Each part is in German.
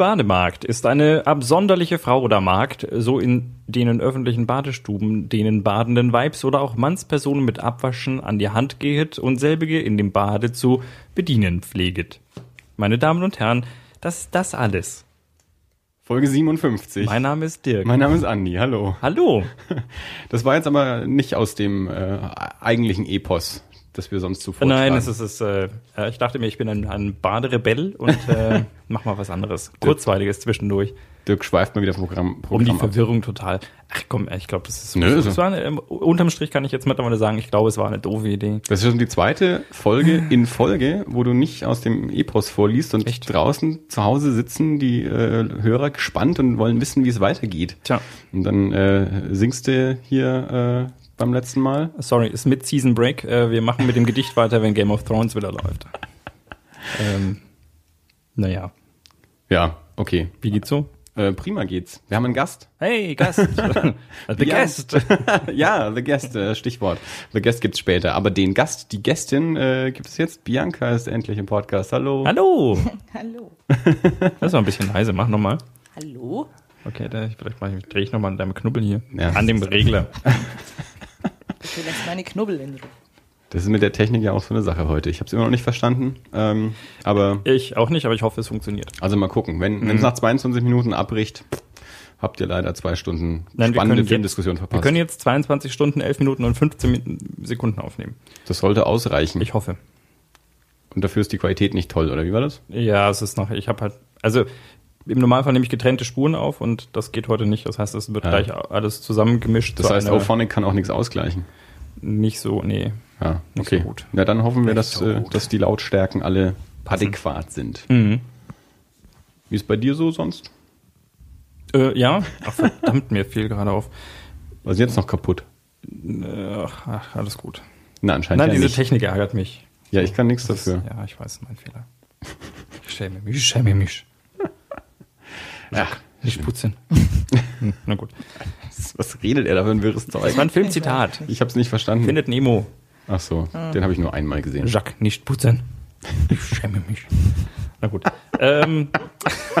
Bademarkt ist eine absonderliche Frau oder Markt, so in denen öffentlichen Badestuben, denen badenden Weibs oder auch Mannspersonen mit Abwaschen an die Hand gehet und selbige in dem Bade zu bedienen pfleget. Meine Damen und Herren, das ist das alles. Folge 57. Mein Name ist Dirk. Mein Name ist Andi, hallo. Hallo. Das war jetzt aber nicht aus dem äh, eigentlichen Epos, das wir sonst zuvor Nein, es ist es. Äh, ich dachte mir, ich bin ein, ein Baderebell und äh, mach mal was anderes. Kurzweiliges zwischendurch. Dirk schweift mal wieder vom Programm, Um die Programm ab. Verwirrung total. Ach komm, ich glaube, das ist. Nö, das so. war eine, ähm, unterm Strich kann ich jetzt mittlerweile sagen, ich glaube, es war eine doofe Idee. Das ist schon die zweite Folge in Folge, wo du nicht aus dem Epos vorliest und Echt? draußen zu Hause sitzen die äh, Hörer gespannt und wollen wissen, wie es weitergeht. Tja, Und dann äh, singst du hier äh, beim letzten Mal. sorry, ist mit Season Break. Äh, wir machen mit dem Gedicht weiter, wenn Game of Thrones wieder läuft. Ähm, naja, Ja, okay. wie geht's so? Äh, prima geht's. Wir haben einen Gast. Hey, Gast. The. Guest. ja, The Guest, äh, Stichwort. The Guest gibt's später. Aber den Gast, die Gästin äh, gibt es jetzt. Bianca ist endlich im Podcast. Hallo. Hallo. Hallo. Das war ein bisschen leise. Mach nochmal. Hallo? Okay, da, vielleicht mach ich, drehe ich nochmal an deinem Knubbel hier. Ja. An dem Regler. Bitte lass meine Knubbel in Ruhe. Das ist mit der Technik ja auch so eine Sache heute. Ich habe es immer noch nicht verstanden. Ähm, aber Ich auch nicht, aber ich hoffe, es funktioniert. also mal gucken. Wenn Mhm. es nach 22 Minuten abbricht, habt ihr leider zwei Stunden Nein, wir spannende können Filmdiskussion Wir verpasst. können jetzt 22 Stunden, 11 Minuten und 15 Min- Sekunden aufnehmen. das sollte ausreichen. Ich hoffe. Und dafür ist die Qualität nicht toll, oder wie war das? Ja, es ist noch, ich habe halt, also im Normalfall nehme ich getrennte Spuren auf und das geht heute nicht. Das heißt, es wird Ja. gleich alles zusammengemischt. Das zu heißt, Auphonic kann auch nichts ausgleichen. nicht so, nee. Ja, okay. so gut. Na, dann hoffen wir, dass, so äh, dass die Lautstärken alle adäquat sind. Mhm. Wie ist bei dir so sonst? Äh, ja, ach, verdammt, mir fiel gerade auf. Was ist jetzt noch kaputt? Äh, ach, alles gut. Na, anscheinend Nein, ja diese nicht. Technik ärgert mich. Ja, ich kann nichts dafür. Ja, ich weiß, mein Fehler. Ich schäme mich, ich schäme mich. Ja. Nicht putzen. Hm, Na gut. Was redet er da für ein wirres Das Zeug? war ein Filmzitat. Ich habe es nicht verstanden. Findet Nemo. Ach so, den habe ich nur einmal gesehen. Jacques, nicht putzen. Ich schäme mich. Na gut. ähm,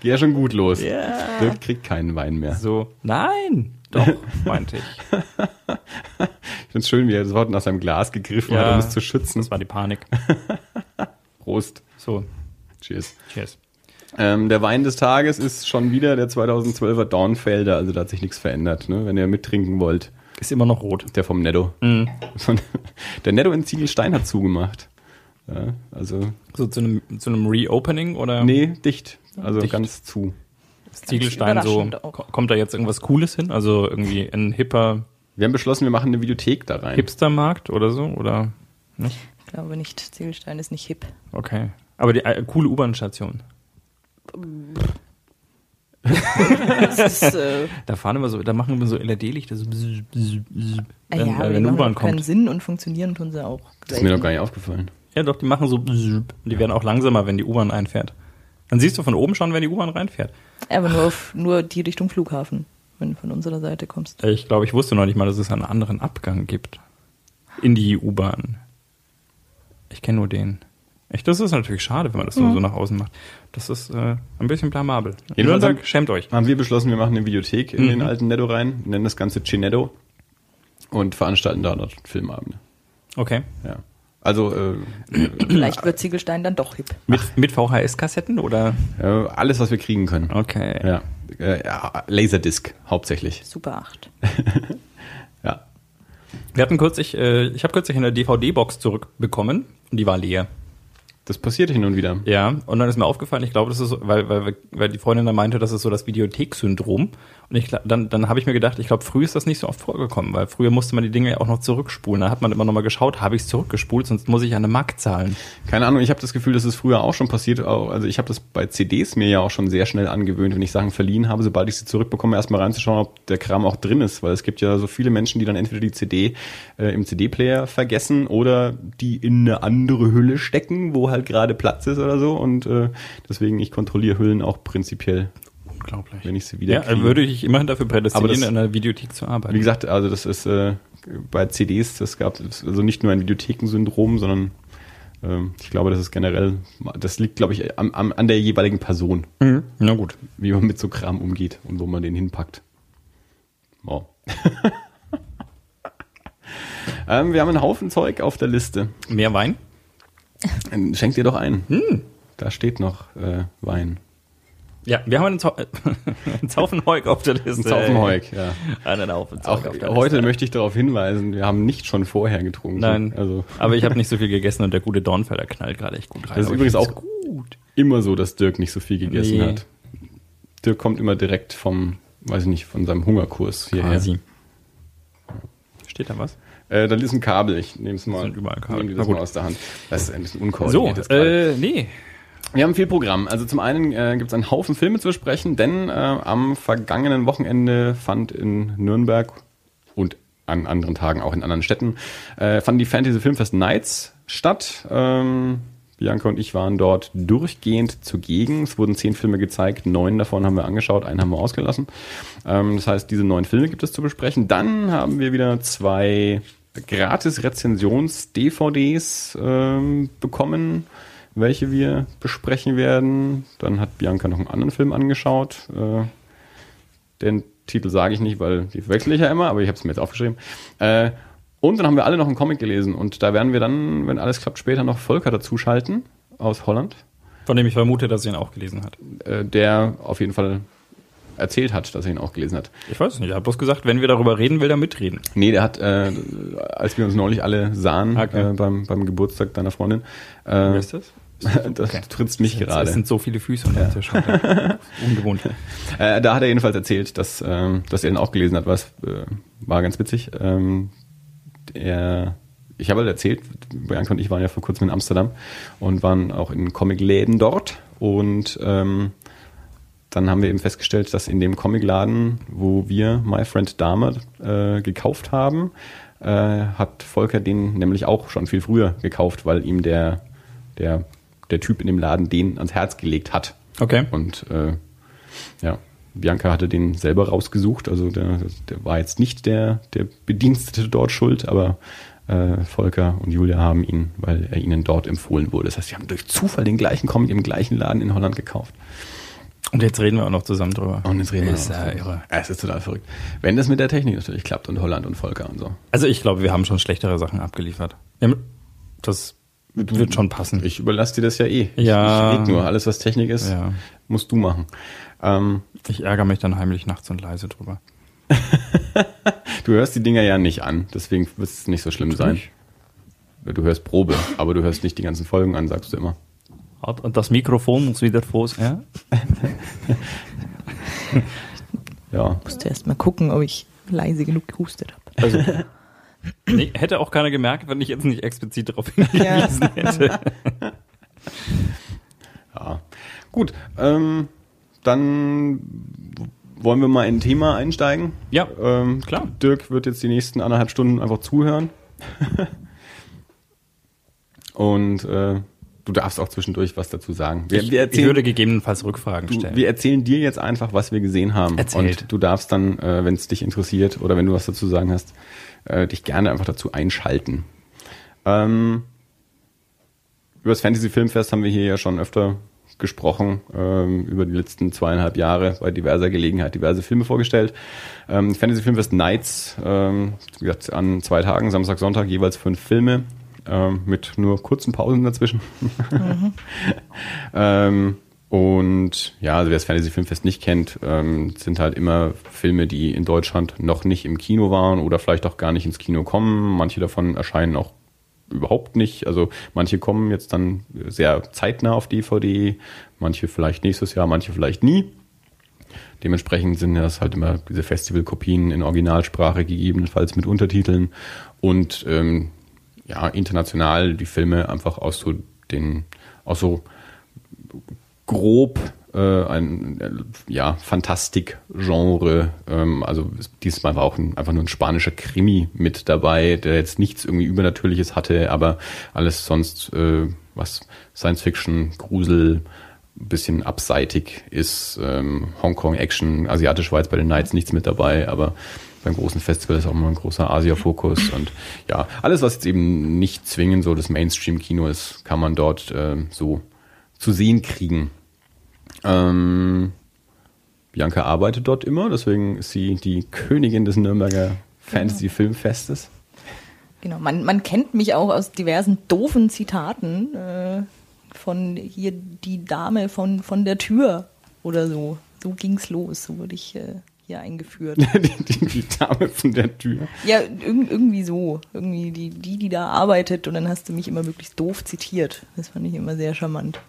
Geht ja schon gut los. ja. Dirk kriegt keinen Wein mehr. So, nein, doch, meinte ich. Ich find's schön, wie er das Wort aus seinem Glas gegriffen Ja. hat, um es zu schützen. Das war die Panik. Prost. So, Cheers. cheers. Ähm, der Wein des Tages ist schon wieder der 2012er Dornfelder, also da hat sich nichts verändert, ne? wenn ihr mittrinken wollt. Ist immer noch rot. Der vom Netto. Mhm. Der Netto in Ziegelstein hat zugemacht. Ja, also, So zu einem, zu einem Reopening oder nee, dicht. Also Dicht. ganz zu. ist Ziegelstein so, auch. ko- kommt da jetzt irgendwas Cooles hin? Also irgendwie ein hipper Wir haben beschlossen, wir machen eine Videothek da rein. Hipstermarkt oder so? Oder nicht? Ich glaube nicht, Ziegelstein ist nicht hip. Okay. Aber die äh, coole U-Bahn-Station. Ist, äh, Da fahren immer so, da machen immer so LED-Lichter so bzz, bzz, bzz, ah wenn, ja, äh, wenn U-Bahn auch keinen kommt. Sinn und funktionieren tun sie auch. Das ist mir noch gar nicht aufgefallen. Ja, doch, die machen so bzz, die werden auch langsamer, wenn die U-Bahn einfährt. Dann siehst du von oben schon, wenn die U-Bahn reinfährt. Aber nur, auf, nur die Richtung Flughafen, wenn du von unserer Seite kommst. Ich glaube, ich wusste noch nicht mal, dass es einen anderen Abgang gibt. In die U-Bahn. Ich kenne nur den. Echt, das ist natürlich schade, wenn man das nur so nach außen macht. Das ist äh, ein bisschen blamabel. Jedenfalls Nürnberg, haben- schämt euch. Haben wir beschlossen, wir machen eine Videothek in Mhm. den alten Netto rein, nennen das Ganze Cinetto und veranstalten da dort Filmabende. Okay. Ja. Also äh, Vielleicht wird Ziegelstein dann doch hip. Mit, mit VHS-Kassetten oder? äh, alles, was wir kriegen können. Okay. Ja. Äh, ja, Laserdisc hauptsächlich. Super 8. Ja. Wir hatten kürzlich, äh, ich habe kürzlich eine DVD-Box zurückbekommen und die war leer. Das passiert hin und wieder. Ja, und dann ist mir aufgefallen, ich glaube, das ist so, weil, weil, weil die Freundin da meinte, das ist so das Videothek-Syndrom. Und ich, dann, dann habe ich mir gedacht, ich glaube, früher ist das nicht so oft vorgekommen, weil früher musste man die Dinge ja auch noch zurückspulen. Da hat man immer noch mal geschaut, habe ich es zurückgespult, sonst muss ich eine Mark zahlen. Keine Ahnung, ich habe das Gefühl, das ist früher auch schon passiert. Also ich habe das bei CDs mir ja auch schon sehr schnell angewöhnt, wenn ich Sachen verliehen habe, sobald ich sie zurückbekomme, erstmal reinzuschauen, ob der Kram auch drin ist. Weil es gibt ja so viele Menschen, die dann entweder die CD äh, im CD-Player vergessen oder die in eine andere Hülle stecken, wo halt gerade Platz ist oder so. Und äh, deswegen, ich kontrolliere Hüllen auch prinzipiell, Unglaublich. wenn ich sie wieder Ja, kriege. würde ich immerhin dafür prädestinieren, in einer Videothek zu arbeiten. Wie gesagt, also das ist äh, bei CDs, das gab es also nicht nur ein Videothekensyndrom, sondern Ähm, ich glaube, das ist generell, das liegt, glaube ich, am, am, an der jeweiligen Person, Mhm. Na gut. wie man mit so Kram umgeht und wo man den hinpackt. Wow. ähm, wir haben einen Haufen Zeug auf der Liste. Mehr Wein? Schenk dir doch ein. Da steht noch äh, Wein. Ja, wir haben einen, Zau einen Zaufen Heuk auf der Liste. Ein Zaufen Heuk, ja. Einen Auch Zeug auf der heute Liste. möchte ich darauf hinweisen, wir haben nicht schon vorher getrunken. Nein, Also aber ich habe nicht so viel gegessen und der gute Dornfeller knallt gerade echt gut rein. Das ist übrigens auch gut. immer so, dass Dirk nicht so viel gegessen Nee. hat. Dirk kommt immer direkt vom, weiß ich nicht, von seinem Hungerkurs hierher. Quasi. Steht da was? Äh, da ist ein Kabel, ich nehme es mal, Kabel. nehm das mal aus der Hand. Das ist ein bisschen So, unkoordiniert. gerade. äh, nee. Wir haben viel Programm. Also zum einen äh, gibt es einen Haufen Filme zu besprechen, denn äh, am vergangenen Wochenende fand in Nürnberg und an anderen Tagen auch in anderen Städten äh, fanden die Fantasy Filmfest Nights statt. Ähm, Bianca und ich waren dort durchgehend zugegen. Es wurden zehn Filme gezeigt, neun davon haben wir angeschaut, einen haben wir ausgelassen. Ähm, das heißt, diese neun Filme gibt es zu besprechen. Dann haben wir wieder zwei Gratis-Rezensions-DVDs ähm, bekommen, welche wir besprechen werden. Dann hat Bianca noch einen anderen Film angeschaut. Äh, den Titel sage ich nicht, weil die verwechsel ich ja immer, aber ich habe es mir jetzt aufgeschrieben. Äh, und dann haben wir alle noch einen Comic gelesen und da werden wir dann, wenn alles klappt, später noch Volker dazuschalten aus Holland, Von dem ich vermute, dass sie ihn auch gelesen hat. äh, der auf jeden Fall erzählt hat, dass er ihn auch gelesen hat. Ich weiß es nicht. Er hat bloß gesagt, wenn wir darüber reden, will er mitreden. Nee, der hat, äh, als wir uns neulich alle sahen Okay. äh, beim, beim Geburtstag deiner Freundin, äh, Wer ist das? das trittst mich Es gerade. sind so viele Füße unter dem Tisch. Ungewohnt. Äh, da hat er jedenfalls erzählt, dass, ähm, dass er ihn auch gelesen hat, was äh, war ganz witzig. Ähm, er, ich habe halt erzählt, Bianca und ich waren ja vor kurzem in Amsterdam und waren auch in Comicläden dort und ähm, dann haben wir eben festgestellt, dass in dem Comicladen, wo wir My Friend Dahmer äh, gekauft haben, äh, hat Volker den nämlich auch schon viel früher gekauft, weil ihm der, der, der Typ in dem Laden den ans Herz gelegt hat. Okay. Und äh, ja, Bianca hatte den selber rausgesucht, also der, der war jetzt nicht der, der Bedienstete dort schuld, aber äh, Volker und Julia haben ihn, weil er ihnen dort empfohlen wurde. Das heißt, sie haben durch Zufall den gleichen Comic im gleichen Laden in Holland gekauft. Und jetzt reden wir auch noch zusammen drüber. Und jetzt reden wir Ist noch ja drüber. irre. Ja, Es ist total verrückt. Wenn das mit der Technik natürlich klappt und Holland und Volker und so. Also ich glaube, wir haben schon schlechtere Sachen abgeliefert. Das wird schon passen. Ich überlasse dir das ja eh. Ja. Ich, ich red nur. Alles, was Technik ist, Ja. musst du machen. Ähm, Ich ärgere mich dann heimlich nachts und leise drüber. du hörst die Dinger ja nicht an, deswegen wird es nicht so schlimm sein. ich. Du hörst Probe, aber du hörst nicht die ganzen Folgen an, sagst du immer. Und das Mikrofon muss wieder vor. Ja? Ja. musste erst mal gucken, ob ich leise genug gehustet habe. Also, nee, hätte auch keiner gemerkt, wenn ich jetzt nicht explizit darauf hingewiesen hätte. Ja. Gut, ähm, dann wollen wir mal in ein Thema einsteigen. Ja, Ähm, klar. Dirk wird jetzt die nächsten anderthalb Stunden einfach zuhören. Und äh, du darfst auch zwischendurch was dazu sagen. Wir, Ich, wir, ich erzählen, würde gegebenenfalls Rückfragen du, stellen. wir erzählen dir jetzt einfach, was wir gesehen haben. Erzählt. Und du darfst dann, äh, wenn es dich interessiert oder wenn du was dazu sagen hast, äh, dich gerne einfach dazu einschalten. Ähm, über das Fantasy Filmfest haben wir hier ja schon öfter gesprochen, ähm, über die letzten zweieinhalb Jahre bei diverser Gelegenheit diverse Filme vorgestellt. Ähm, Fantasy Filmfest Nights, ähm, wie gesagt, an zwei Tagen, Samstag, Sonntag, jeweils fünf Filme, ähm, mit nur kurzen Pausen dazwischen. ähm, und ja, also wer das Fantasy Filmfest nicht kennt, ähm, sind halt immer Filme, die in Deutschland noch nicht im Kino waren oder vielleicht auch gar nicht ins Kino kommen. Manche davon erscheinen auch überhaupt nicht. Also manche kommen jetzt dann sehr zeitnah auf DVD, manche vielleicht nächstes Jahr, manche vielleicht nie. Dementsprechend sind das halt immer diese Festivalkopien in Originalsprache gegebenenfalls mit Untertiteln und ähm, ja international die Filme einfach aus so den aus so grob äh, ein äh, ja Fantastik-Genre. Ähm, also es- diesmal war auch ein, einfach nur ein spanischer Krimi mit dabei, der jetzt nichts irgendwie Übernatürliches hatte, aber alles sonst äh, was Science-Fiction, Grusel, ein bisschen abseitig ist. Ähm, Hongkong-Action, asiatisch war jetzt bei den Knights nichts mit dabei, aber beim großen Festival ist auch immer ein großer Asia-Fokus und ja, alles, was jetzt eben nicht zwingend so das Mainstream-Kino ist, kann man dort äh, so zu sehen kriegen. Ähm, Bianca arbeitet dort immer, deswegen ist sie die Königin des Nürnberger Fantasy-Filmfestes. Genau, man, man kennt mich auch aus diversen doofen Zitaten äh, von hier die Dame von, von der Tür oder so. So ging's los, so wurde ich äh, hier eingeführt. die, die, die Dame von der Tür. Ja, irg irgendwie so. Irgendwie die, die, die da arbeitet und dann hast du mich immer möglichst doof zitiert. Das fand ich immer sehr charmant.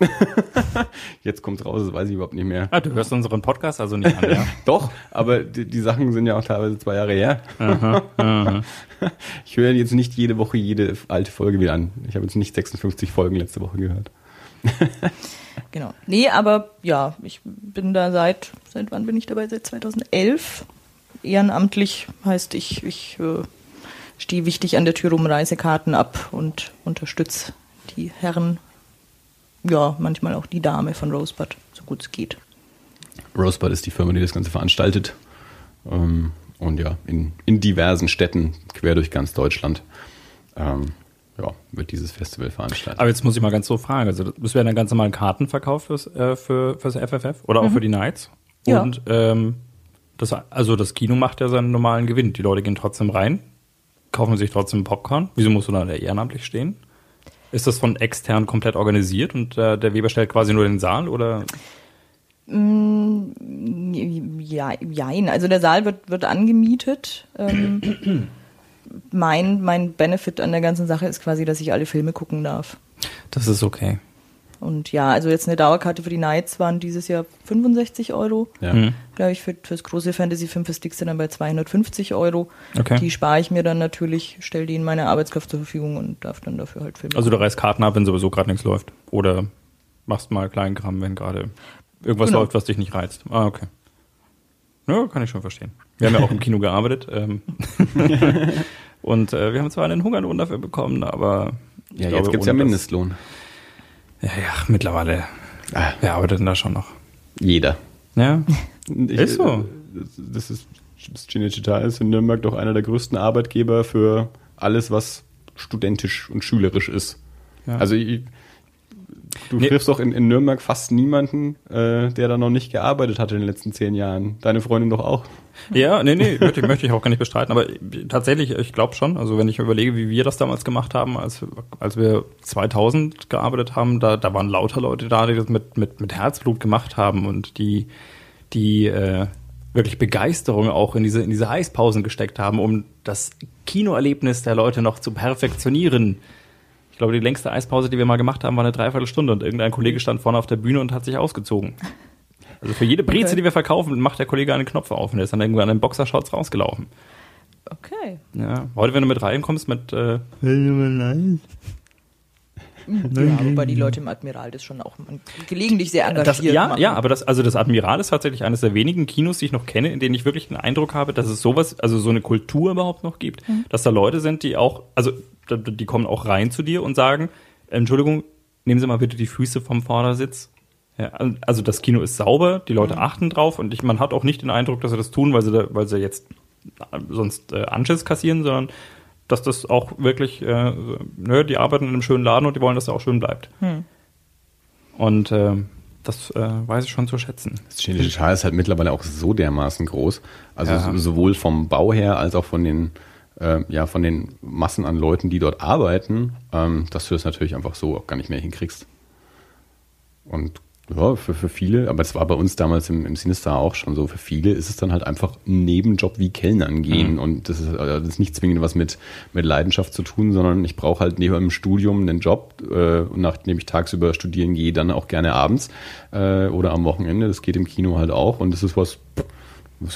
Jetzt kommt's raus, das weiß ich überhaupt nicht mehr. Ah, du hörst unseren Podcast also nicht an, ja? Doch, aber die, die Sachen sind ja auch teilweise zwei Jahre her. Ich höre jetzt nicht jede Woche jede alte Folge wieder an. Ich habe jetzt nicht 56 Folgen letzte Woche gehört. Genau. Nee, aber ja, ich bin da seit, seit wann bin ich dabei? Seit 2011. Ehrenamtlich heißt ich, ich äh, stehe wichtig an der Tür um Reisekarten ab und unterstütze die Herren, ja, manchmal auch die Dame von Rosebud, so gut es geht. Rosebud ist die Firma, die das Ganze veranstaltet. Ähm, und ja, in, in diversen Städten quer durch ganz Deutschland ähm, ja, wird dieses Festival veranstaltet. Aber jetzt muss ich mal ganz so fragen. Also, das wäre dann ganz normal ein Kartenverkauf fürs, äh, für, fürs FFF oder auch für die Nights. Ja. Und ähm, das, also das Kino macht ja seinen normalen Gewinn. Die Leute gehen trotzdem rein, kaufen sich trotzdem Popcorn. Wieso musst du da ehrenamtlich stehen? Ist das von extern komplett organisiert und äh, der Weber stellt quasi nur den Saal oder? Ja, jein. Also der Saal wird, wird angemietet. Ähm, mein, mein Benefit an der ganzen Sache ist quasi, dass ich alle Filme gucken darf. Das ist okay. Und ja, also jetzt eine Dauerkarte für die Nights waren dieses Jahr 65 Euro. ja. Mhm. Glaube ich, für, fürs große Fantasy Filmfest sind dann bei 250 Euro. Okay. Die spare ich mir dann natürlich, stelle die in meine Arbeitskraft zur Verfügung und darf dann dafür halt Filme Also du reißt Karten ab, wenn sowieso gerade nichts läuft. Oder machst mal Kleinkram, wenn gerade irgendwas Genau. läuft, was dich nicht reizt. Ah, okay. Ja, kann ich schon verstehen. Wir haben ja auch im Kino gearbeitet. Ähm und äh, wir haben zwar einen Hungerlohn dafür bekommen, aber ja, glaube, jetzt gibt's ja das- Mindestlohn. Ja, ja, mittlerweile. Ah, Wer arbeitet denn da schon noch? jeder. Ja. Ich, Ist so. Das, das ist das Cinecittà ist in Nürnberg doch einer der größten Arbeitgeber für alles, was studentisch und schülerisch ist. Ja. Also ich, du Nee. triffst doch in, in Nürnberg fast niemanden, äh, der da noch nicht gearbeitet hat in den letzten zehn Jahren. Deine Freundin doch auch. Ja, nee, nee, möchte, möchte ich auch gar nicht bestreiten, aber tatsächlich, ich glaube schon, also wenn ich überlege, wie wir das damals gemacht haben, als, als wir 2000 gearbeitet haben, da, da waren lauter Leute da, die das mit, mit, mit Herzblut gemacht haben und die, die äh, wirklich Begeisterung auch in diese, in diese Eispausen gesteckt haben, um das Kinoerlebnis der Leute noch zu perfektionieren. Ich glaube, die längste Eispause, die wir mal gemacht haben, war eine Dreiviertelstunde und irgendein Kollege stand vorne auf der Bühne und hat sich ausgezogen. Also für jede Breze, Okay. die wir verkaufen, macht der Kollege einen Knopf auf und der ist dann irgendwo an den Boxershorts rausgelaufen. Okay. Ja, heute, wenn du mit reinkommst mit äh, Ja, wobei die Leute im Admiral das schon auch gelegentlich sehr engagiert das, ja, machen. ja, aber das, also das Admiral ist tatsächlich eines der wenigen Kinos, die ich noch kenne, in denen ich wirklich den Eindruck habe, dass es sowas, also so eine Kultur überhaupt noch gibt, dass da Leute sind, die auch, also die kommen auch rein zu dir und sagen, Entschuldigung, nehmen Sie mal bitte die Füße vom Vordersitz. Ja, also das Kino ist sauber, die Leute achten drauf und ich, man hat auch nicht den Eindruck, dass sie das tun, weil sie, da, weil sie jetzt sonst äh, Anschiss kassieren, sondern dass das auch wirklich, äh, nö, die arbeiten in einem schönen Laden und die wollen, dass er auch schön bleibt. Und äh, das äh, weiß ich schon zu schätzen. Das Cinecittà ist halt mittlerweile auch so dermaßen groß. Also Ja. so- sowohl vom Bau her als auch von den, äh, ja, von den Massen an Leuten, die dort arbeiten, ähm, dass du das natürlich einfach so auch gar nicht mehr hinkriegst. Und ja, für, für viele, aber es war bei uns damals im, im Sinister auch schon so, für viele ist es dann halt einfach ein Nebenjob wie Kellnern gehen. Und das ist, äh, das ist nicht zwingend was mit, mit Leidenschaft zu tun, sondern ich brauche halt neben dem Studium einen Job äh, und nachdem ich tagsüber studieren gehe, dann auch gerne abends äh, oder am Wochenende. Das geht im Kino halt auch und das ist was, was,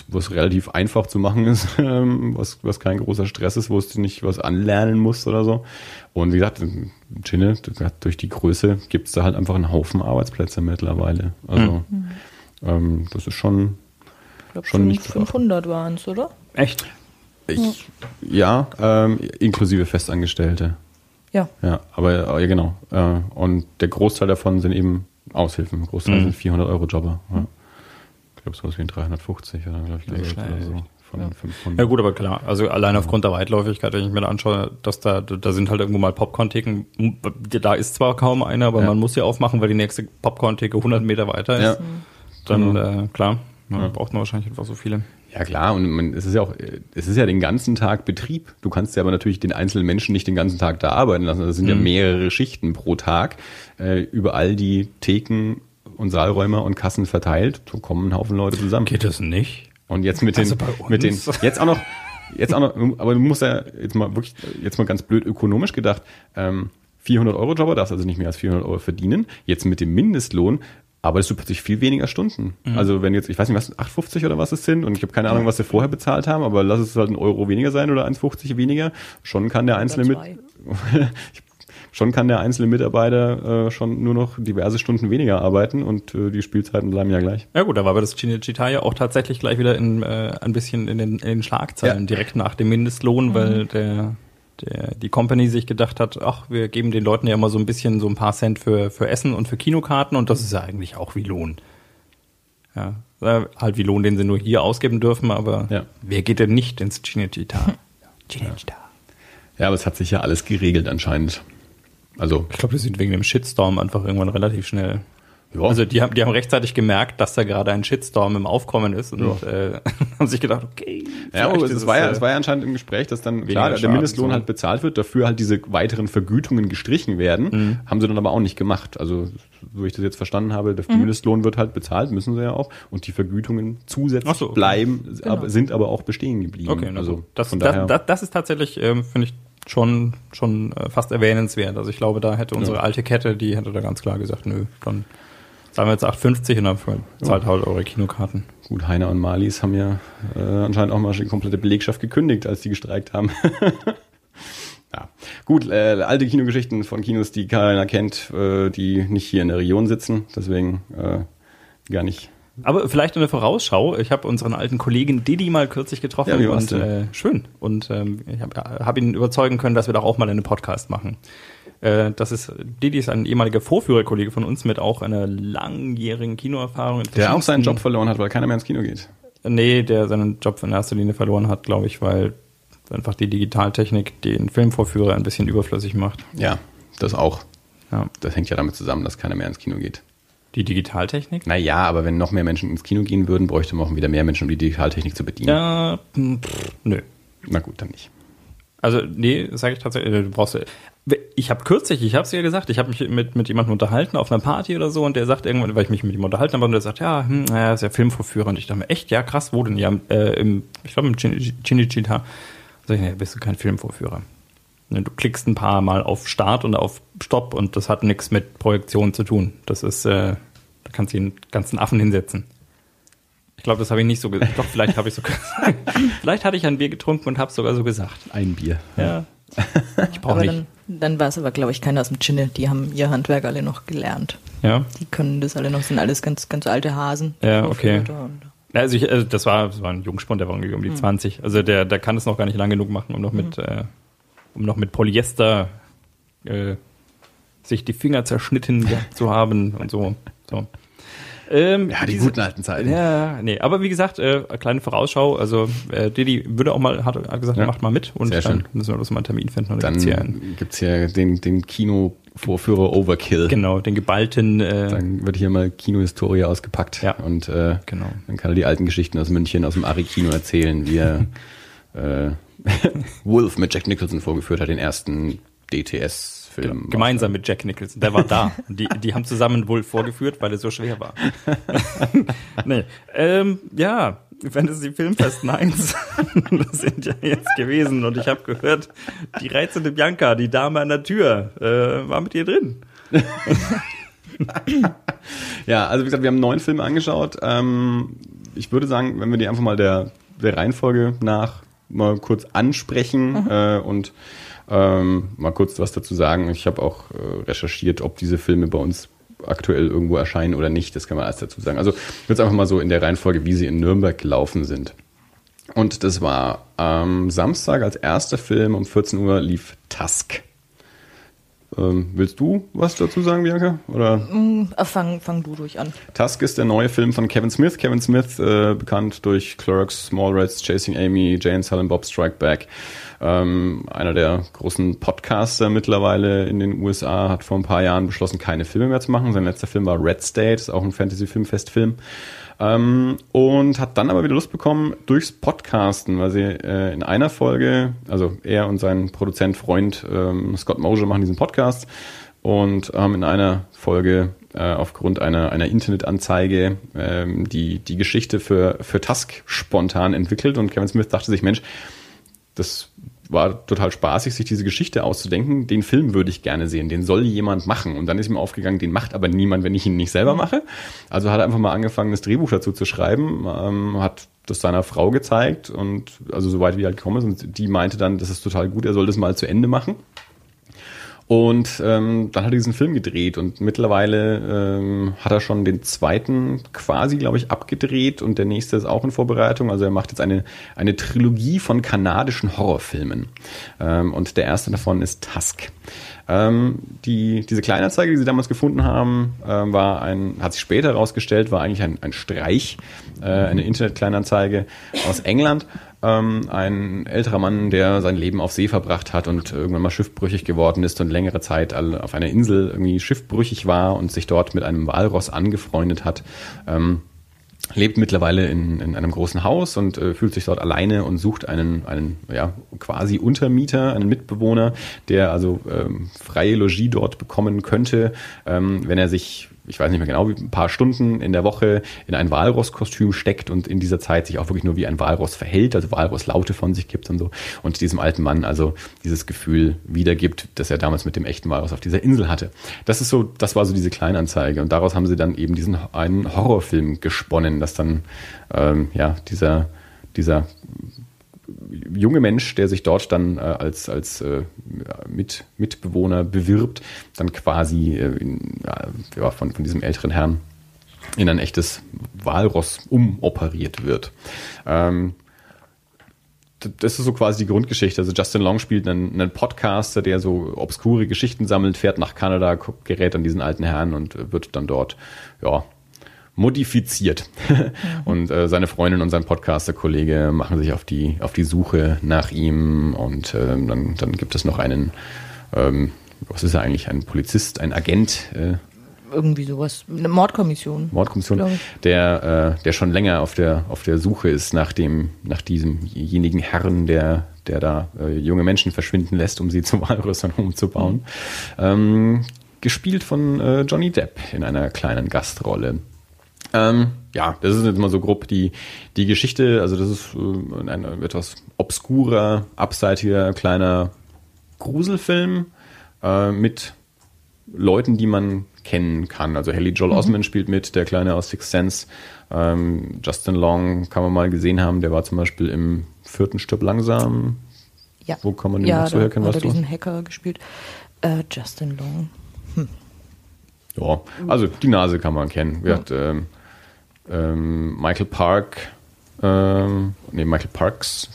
was relativ einfach zu machen ist, ähm, was, was kein großer Stress ist, wo du nicht was anlernen musst oder so. Und wie gesagt, Chinne, durch die Größe gibt es da halt einfach einen Haufen Arbeitsplätze mittlerweile. Also ähm, das ist schon, ich glaube schon nicht 500 waren es, oder? Echt? ich, ja, ähm, inklusive Festangestellte. Ja. Ja, aber, aber ja, genau. Äh, und der Großteil davon sind eben Aushilfen. Der Großteil Mhm. sind 400 Euro Jobber. Ja. Ich glaube, sowas wie ein 350 oder, glaub ich, Nicht oder, so. von Ja. 500. Ja gut, aber klar, also allein aufgrund der Weitläufigkeit, wenn ich mir da anschaue, dass da, da sind halt irgendwo mal Popcorn-Theken, da ist zwar kaum einer, aber Ja. man muss sie aufmachen, weil die nächste Popcorn-Theke 100 Meter weiter Ja. ist. Dann, Genau. äh, klar, ja, Ja. braucht man wahrscheinlich einfach so viele. Ja klar, und man, es ist ja auch, es ist ja den ganzen Tag Betrieb. Du kannst ja aber natürlich den einzelnen Menschen nicht den ganzen Tag da arbeiten lassen. Das sind ja Mhm. mehrere Schichten pro Tag, äh, überall die Theken und Saalräume und Kassen verteilt. So kommen ein Haufen Leute zusammen. Geht das nicht? Und jetzt mit den, Also bei mit den, jetzt auch noch, jetzt auch noch, aber du musst ja jetzt mal wirklich, jetzt mal ganz blöd ökonomisch gedacht, ähm, 400 Euro Jobber darfst also nicht mehr als 400 Euro verdienen. Jetzt mit dem Mindestlohn arbeitest du plötzlich viel weniger Stunden. Mhm. Also wenn jetzt, ich weiß nicht, was, 8,50 oder was es sind und ich habe keine Ahnung, was sie vorher bezahlt haben, aber lass es halt ein Euro weniger sein oder 1,50 weniger, schon kann der einzelne mit, zwei. schon kann der einzelne Mitarbeiter äh, schon nur noch diverse Stunden weniger arbeiten und äh, die Spielzeiten bleiben ja gleich. Ja gut, da war aber das Cinecittà ja auch tatsächlich gleich wieder in, äh, ein bisschen in den, in den Schlagzeilen, Ja. direkt nach dem Mindestlohn, weil der, der, die Company sich gedacht hat, ach, wir geben den Leuten ja immer so ein bisschen so ein paar Cent für, für Essen und für Kinokarten und das ist ja eigentlich auch wie Lohn. Ja, äh, halt wie Lohn, den sie nur hier ausgeben dürfen, aber Ja. wer geht denn nicht ins Cinecittà? Cinecittà. Ja, aber es hat sich ja alles geregelt anscheinend. Also, Ich glaube, die sind wegen dem Shitstorm einfach irgendwann relativ schnell. ja, Also die haben, die haben rechtzeitig gemerkt, dass da gerade ein Shitstorm im Aufkommen ist und Ja. äh, haben sich gedacht, okay. Ja, aber ist es war ja, äh, es war ja anscheinend im Gespräch, dass dann klar der Mindestlohn so. halt bezahlt wird, dafür halt diese weiteren Vergütungen gestrichen werden, Mhm. haben sie dann aber auch nicht gemacht. Also, so ich das jetzt verstanden habe, der Mindestlohn wird halt bezahlt, müssen sie ja auch, und die Vergütungen zusätzlich so, okay. bleiben, aber, sind aber auch bestehen geblieben. Okay, also gut. Das, von das, daher, das, das ist tatsächlich, ähm, finde ich, schon, schon äh, fast erwähnenswert. Also ich glaube, da hätte unsere Ja. alte Kette, die hätte da ganz klar gesagt, nö, dann zahlen wir jetzt 8,50 und dann zahlt halt eure Kinokarten. gut, Heiner und Marlies haben ja äh, anscheinend auch mal die komplette Belegschaft gekündigt, als die gestreikt haben. ja. Gut, äh, alte Kinogeschichten von Kinos, die keiner kennt, äh, die nicht hier in der Region sitzen, deswegen äh, gar nicht Aber vielleicht eine Vorausschau. Ich habe unseren alten Kollegen Didi mal kürzlich getroffen Ja, und äh, schön. Und ähm, ich habe hab ihn überzeugen können, dass wir doch auch mal einen Podcast machen. Äh, das ist Didi ist ein ehemaliger Vorführerkollege von uns mit auch einer langjährigen Kinoerfahrung. in Der auch seinen Job verloren hat, weil keiner mehr ins Kino geht. Nee, der seinen Job in erster Linie verloren hat, glaube ich, weil einfach die Digitaltechnik den Filmvorführer ein bisschen überflüssig macht. Ja, das auch. Ja. Das hängt ja damit zusammen, dass keiner mehr ins Kino geht. Die Digitaltechnik? Naja, aber wenn noch mehr Menschen ins Kino gehen würden, bräuchte man auch wieder mehr Menschen, um die Digitaltechnik zu bedienen. Ja, hm, pff, nö. Na gut, dann nicht. Also, nee, sage ich tatsächlich, du brauchst. Ich habe kürzlich, ich habe es ja gesagt, ich habe mich mit, mit jemandem unterhalten auf einer Party oder so und der sagt irgendwann, weil ich mich mit ihm unterhalten habe und der sagt, ja, hm, ja, ist ja Filmvorführer und ich dachte mir, echt, ja, krass, wo denn? Ja, äh, im, ich glaube im Chin- Cinecittà. Sag ich, nee, bist du kein Filmvorführer. Ne, Du klickst ein paar Mal auf Start und auf Stopp und das hat nichts mit Projektion zu tun. Das ist, äh, da kannst du den ganzen Affen hinsetzen. Ich glaube, das habe ich nicht so gesagt. Doch, vielleicht habe ich so gesagt. vielleicht hatte ich ein Bier getrunken und habe es sogar so gesagt. Ein Bier. Ja. Ich brauche Aber nicht. dann, dann war es aber, glaube ich, keiner aus dem Chinne. Die haben ihr Handwerk alle noch gelernt. Ja. Die können das alle noch, sind alles ganz, ganz alte Hasen. Ja, okay. Also ich, also das war, das war ein Jungspund, der war irgendwie um die 20. Also der, der kann es noch gar nicht lang genug machen, um noch mit, äh, um noch mit Polyester äh, sich die Finger zerschnitten zu haben und so. so. Ähm, Ja, die diese- guten alten Zeiten. Ja, nee, aber wie gesagt, äh, kleine Vorausschau. Also äh, Didi würde auch mal, hat, hat gesagt, Ja. macht mal mit und Sehr dann schön. müssen wir das mal einen Termin finden. Und Dann gibt's hier einen, gibt's hier den, den Kinovorführer Overkill. genau, den geballten äh, Dann wird hier mal Kinohistorie ausgepackt. Ja. Und äh, Genau. dann kann er die alten Geschichten aus München, aus dem Ari-Kino erzählen, wie er äh, Wolf mit Jack Nicholson vorgeführt hat, den ersten DTS-Film. Genau, gemeinsam mit Jack Nicholson. Der war da. Die, die haben zusammen Wolf vorgeführt, weil er so schwer war. nee. Ähm, ja, Fantasy Filmfest 1 das sind ja jetzt gewesen und ich habe gehört, die reizende Bianca, die Dame an der Tür, äh, war mit dir drin. Ja, also wie gesagt, wir haben neun Filme angeschaut. Ähm, ich würde sagen, wenn wir die einfach mal der, der Reihenfolge nach mal kurz ansprechen äh, und ähm, mal kurz was dazu sagen. Ich habe auch äh, recherchiert, ob diese Filme bei uns aktuell irgendwo erscheinen oder nicht. Das kann man alles dazu sagen. Also ich würde einfach mal so in der Reihenfolge, wie sie in Nürnberg gelaufen sind. Und das war am Samstag als erster Film um 14 Uhr lief Tusk. Ähm, willst du was dazu sagen, Bianca? Oder? Mm, äh, fang, fang du durch an. Tusk ist der neue Film von Kevin Smith. Kevin Smith, äh, bekannt durch Clerks, Smallrats, Chasing Amy, Jane Silent Bob Strike Back. Ähm, einer der großen Podcaster mittlerweile in den USA hat vor ein paar Jahren beschlossen, keine Filme mehr zu machen. Sein letzter Film war Red State, ist auch ein Fantasy-Filmfest-Film. Ähm, und hat dann aber wieder Lust bekommen durchs Podcasten, weil sie äh, in einer Folge, also er und sein Produzent, Freund ähm, Scott Mosier machen diesen Podcast. Und haben ähm, in einer Folge äh, aufgrund einer, einer Internetanzeige ähm, die, die Geschichte für, für Tusk spontan entwickelt. Und Kevin Smith dachte sich, Mensch, das war total spaßig, sich diese Geschichte auszudenken. Den Film würde ich gerne sehen, den soll jemand machen. Und dann ist ihm aufgegangen, den macht aber niemand, wenn ich ihn nicht selber mache. Also hat er einfach mal angefangen, das Drehbuch dazu zu schreiben, ähm, hat das seiner Frau gezeigt und also soweit wie er halt gekommen ist. Und die meinte dann, das ist total gut, er soll das mal zu Ende machen. Und ähm, dann hat er diesen Film gedreht und mittlerweile ähm, hat er schon den zweiten quasi, glaube ich, abgedreht und der nächste ist auch in Vorbereitung. Also er macht jetzt eine, eine Trilogie von kanadischen Horrorfilmen. Ähm, und der erste davon ist Tusk. Ähm, die, diese Kleinanzeige, die sie damals gefunden haben, äh, war ein, hat sich später herausgestellt, war eigentlich ein, ein Streich, äh, eine Internet-Kleinanzeige aus England ähm, ein älterer Mann, der sein Leben auf See verbracht hat und irgendwann mal schiffbrüchig geworden ist und längere Zeit auf einer Insel irgendwie schiffbrüchig war und sich dort mit einem Walross angefreundet hat. Ähm, lebt mittlerweile in, in einem großen Haus und äh, fühlt sich dort alleine und sucht einen, einen ja, quasi Untermieter, einen Mitbewohner, der also ähm, freie Logie dort bekommen könnte, ähm, wenn er sich ich weiß nicht mehr genau, wie ein paar Stunden in der Woche in ein Walross-Kostüm steckt und in dieser Zeit sich auch wirklich nur wie ein Walross verhält, also Walross-Laute von sich gibt und so. Und diesem alten Mann also dieses Gefühl wiedergibt, das er damals mit dem echten Walross auf dieser Insel hatte. Das ist so, das war so diese Kleinanzeige. Und daraus haben sie dann eben diesen einen Horrorfilm gesponnen, dass dann ähm, ja dieser dieser junge Mensch, der sich dort dann äh, als, als äh, Mit, Mitbewohner bewirbt, dann quasi äh, in, ja, von, von diesem älteren Herrn in ein echtes Walross umoperiert wird. Ähm, das ist so quasi die Grundgeschichte. Also Justin Long spielt einen, einen, Podcaster, der so obskure Geschichten sammelt, fährt nach Kanada, gerät an diesen alten Herrn und wird dann dort, ja, modifiziert. Mhm. Und äh, seine Freundin und sein Podcaster-Kollege machen sich auf die, auf die Suche nach ihm und äh, dann, dann gibt es noch einen, ähm, was ist er eigentlich, ein Polizist, ein Agent, äh, irgendwie sowas. Eine Mordkommission. Mordkommission, der, äh, der schon länger auf der, auf der Suche ist nach dem, nach diesemjenigen Herrn, der, der da äh, junge Menschen verschwinden lässt, um sie zu Walrössern umzubauen. Mhm. Ähm, gespielt von äh, Johnny Depp in einer kleinen Gastrolle. Ähm, ja, das ist jetzt mal so grob die, die Geschichte. Also das ist äh, ein etwas obskurer, abseitiger, kleiner Gruselfilm äh, mit Leuten, die man kennen kann. Also Haley Joel mhm. Osment spielt mit, der Kleine aus Sixth Sense. Ähm, Justin Long kann man mal gesehen haben, der war zum Beispiel im vierten Stück langsam. Ja. Wo kann man den ja, noch so herkennen? Hat er diesen Hacker gespielt. Äh, Justin Long. Hm. Ja, also die Nase kann man kennen. Ja. Hat, ähm, ähm, Michael Park, ähm, nee, Michael Parks,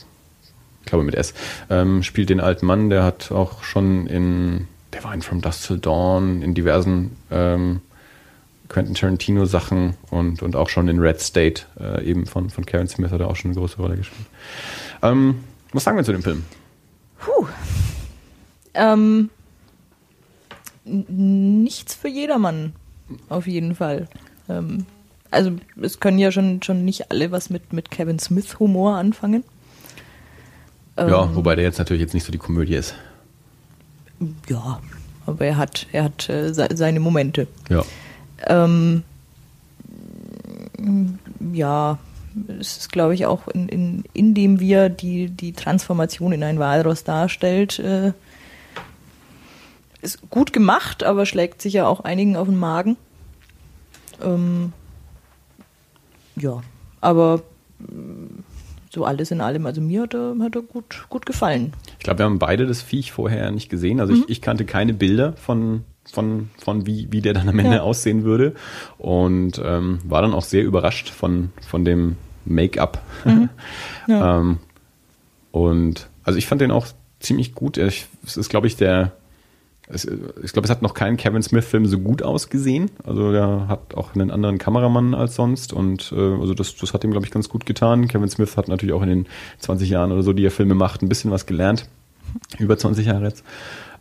ich glaube mit S, ähm, spielt den alten Mann, der hat auch schon in, der war in From Dust Till Dawn, in diversen ähm, Quentin Tarantino Sachen und, und auch schon in Red State, äh, eben von, von Karen Smith hat er auch schon eine große Rolle gespielt. Ähm, was sagen wir zu dem Film? Puh. Ähm, nichts für jedermann, auf jeden Fall. Ähm, also es können ja schon, schon nicht alle was mit, mit Kevin Smith Humor anfangen. Ja, ähm, wobei der jetzt natürlich jetzt nicht so die Komödie ist. Ja, aber er hat, er hat äh, seine Momente. Ja. Ähm, ja, es ist, glaube ich, auch in, in, indem wir die, die Transformation in ein Walross darstellt, äh, ist gut gemacht, aber schlägt sich ja auch einigen auf den Magen. Ähm, ja, aber mm, so alles in allem, also mir hat er, hat er gut, gut gefallen. Ich glaube, wir haben beide das Viech vorher nicht gesehen. Also mhm. ich, ich, kannte keine Bilder von, von, von wie, wie der dann am Ende ja. aussehen würde. Und ähm, war dann auch sehr überrascht von, von dem Make-up. Mhm. Ja. ähm, und also ich fand den auch ziemlich gut. Es ist, glaube ich, der es, ich glaube, es hat noch kein Kevin Smith-Film so gut ausgesehen. Also der hat auch einen anderen Kameramann als sonst und äh, also das, das hat ihm, glaube ich, ganz gut getan. Kevin Smith hat natürlich auch in den 20 Jahren oder so, die er Filme macht, ein bisschen was gelernt. Über 20 Jahre jetzt.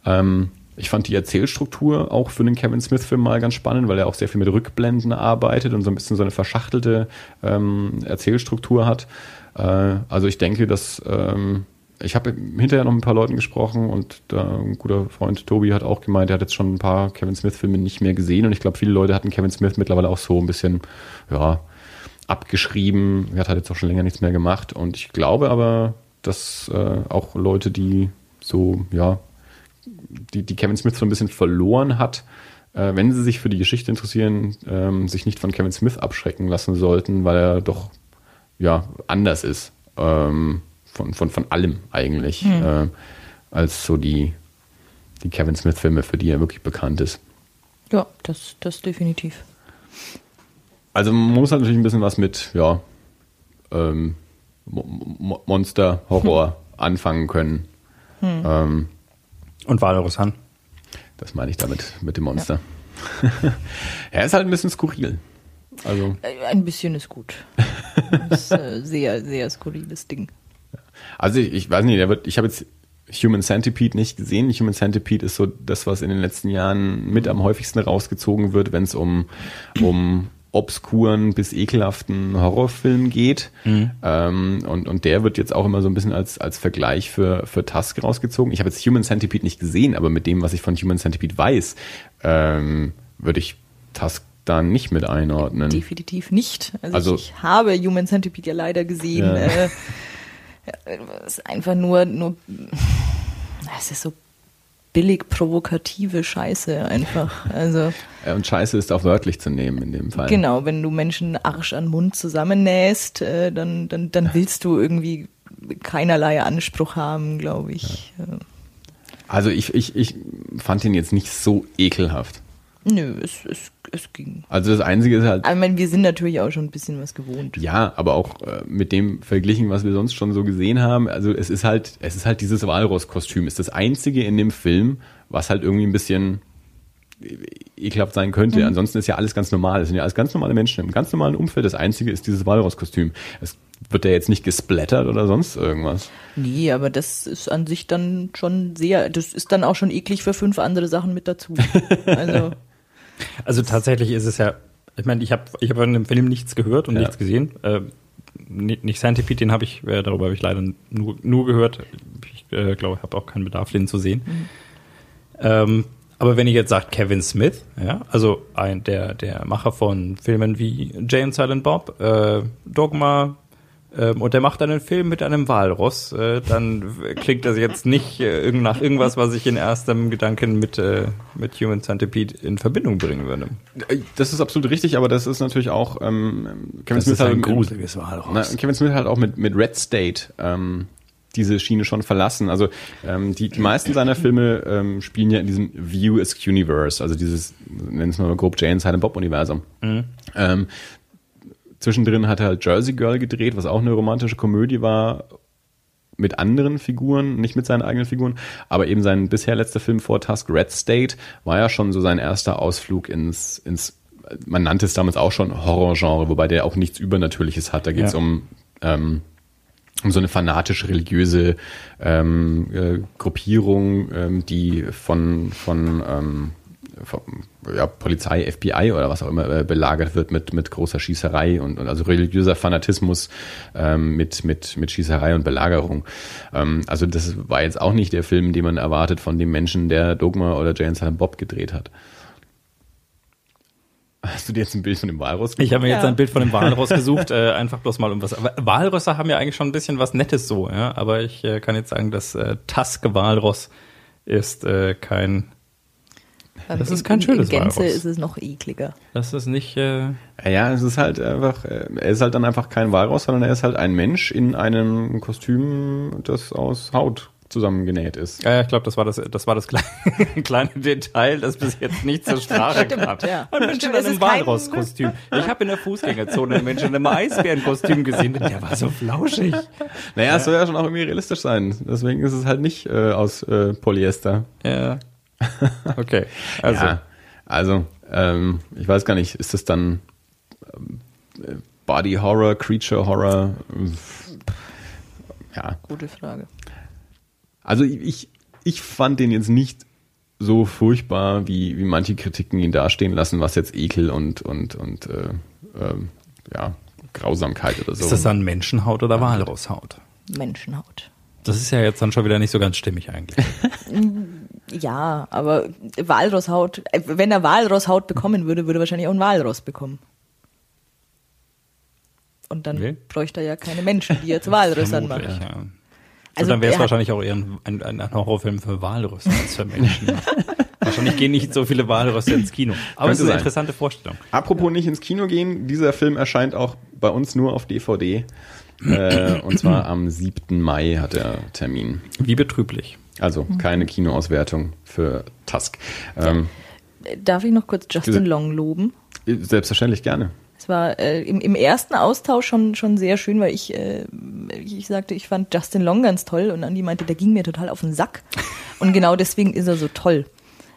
Ähm, ich fand die Erzählstruktur auch für den Kevin Smith-Film mal ganz spannend, weil er auch sehr viel mit Rückblenden arbeitet und so ein bisschen so eine verschachtelte ähm, Erzählstruktur hat. Äh, also ich denke, dass ähm, ich habe hinterher noch mit ein paar Leuten gesprochen und da ein guter Freund Tobi hat auch gemeint, er hat jetzt schon ein paar Kevin Smith-Filme nicht mehr gesehen und ich glaube, viele Leute hatten Kevin Smith mittlerweile auch so ein bisschen, ja, abgeschrieben. Er hat jetzt auch schon länger nichts mehr gemacht und ich glaube aber, dass äh, auch Leute, die so, ja, die, die Kevin Smith so ein bisschen verloren hat, äh, wenn sie sich für die Geschichte interessieren, ähm, sich nicht von Kevin Smith abschrecken lassen sollten, weil er doch, ja, anders ist. Ähm, von, von, von allem eigentlich, mhm. äh, als so die, die Kevin Smith-Filme, für die er wirklich bekannt ist. Ja, das, das definitiv. Also man muss halt natürlich ein bisschen was mit, ja, ähm, Mo Monster, Horror hm. anfangen können. Hm. Ähm, Und Walrus Han. Das meine ich damit, mit dem Monster. Ja. er ist halt ein bisschen skurril. Also. Äh, ein bisschen ist gut. Das ist ein sehr, sehr skurriles Ding. Also ich, ich weiß nicht, der wird, ich habe jetzt Human Centipede nicht gesehen. Human Centipede ist so das, was in den letzten Jahren mit am häufigsten rausgezogen wird, wenn es um, um obskuren bis ekelhaften Horrorfilm geht. Mhm. Ähm, und, und der wird jetzt auch immer so ein bisschen als, als Vergleich für, für Tusk rausgezogen. Ich habe jetzt Human Centipede nicht gesehen, aber mit dem, was ich von Human Centipede weiß, ähm, würde ich Tusk da nicht mit einordnen. Definitiv nicht. Also, also ich, ich, habe Human Centipede ja leider gesehen. Ja. Äh, es ist einfach nur, nur, es ist so billig provokative Scheiße einfach. Also und Scheiße ist auch wörtlich zu nehmen in dem Fall. Genau, wenn du Menschen Arsch an Mund zusammennähst, äh, dann, dann, dann willst du irgendwie keinerlei Anspruch haben, glaube ich. Ja. Also ich, ich, ich fand ihn jetzt nicht so ekelhaft. Nö, es, es, es ging. Also das Einzige ist halt. Ich meine, wir sind natürlich auch schon ein bisschen was gewohnt. Ja, aber auch äh, mit dem verglichen, was wir sonst schon so gesehen haben. Also es ist halt, es ist halt dieses Walross-Kostüm. Ist das Einzige in dem Film, was halt irgendwie ein bisschen ekelhaft sein könnte. Mhm. Ansonsten ist ja alles ganz normal. Es sind ja alles ganz normale Menschen im ganz normalen Umfeld. Das Einzige ist dieses Walross-Kostüm. Es wird ja jetzt nicht gesplattert oder sonst irgendwas. Nee, aber das ist an sich dann schon sehr, das ist dann auch schon eklig für fünf andere Sachen mit dazu. Also. Also tatsächlich ist es ja, ich meine, ich habe ich hab von dem Film nichts gehört und ja. nichts gesehen. Äh, nicht, nicht Scientific, den habe ich, äh, darüber habe ich leider nur, nur gehört. Ich äh, glaube, ich habe auch keinen Bedarf, den zu sehen. Mhm. Ähm, aber wenn ihr jetzt sagt Kevin Smith, ja, also ein der der Macher von Filmen wie Jay and Silent Bob, äh, Dogma, und der macht dann einen Film mit einem Walross, äh, dann klingt das jetzt nicht äh, nach irgendwas, was ich in erstem Gedanken mit, äh, mit Human Centipede in Verbindung bringen würde. Das ist absolut richtig, aber das ist natürlich auch ähm, Kevin das Smith ist halt ein gruseliges Walross. Na, Kevin Smith hat auch mit, mit Red State ähm, diese Schiene schon verlassen. Also ähm, die, die meisten seiner Filme ähm, spielen ja in diesem View as Universe, also dieses, nennen es mal grob Jay and Silent Bob Universum. Mhm. Ähm, Zwischendrin hat er halt Jersey Girl gedreht, was auch eine romantische Komödie war mit anderen Figuren, nicht mit seinen eigenen Figuren, aber eben sein bisher letzter Film vor Tusk, Red State, war ja schon so sein erster Ausflug ins, ins man nannte es damals auch schon Horrorgenre, wobei der auch nichts Übernatürliches hat. Da geht es ja. um, ähm, um so eine fanatisch religiöse ähm, äh, Gruppierung, ähm, die von, von ähm, ja, Polizei, FBI oder was auch immer äh, belagert wird mit, mit großer Schießerei und, und also religiöser Fanatismus ähm, mit, mit, mit Schießerei und Belagerung. Ähm, also das war jetzt auch nicht der Film, den man erwartet von dem Menschen, der Dogma oder Jane Silent Bob gedreht hat. Hast du dir jetzt ein Bild von dem Walross gesucht? Ich habe mir jetzt ein Bild von dem Walross gesucht, äh, einfach bloß mal um was. Aber Walrösser haben ja eigentlich schon ein bisschen was Nettes so, ja. Aber ich äh, kann jetzt sagen, das äh, Taske Walross ist äh, kein das ist kein in, schönes in Gänze Walross. ist es noch ekliger. Das ist nicht. Äh ja, es ist halt einfach. Äh, er ist halt dann einfach kein Walross, sondern er ist halt ein Mensch in einem Kostüm, das aus Haut zusammengenäht ist. Ja, ich glaube, das war das, das war das kleine, kleine Detail, das bis jetzt nicht zur Sprache kam. Ja. Ein Mensch in einem Walross-Kostüm. Ich habe in der Fußgängerzone einen Menschen in einem Eisbärenkostüm gesehen, der war so flauschig. Naja, es soll ja schon auch irgendwie realistisch sein. Deswegen ist es halt nicht äh, aus äh, Polyester. Ja. Okay. Also, Ja, also ähm, ich weiß gar nicht, ist das dann äh, Body Horror, Creature Horror? Ja, Gute Frage. also ich, ich fand den jetzt nicht so furchtbar, wie, wie manche Kritiken ihn dastehen lassen, was jetzt Ekel und, und, und äh, ähm, ja, Grausamkeit oder so. ist das dann Menschenhaut oder Walrosshaut? Menschenhaut. Das ist ja jetzt dann schon wieder nicht so ganz stimmig eigentlich. Ja, aber Walrosshaut, äh, wenn er Walrosshaut bekommen würde, würde er wahrscheinlich auch ein Walross bekommen. Und dann Okay. bräuchte er ja keine Menschen, die jetzt Walrössern machen. ja. Also Also dann wäre es wahrscheinlich auch eher ein, ein, ein Horrorfilm für Walrösser als für Menschen. wahrscheinlich gehen nicht so viele Walrösser ins Kino. Aber es ist eine sein. interessante Vorstellung. Apropos nicht ins Kino gehen, dieser Film erscheint auch bei uns nur auf DVD. äh, und zwar am 7. Mai hat er Termin. Wie betrüblich. Also keine Kinoauswertung für Tusk. Ähm, Darf ich noch kurz Justin Long loben? selbstverständlich gerne. Es war äh, im, im ersten Austausch schon, schon sehr schön, weil ich, äh, ich sagte, ich fand Justin Long ganz toll und Andi meinte, der ging mir total auf den Sack. Und genau deswegen ist er so toll.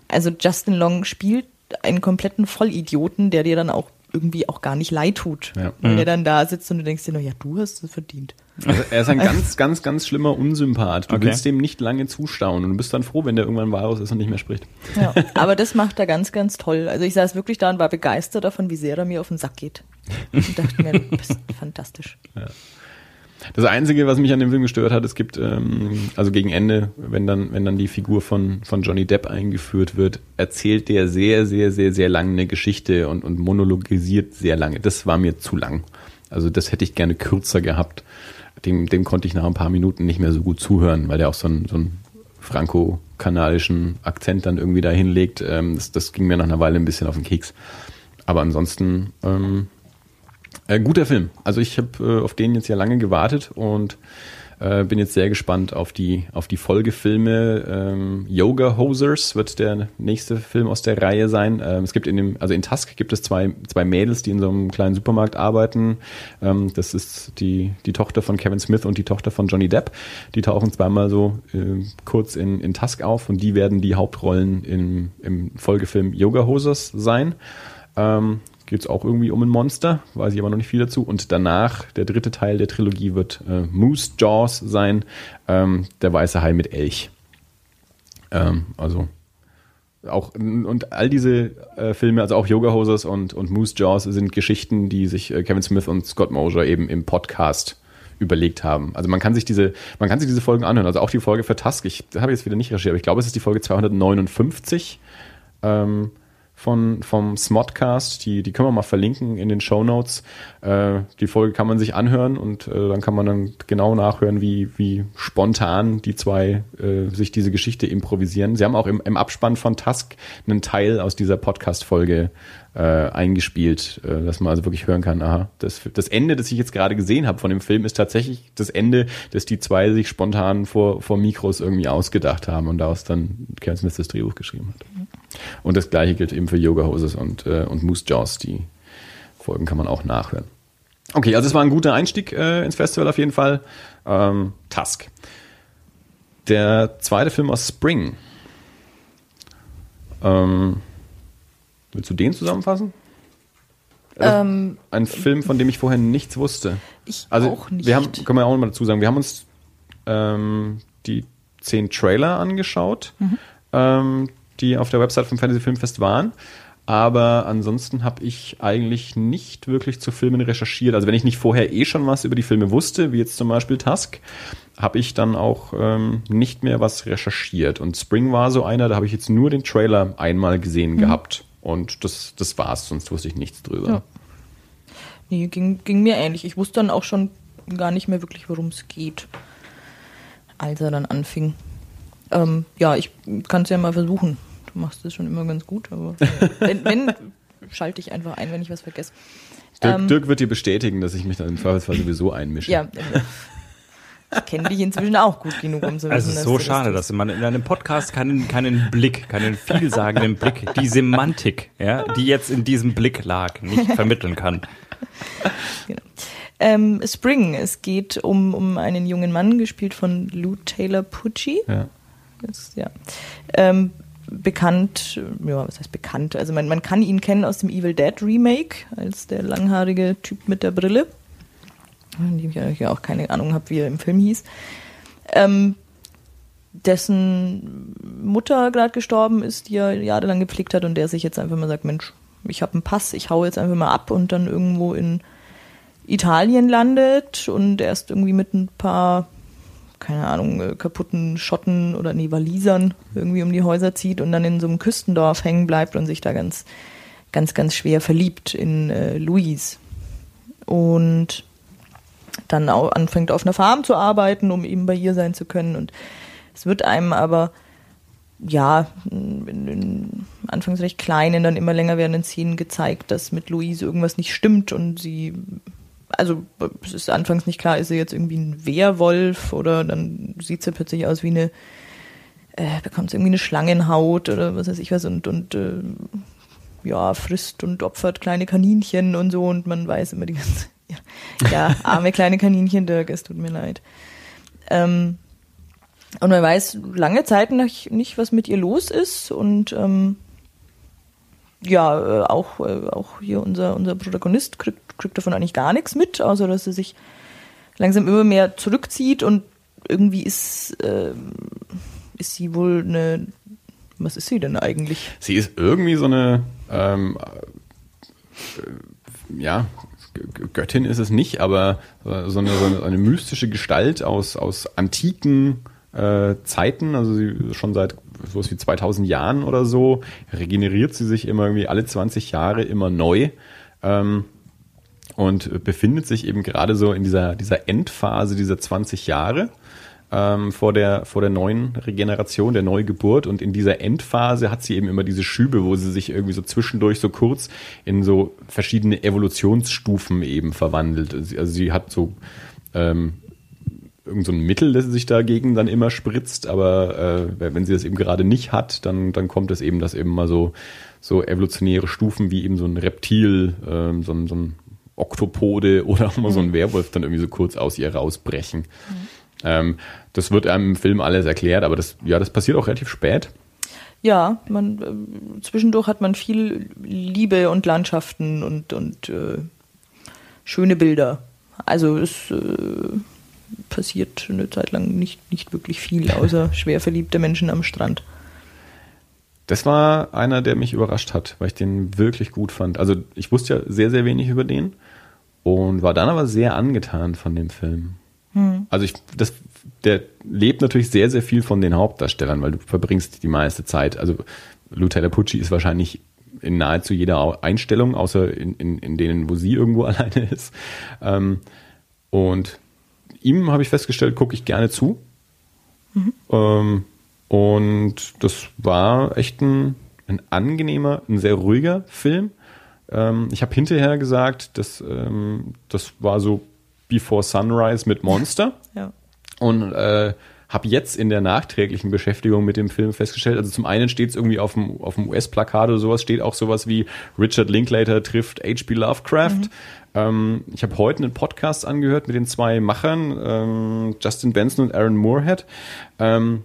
Also Justin Long spielt einen kompletten Vollidioten, der dir dann auch irgendwie auch gar nicht leid tut. Ja. Weil der dann da sitzt und du denkst dir nur, ja, du hast es verdient. Also er ist ein ganz, ganz, ganz schlimmer Unsympath. Du Okay. willst dem nicht lange zustauen und du bist dann froh, wenn der irgendwann Virus ist und nicht mehr spricht. Ja, aber das macht er ganz, ganz toll. Also ich saß wirklich da und war begeistert davon, wie sehr er mir auf den Sack geht. Und dachte mir, du bist fantastisch. Das Einzige, was mich an dem Film gestört hat, es gibt, ähm, also gegen Ende, wenn dann, wenn dann die Figur von, von Johnny Depp eingeführt wird, erzählt der sehr, sehr, sehr, sehr lange eine Geschichte und, und monologisiert sehr lange. Das war mir zu lang. Also das hätte ich gerne kürzer gehabt. Dem, dem konnte ich nach ein paar Minuten nicht mehr so gut zuhören, weil der auch so einen, so einen franco-kanadischen Akzent dann irgendwie da hinlegt. Ähm, das, das ging mir nach einer Weile ein bisschen auf den Keks. Aber ansonsten, ähm, äh, guter Film. Also ich habe äh, auf den jetzt ja lange gewartet und äh, bin jetzt sehr gespannt auf die auf die Folgefilme. Ähm, Yoga Hosers wird der nächste Film aus der Reihe sein. Ähm, es gibt in dem also in Tusk gibt es zwei zwei Mädels, die in so einem kleinen Supermarkt arbeiten. Ähm, das ist die die Tochter von Kevin Smith und die Tochter von Johnny Depp. Die tauchen zweimal so äh, kurz in in Tusk auf und die werden die Hauptrollen im im Folgefilm Yoga Hosers sein. Ähm, geht es auch irgendwie um ein Monster, weiß ich aber noch nicht viel dazu. Und danach, der dritte Teil der Trilogie wird äh, Moose Jaws sein, ähm, der weiße Hai mit Elch. Ähm, also auch und all diese äh, Filme, also auch Yoga Hosers und, und Moose Jaws sind Geschichten, die sich äh, Kevin Smith und Scott Mosier eben im Podcast überlegt haben. Also man kann sich diese, man kann sich diese Folgen anhören. Also auch die Folge für Tusk, ich habe jetzt wieder nicht recherchiert, aber ich glaube, es ist die Folge 259 ähm, von, vom Smodcast. Die, die können wir mal verlinken in den Show Notes. Äh, die Folge kann man sich anhören und äh, dann kann man dann genau nachhören, wie, wie spontan die zwei äh, sich diese Geschichte improvisieren. Sie haben auch im, im Abspann von Tusk einen Teil aus dieser Podcast-Folge äh, eingespielt, äh, dass man also wirklich hören kann, aha, das, das Ende, das ich jetzt gerade gesehen habe von dem Film, ist tatsächlich das Ende, das die zwei sich spontan vor, vor Mikros irgendwie ausgedacht haben und daraus dann Kevin das Drehbuch geschrieben hat. Und das gleiche gilt eben für Yoga Hoses und, äh, und Moose Jaws. Die Folgen kann man auch nachhören. Okay, also es war ein guter Einstieg äh, ins Festival auf jeden Fall. Ähm, Tusk. Der zweite Film aus Spring. Ähm, willst du den zusammenfassen? Also, Ähm, ein Film, von dem ich vorher nichts wusste. ich Also auch nicht. wir haben, können wir auch noch mal dazu sagen, wir haben uns ähm, die zehn Trailer angeschaut, Mhm. ähm, die auf der Website vom Fantasy Filmfest waren. Aber ansonsten habe ich eigentlich nicht wirklich zu Filmen recherchiert. Also wenn ich nicht vorher eh schon was über die Filme wusste, wie jetzt zum Beispiel Tusk, habe ich dann auch ähm, nicht mehr was recherchiert. Und Spring war so einer, da habe ich jetzt nur den Trailer einmal gesehen gehabt. Und das, das war's, sonst wusste ich nichts drüber. Ja. Nee, ging, ging mir ähnlich. Ich wusste dann auch schon gar nicht mehr wirklich, worum es geht, als er dann anfing. Ähm, ja, ich kann es ja mal versuchen. Du machst es schon immer ganz gut, aber wenn, wenn schalte ich einfach ein, wenn ich was vergesse. Dirk, Ähm, Dirk wird dir bestätigen, dass ich mich dann im Zweifelsfall sowieso einmische. Ja, äh, ich kenne dich inzwischen auch gut genug, um zu wissen, Also es ist so schade, tust. dass man in einem Podcast keinen, keinen Blick, keinen vielsagenden Blick, die Semantik, ja, die jetzt in diesem Blick lag, nicht vermitteln kann. Genau. Ähm, Spring, es geht um, um einen jungen Mann, gespielt von Lou Taylor Pucci. Ja. Das, ja. Ähm, bekannt, ja, was heißt bekannt? Also man, man kann ihn kennen aus dem Evil Dead Remake als der langhaarige Typ mit der Brille, von dem ich ja auch keine Ahnung habe, wie er im Film hieß. Ähm, dessen Mutter gerade gestorben ist, die er jahrelang gepflegt hat und der sich jetzt einfach mal sagt, Mensch, ich habe einen Pass, ich hau jetzt einfach mal ab und dann irgendwo in Italien landet und erst irgendwie mit ein paar, keine Ahnung, äh, kaputten Schotten oder nee, irgendwie um die Häuser zieht und dann in so einem Küstendorf hängen bleibt und sich da ganz, ganz, ganz schwer verliebt in äh, Louise. Und dann auch anfängt auf einer Farm zu arbeiten, um eben bei ihr sein zu können und es wird einem aber ja, in, in anfangs recht kleinen, dann immer länger werdenden Szenen gezeigt, dass mit Louise irgendwas nicht stimmt und sie, also es ist anfangs nicht klar, ist sie jetzt irgendwie ein Wehrwolf oder dann sieht sie plötzlich aus wie eine, äh, bekommt sie irgendwie eine Schlangenhaut oder was weiß ich was und, und äh, ja, frisst und opfert kleine Kaninchen und so und man weiß immer die ganze, ja, ja arme kleine Kaninchen, Dirk, es tut mir leid. Ähm, und man weiß lange Zeit nicht, was mit ihr los ist. Und ähm, ja, äh, auch, äh, auch hier unser, unser Protagonist kriegt, kriegt davon eigentlich gar nichts mit, außer dass er sich langsam immer mehr zurückzieht und irgendwie ist, äh, ist sie wohl eine. Was ist sie denn eigentlich? Sie ist irgendwie so eine, ähm, äh, ja, Göttin ist es nicht, aber so eine, so eine, eine mystische Gestalt aus, aus antiken äh, Zeiten, also sie schon seit sowas wie 2000 Jahren oder so, regeneriert sie sich immer irgendwie alle 20 Jahre immer neu. Ähm, und befindet sich eben gerade so in dieser, dieser Endphase dieser 20 Jahre ähm, vor, der, vor der neuen Regeneration, der Neugeburt. Und in dieser Endphase hat sie eben immer diese Schübe, wo sie sich irgendwie so zwischendurch so kurz in so verschiedene Evolutionsstufen eben verwandelt. Also sie hat so ähm, irgend so ein Mittel, das sich dagegen dann immer spritzt, aber äh, wenn sie das eben gerade nicht hat, dann, dann kommt es eben, dass eben mal so, so evolutionäre Stufen wie eben so ein Reptil, ähm, so, ein, so ein Oktopode oder mal so ein mhm. Werwolf dann irgendwie so kurz aus ihr rausbrechen. Mhm. Ähm, das wird einem im Film alles erklärt, aber das, ja, das passiert auch relativ spät. Ja, man, äh, zwischendurch hat man viel Liebe und Landschaften und, und äh, schöne Bilder. Also es äh, passiert eine Zeit lang nicht, nicht wirklich viel, außer schwer verliebte Menschen am Strand. Das war einer, der mich überrascht hat, weil ich den wirklich gut fand. Also ich wusste ja sehr, sehr wenig über den und war dann aber sehr angetan von dem Film. Hm. Also ich, das, der lebt natürlich sehr, sehr viel von den Hauptdarstellern, weil du verbringst die meiste Zeit. Also Lou Taylor Pucci ist wahrscheinlich in nahezu jeder Einstellung, außer in, in, in denen, wo sie irgendwo alleine ist. Ähm, und ihm habe ich festgestellt, gucke ich gerne zu. Mhm. Ähm, und das war echt ein, ein angenehmer, ein sehr ruhiger Film. Ähm, ich habe hinterher gesagt, dass, ähm, das war so Before Sunrise mit Monster. ja. Und äh, habe jetzt in der nachträglichen Beschäftigung mit dem Film festgestellt, also zum einen steht es irgendwie auf dem, auf dem US-Plakat oder sowas, steht auch sowas wie Richard Linklater trifft H.P. Lovecraft. Mhm. Ähm, ich habe heute einen Podcast angehört mit den zwei Machern, ähm, Justin Benson und Aaron Moorhead. Ähm,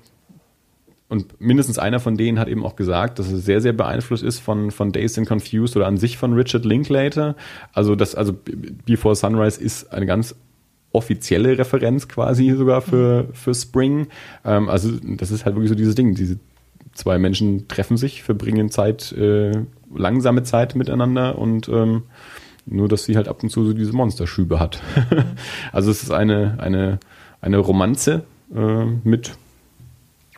und mindestens einer von denen hat eben auch gesagt, dass es sehr, sehr beeinflusst ist von, von Days and Confused oder an sich von Richard Linklater. Also das, also Before Sunrise ist eine ganz offizielle Referenz quasi sogar für, für Spring. Ähm, also das ist halt wirklich so dieses Ding. Diese zwei Menschen treffen sich, verbringen Zeit, äh, langsame Zeit miteinander und ähm, nur, dass sie halt ab und zu so diese Monsterschübe hat. also es ist eine, eine, eine Romanze äh, mit,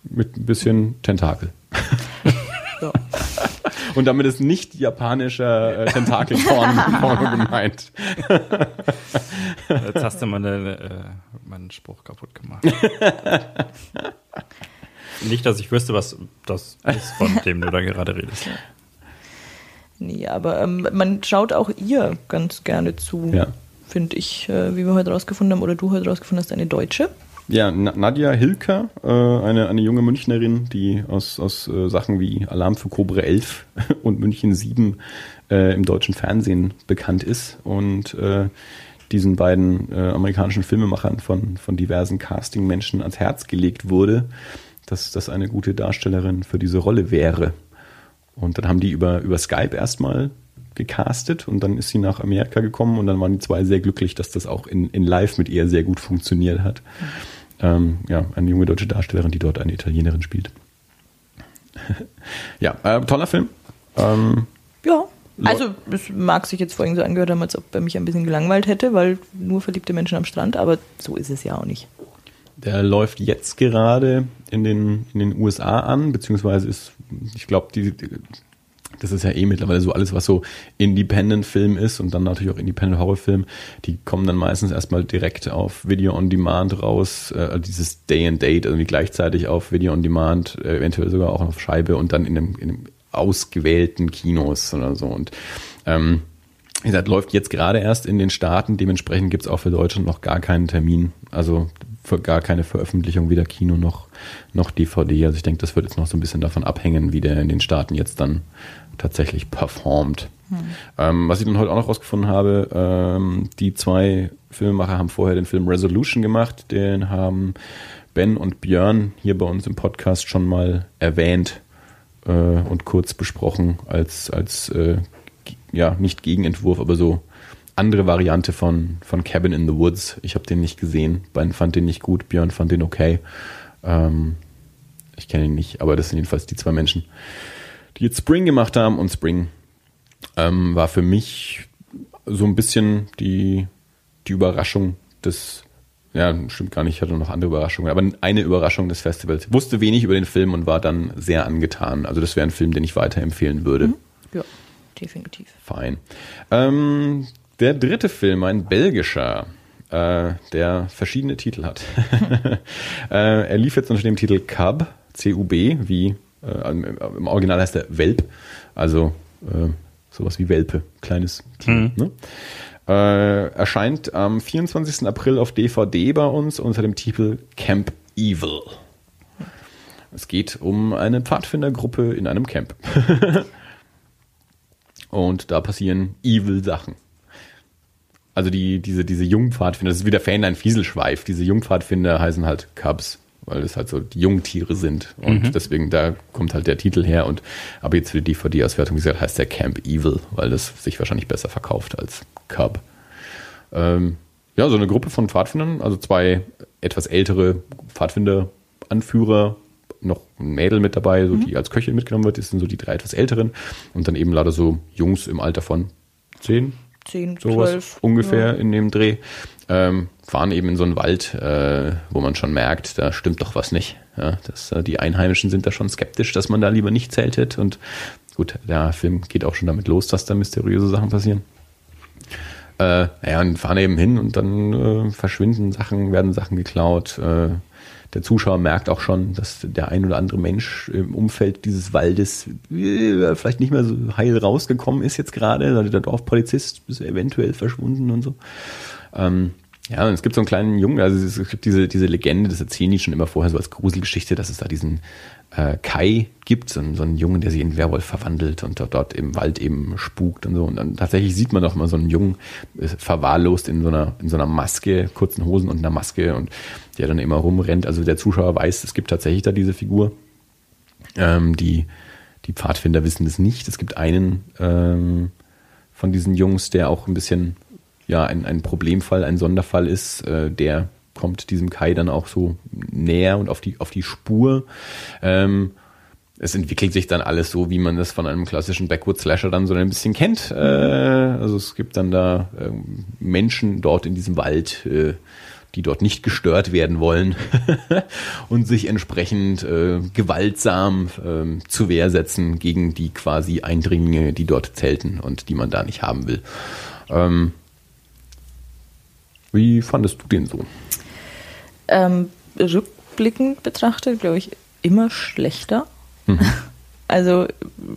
mit ein bisschen Tentakel. ja. Und damit ist nicht japanischer äh, Tentakelporn gemeint. Jetzt hast du meine, äh, meinen Spruch kaputt gemacht. nicht, dass ich wüsste, was das ist, von dem du da gerade redest. Nee, aber ähm, man schaut auch ihr ganz gerne zu, ja. finde ich, äh, wie wir heute rausgefunden haben, oder du heute rausgefunden hast, eine Deutsche. Ja, Nadja Hilker, äh, eine, eine junge Münchnerin, die aus, aus äh, Sachen wie Alarm für Cobra 11 und München 7 äh, im deutschen Fernsehen bekannt ist und äh, diesen beiden äh, amerikanischen Filmemachern von, von diversen Casting-Menschen ans Herz gelegt wurde dass das eine gute Darstellerin für diese Rolle wäre. Und dann haben die über, über Skype erstmal gecastet und dann ist sie nach Amerika gekommen und dann waren die zwei sehr glücklich, dass das auch in, in Live mit ihr sehr gut funktioniert hat. Mhm. Ähm, ja, eine junge deutsche Darstellerin, die dort eine Italienerin spielt. ja, äh, toller Film. Ähm, ja, also es mag sich jetzt vorhin so angehört haben, als ob er mich ein bisschen gelangweilt hätte, weil nur verliebte Menschen am Strand, aber so ist es ja auch nicht. Der läuft jetzt gerade in den, in den USA an, beziehungsweise ist, ich glaube, die, das ist ja eh mittlerweile so alles, was so Independent-Film ist und dann natürlich auch Independent-Horror-Film, die kommen dann meistens erstmal direkt auf Video on Demand raus, äh, dieses Day and Date, irgendwie gleichzeitig auf Video on Demand, äh, eventuell sogar auch auf Scheibe und dann in einem, in einem ausgewählten Kinos oder so. Und ähm, wie gesagt, läuft jetzt gerade erst in den Staaten, dementsprechend gibt es auch für Deutschland noch gar keinen Termin, also gar keine Veröffentlichung, weder Kino noch, noch DVD. Also ich denke, das wird jetzt noch so ein bisschen davon abhängen, wie der in den Staaten jetzt dann tatsächlich performt. Hm. Ähm, was ich dann heute auch noch rausgefunden habe, ähm, die zwei Filmemacher haben vorher den Film Resolution gemacht, den haben Ben und Björn hier bei uns im Podcast schon mal erwähnt äh, und kurz besprochen als, als äh, ja, nicht Gegenentwurf, aber so andere Variante von, von Cabin in the Woods. Ich habe den nicht gesehen. Ben fand den nicht gut, Björn fand den okay. Ähm, ich kenne ihn nicht, aber das sind jedenfalls die zwei Menschen, die jetzt Spring gemacht haben. Und Spring ähm, war für mich so ein bisschen die, die Überraschung des ja, stimmt gar nicht, ich hatte noch andere Überraschungen, aber eine Überraschung des Festivals. Ich wusste wenig über den Film und war dann sehr angetan. Also das wäre ein Film, den ich weiterempfehlen würde. Mhm. Ja, definitiv. Fein. Ähm, der dritte Film, ein belgischer, äh, der verschiedene Titel hat. äh, er lief jetzt unter dem Titel Cub, C-U-B, wie äh, im Original heißt er Welp, also äh, sowas wie Welpe, kleines Tier. Mhm. Ne? Äh, erscheint am 24. April auf DVD bei uns unter dem Titel Camp Evil. Es geht um eine Pfadfindergruppe in einem Camp. Und da passieren evil Sachen. Also die, diese, diese Jungpfadfinder, das ist wie der Fan ein Fieselschweif. Diese Jungpfadfinder heißen halt Cubs, weil es halt so die Jungtiere sind. Und mhm. deswegen, da kommt halt der Titel her. Und aber jetzt für die DVD-Auswertung, wie gesagt, heißt der Camp Evil, weil das sich wahrscheinlich besser verkauft als Cub. Ähm, ja, so eine Gruppe von Pfadfindern, also zwei etwas ältere Pfadfinder-Anführer, noch ein Mädel mit dabei, so mhm. die als Köchin mitgenommen wird, das sind so die drei etwas älteren und dann eben leider so Jungs im Alter von zehn, zehn, sowas zwölf, ungefähr ja. in dem Dreh, ähm, fahren eben in so einen Wald, äh, wo man schon merkt, da stimmt doch was nicht. Ja, das, äh, die Einheimischen sind da schon skeptisch, dass man da lieber nicht zeltet und gut, der Film geht auch schon damit los, dass da mysteriöse Sachen passieren. Äh, naja, und fahren eben hin und dann äh, verschwinden Sachen, werden Sachen geklaut. Äh, der Zuschauer merkt auch schon, dass der ein oder andere Mensch im Umfeld dieses Waldes äh, vielleicht nicht mehr so heil rausgekommen ist jetzt gerade. Der Dorfpolizist ist eventuell verschwunden und so. Ähm, ja, und es gibt so einen kleinen Jungen, also es gibt diese, diese Legende, das erzählen die schon immer vorher so als Gruselgeschichte, dass es da diesen äh, Kai gibt, so, so einen Jungen, der sich in Werwolf verwandelt und dort, dort im Wald eben spukt und so. Und dann tatsächlich sieht man doch mal so einen Jungen äh, verwahrlost in so einer, in so einer Maske, kurzen Hosen und einer Maske und der dann immer rumrennt. Also der Zuschauer weiß, es gibt tatsächlich da diese Figur. Ähm, die, die Pfadfinder wissen das nicht. Es gibt einen ähm, von diesen Jungs, der auch ein bisschen ja ein, ein Problemfall, ein Sonderfall ist, äh, der kommt diesem Kai dann auch so näher und auf die, auf die Spur. Ähm, es entwickelt sich dann alles so, wie man das von einem klassischen Backwoods-Slasher dann so ein bisschen kennt. Äh, also es gibt dann da äh, Menschen dort in diesem Wald, äh, die dort nicht gestört werden wollen und sich entsprechend äh, gewaltsam äh, zur Wehr setzen gegen die quasi Eindringlinge, die dort zelten und die man da nicht haben will. Ähm, wie fandest du den so? Ähm, rückblickend betrachtet, glaube ich, immer schlechter. Mhm. Also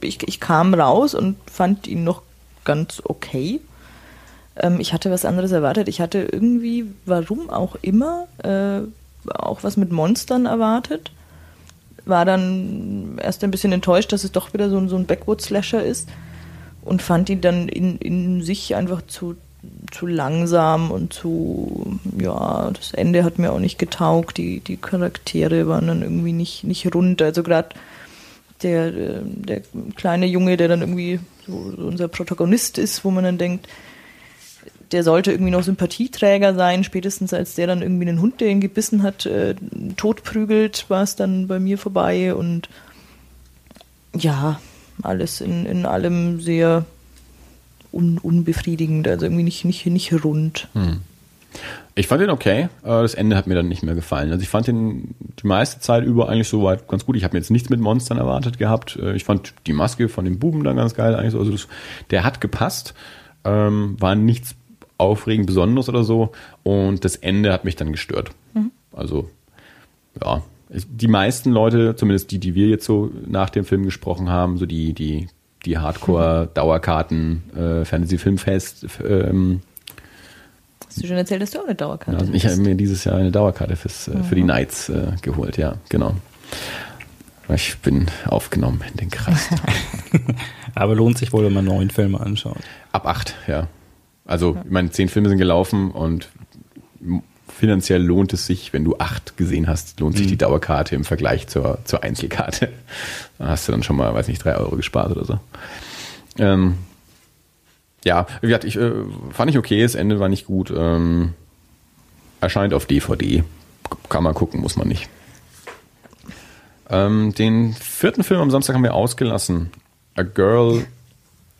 ich, ich kam raus und fand ihn noch ganz okay. Ähm, ich hatte was anderes erwartet. Ich hatte irgendwie, warum auch immer, äh, auch was mit Monstern erwartet. War dann erst ein bisschen enttäuscht, dass es doch wieder so, so ein Backwoods-Slasher ist und fand ihn dann in, in sich einfach zu zu langsam und zu, ja, das Ende hat mir auch nicht getaugt. Die, die Charaktere waren dann irgendwie nicht, nicht rund. Also gerade der, der kleine Junge, der dann irgendwie so, so unser Protagonist ist, wo man dann denkt, der sollte irgendwie noch Sympathieträger sein, spätestens als der dann irgendwie einen Hund, der ihn gebissen hat, äh, totprügelt, war es dann bei mir vorbei und ja, alles in, in allem sehr un, unbefriedigend, also irgendwie nicht, nicht, nicht rund. Hm. Ich fand den okay, das Ende hat mir dann nicht mehr gefallen. Also ich fand den die meiste Zeit über eigentlich soweit ganz gut. Ich habe mir jetzt nichts mit Monstern erwartet gehabt. Äh, ich fand die Maske von dem Buben dann ganz geil eigentlich. Also das, der hat gepasst, ähm, war nichts aufregend Besonderes oder so. Und das Ende hat mich dann gestört. Mhm. Also ja, die meisten Leute, zumindest die, die wir jetzt so nach dem Film gesprochen haben, so die die die Hardcore-Dauerkarten, äh, Fantasy-Filmfest. Ähm, Hast du schon erzählt, dass du auch eine Dauerkarte hast? Ich habe mir dieses Jahr eine Dauerkarte fürs, äh, für die Nights äh, geholt, ja, genau. Ich bin aufgenommen in den Kreis. Aber lohnt sich wohl, wenn man neun Filme anschaut. Ab acht, ja. Also, ja. ich meine, zehn Filme sind gelaufen und finanziell lohnt es sich, wenn du acht gesehen hast, lohnt sich mhm. die Dauerkarte im Vergleich zur, zur Einzelkarte. Da hast du dann schon mal, weiß nicht, drei Euro gespart oder so. Ähm, ja, wie gesagt, ich, äh, fand ich okay, das Ende war nicht gut. Ähm, erscheint auf DVD. Kann man gucken, muss man nicht. Ähm, den vierten Film am Samstag haben wir ausgelassen. A Girl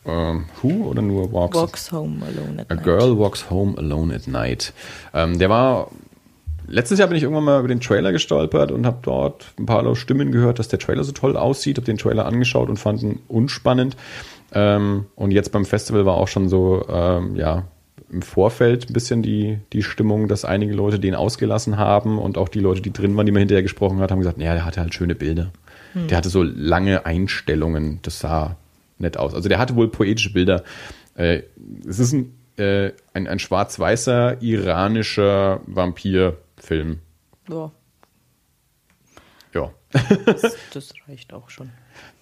ähm, Who oder nur Walks? Walks Home Alone at A Night. A Girl Walks Home Alone at Night. Ähm, der war Letztes Jahr bin ich irgendwann mal über den Trailer gestolpert und habe dort ein paar Stimmen gehört, dass der Trailer so toll aussieht. Habe den Trailer angeschaut und fand ihn unspannend. Ähm, und jetzt beim Festival war auch schon so, ähm, ja, im Vorfeld ein bisschen die, die Stimmung, dass einige Leute den ausgelassen haben und auch die Leute, die drin waren, die man hinterher gesprochen hat, haben gesagt, naja, der hatte halt schöne Bilder. Hm. Der hatte so lange Einstellungen. Das sah nett aus. Also der hatte wohl poetische Bilder. Äh, es ist ein, äh, ein, ein schwarz-weißer iranischer Vampirfilm. Ja. Ja. Das, das, reicht auch schon.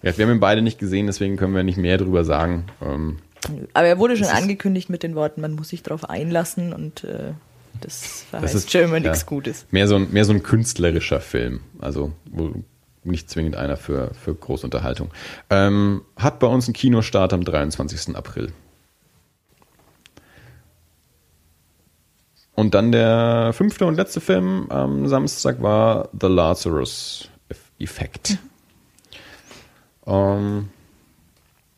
Ja, wir haben ihn beide nicht gesehen, deswegen können wir nicht mehr drüber sagen. Ähm, Aber er wurde schon angekündigt mit den Worten, man muss sich darauf einlassen und äh, das verheißt das ist, schon immer ja, nichts Gutes. Mehr so, ein, mehr so ein künstlerischer Film. Also, wo nicht zwingend einer für, für Großunterhaltung. Ähm, hat bei uns einen Kinostart am 23. April. Und dann der fünfte und letzte Film am Samstag war The Lazarus Effect. Ähm,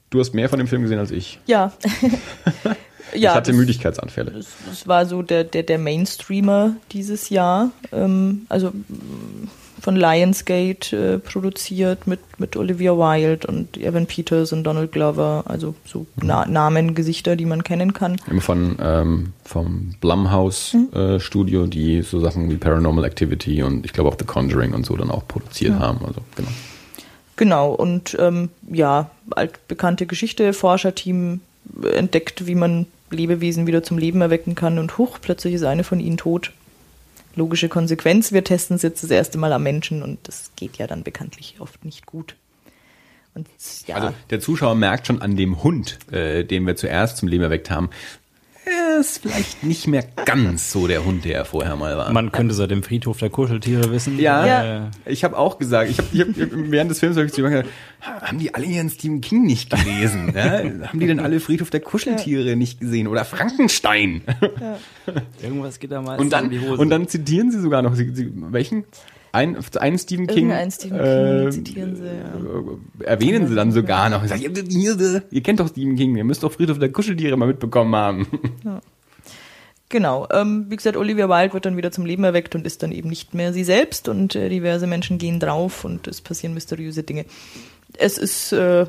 du hast mehr von dem Film gesehen als ich. Ja. ich ja, hatte das, Müdigkeitsanfälle. Das, das, war so der, der, der Mainstreamer dieses Jahr. Ähm, also von Lionsgate äh, produziert mit, mit Olivia Wilde und Evan Peters und Donald Glover, also so Na Namen, Gesichter, die man kennen kann. Von ähm, vom Blumhouse mhm. äh, Studio, die so Sachen wie Paranormal Activity und ich glaube auch The Conjuring und so dann auch produziert ja. haben. Also genau. Genau, und ähm, ja, altbekannte Geschichte, Forscherteam entdeckt, wie man Lebewesen wieder zum Leben erwecken kann und hoch, plötzlich ist eine von ihnen tot logische Konsequenz. Wir testen es jetzt das erste Mal am Menschen und das geht ja dann bekanntlich oft nicht gut. Und, ja. Also der Zuschauer merkt schon an dem Hund, äh, den wir zuerst zum Leben erweckt haben, er ist vielleicht nicht mehr ganz so der Hund, der er vorher mal war. Man könnte seit dem Friedhof der Kuscheltiere wissen. Ja, ja. ich habe auch gesagt, ich habe hab, während des Films hab ich zu gesagt, haben die alle ihren Stephen King nicht gelesen? ja? Haben die denn alle Friedhof der Kuscheltiere ja. nicht gesehen? Oder Frankenstein? Ja. Irgendwas geht da mal und dann, die Hose. Und dann zitieren sie sogar noch, sie, sie, welchen? Ein, einen Stephen King, Irgendeinen Stephen King äh, zitieren sie, ja. Erwähnen sie dann sogar noch. Sag, ihr, ihr kennt doch Stephen King, ihr müsst doch Friedhof der Kuscheltiere mal mitbekommen haben. Ja. Genau. Ähm, wie gesagt, Olivia Wilde wird dann wieder zum Leben erweckt und ist dann eben nicht mehr sie selbst und äh, diverse Menschen gehen drauf und es passieren mysteriöse Dinge. Es ist, äh,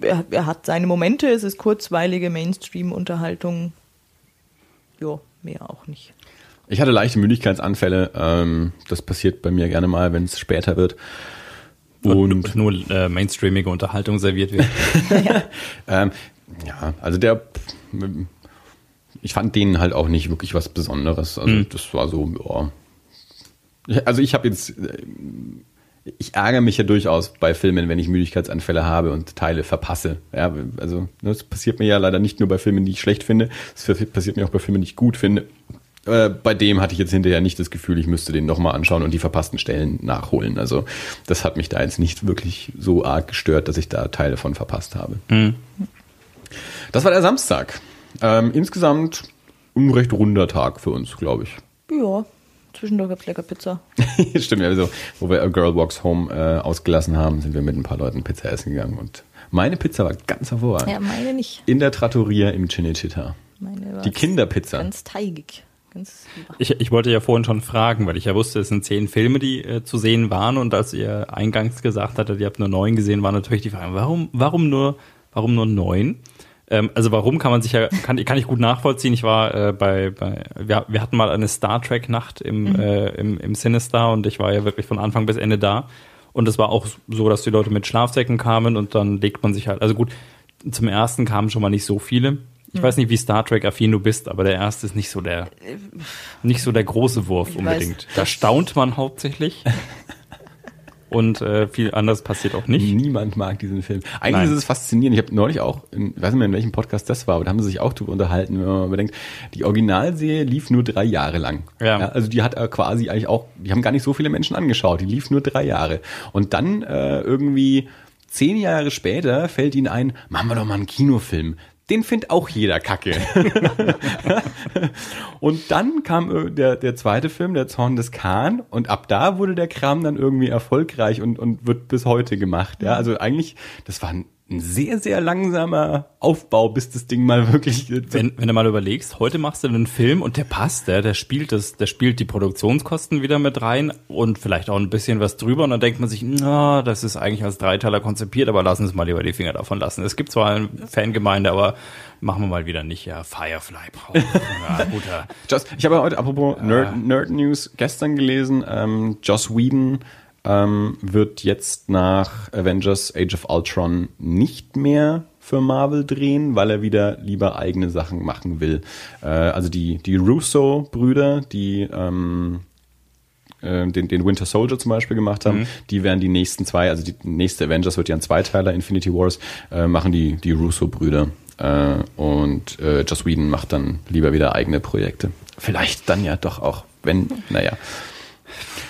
er, er, hat seine Momente, es ist kurzweilige Mainstream-Unterhaltung. Ja, mehr auch nicht. Ich hatte leichte Müdigkeitsanfälle. Ähm, das passiert bei mir gerne mal, wenn es später wird. Und, und nur äh, mainstreamige Unterhaltung serviert wird. ja. ähm, ja, also der, ich fand den halt auch nicht wirklich was Besonderes. Also mhm. das war so, ja. Also ich habe jetzt, ich ärgere mich ja durchaus bei Filmen, wenn ich Müdigkeitsanfälle habe und Teile verpasse. Ja, also ne, das passiert mir ja leider nicht nur bei Filmen, die ich schlecht finde, es passiert mir auch bei Filmen, die ich gut finde. Äh, bei dem hatte ich jetzt hinterher nicht das Gefühl, ich müsste den nochmal anschauen und die verpassten Stellen nachholen. Also das hat mich da jetzt nicht wirklich so arg gestört, dass ich da Teile von verpasst habe. Mhm. Das war der Samstag. Ähm, insgesamt ein recht runder Tag für uns, glaube ich. Ja, zwischendurch gab es lecker Pizza. Stimmt, also, wo wir A Girl Walks Home äh, ausgelassen haben, sind wir mit ein paar Leuten Pizza essen gegangen und meine Pizza war ganz hervorragend. Ja, meine nicht. In der Trattoria im Cinecittà. Meine war Die Kinderpizza. Ganz teigig. Ganz Ich, ich wollte ja vorhin schon fragen, weil ich ja wusste, es sind zehn Filme, die äh, zu sehen waren und als ihr eingangs gesagt hattet, ihr habt nur neun gesehen, war natürlich die Frage, warum, warum nur, warum nur neun? Ähm, also warum kann man sich ja, kann, kann ich gut nachvollziehen. Ich war äh, bei, bei wir, wir hatten mal eine Star Trek Nacht im, Mhm. äh, im, im Sinister und ich war ja wirklich von Anfang bis Ende da. Und es war auch so, dass die Leute mit Schlafsäcken kamen und dann legt man sich halt, also gut, zum ersten kamen schon mal nicht so viele. Ich Mhm. weiß nicht, wie Star Trek affin du bist, aber der erste ist nicht so der, nicht so der große Wurf Ich unbedingt. weiß, da staunt man hauptsächlich. Und äh, viel anderes passiert auch nicht. Niemand mag diesen Film. Eigentlich Nein. ist es faszinierend. Ich habe neulich auch, in, ich weiß nicht mehr, in welchem Podcast das war, aber da haben sie sich auch drüber unterhalten, wenn man mal bedenkt, die Originalserie lief nur drei Jahre lang. Ja. also die hat äh, quasi eigentlich auch, die haben gar nicht so viele Menschen angeschaut. Die lief nur drei Jahre. Und dann äh, irgendwie zehn Jahre später fällt ihnen ein, machen wir doch mal einen Kinofilm. Den findet auch jeder Kacke. und dann kam der, der zweite Film, der Zorn des Khan, und ab da wurde der Kram dann irgendwie erfolgreich und, und wird bis heute gemacht. Ja, also eigentlich, das war ein, ein sehr, sehr langsamer Aufbau, bis das Ding mal wirklich. Wenn, wenn du mal überlegst, heute machst du einen Film und der passt, der, der spielt das, der spielt die Produktionskosten wieder mit rein und vielleicht auch ein bisschen was drüber und dann denkt man sich, na, das ist eigentlich als Dreiteiler konzipiert, aber lassen uns mal lieber die Finger davon lassen. Es gibt zwar eine Fangemeinde, aber machen wir mal wieder nicht. Ja, Firefly braucht. Ja, guter. Just, ich habe heute, apropos Nerd, Nerd News, gestern gelesen, ähm, Joss Whedon ähm, wird jetzt nach Avengers Age of Ultron nicht mehr für Marvel drehen, weil er wieder lieber eigene Sachen machen will. Äh, also die, die Russo-Brüder, die ähm, äh, den, den Winter Soldier zum Beispiel gemacht haben, die werden die nächsten zwei, also die nächste Avengers wird ja ein Zweiteiler, Infinity Wars, äh, machen die, die Russo-Brüder. Äh, und äh, Joss Whedon macht dann lieber wieder eigene Projekte. Vielleicht dann ja doch auch, wenn, naja.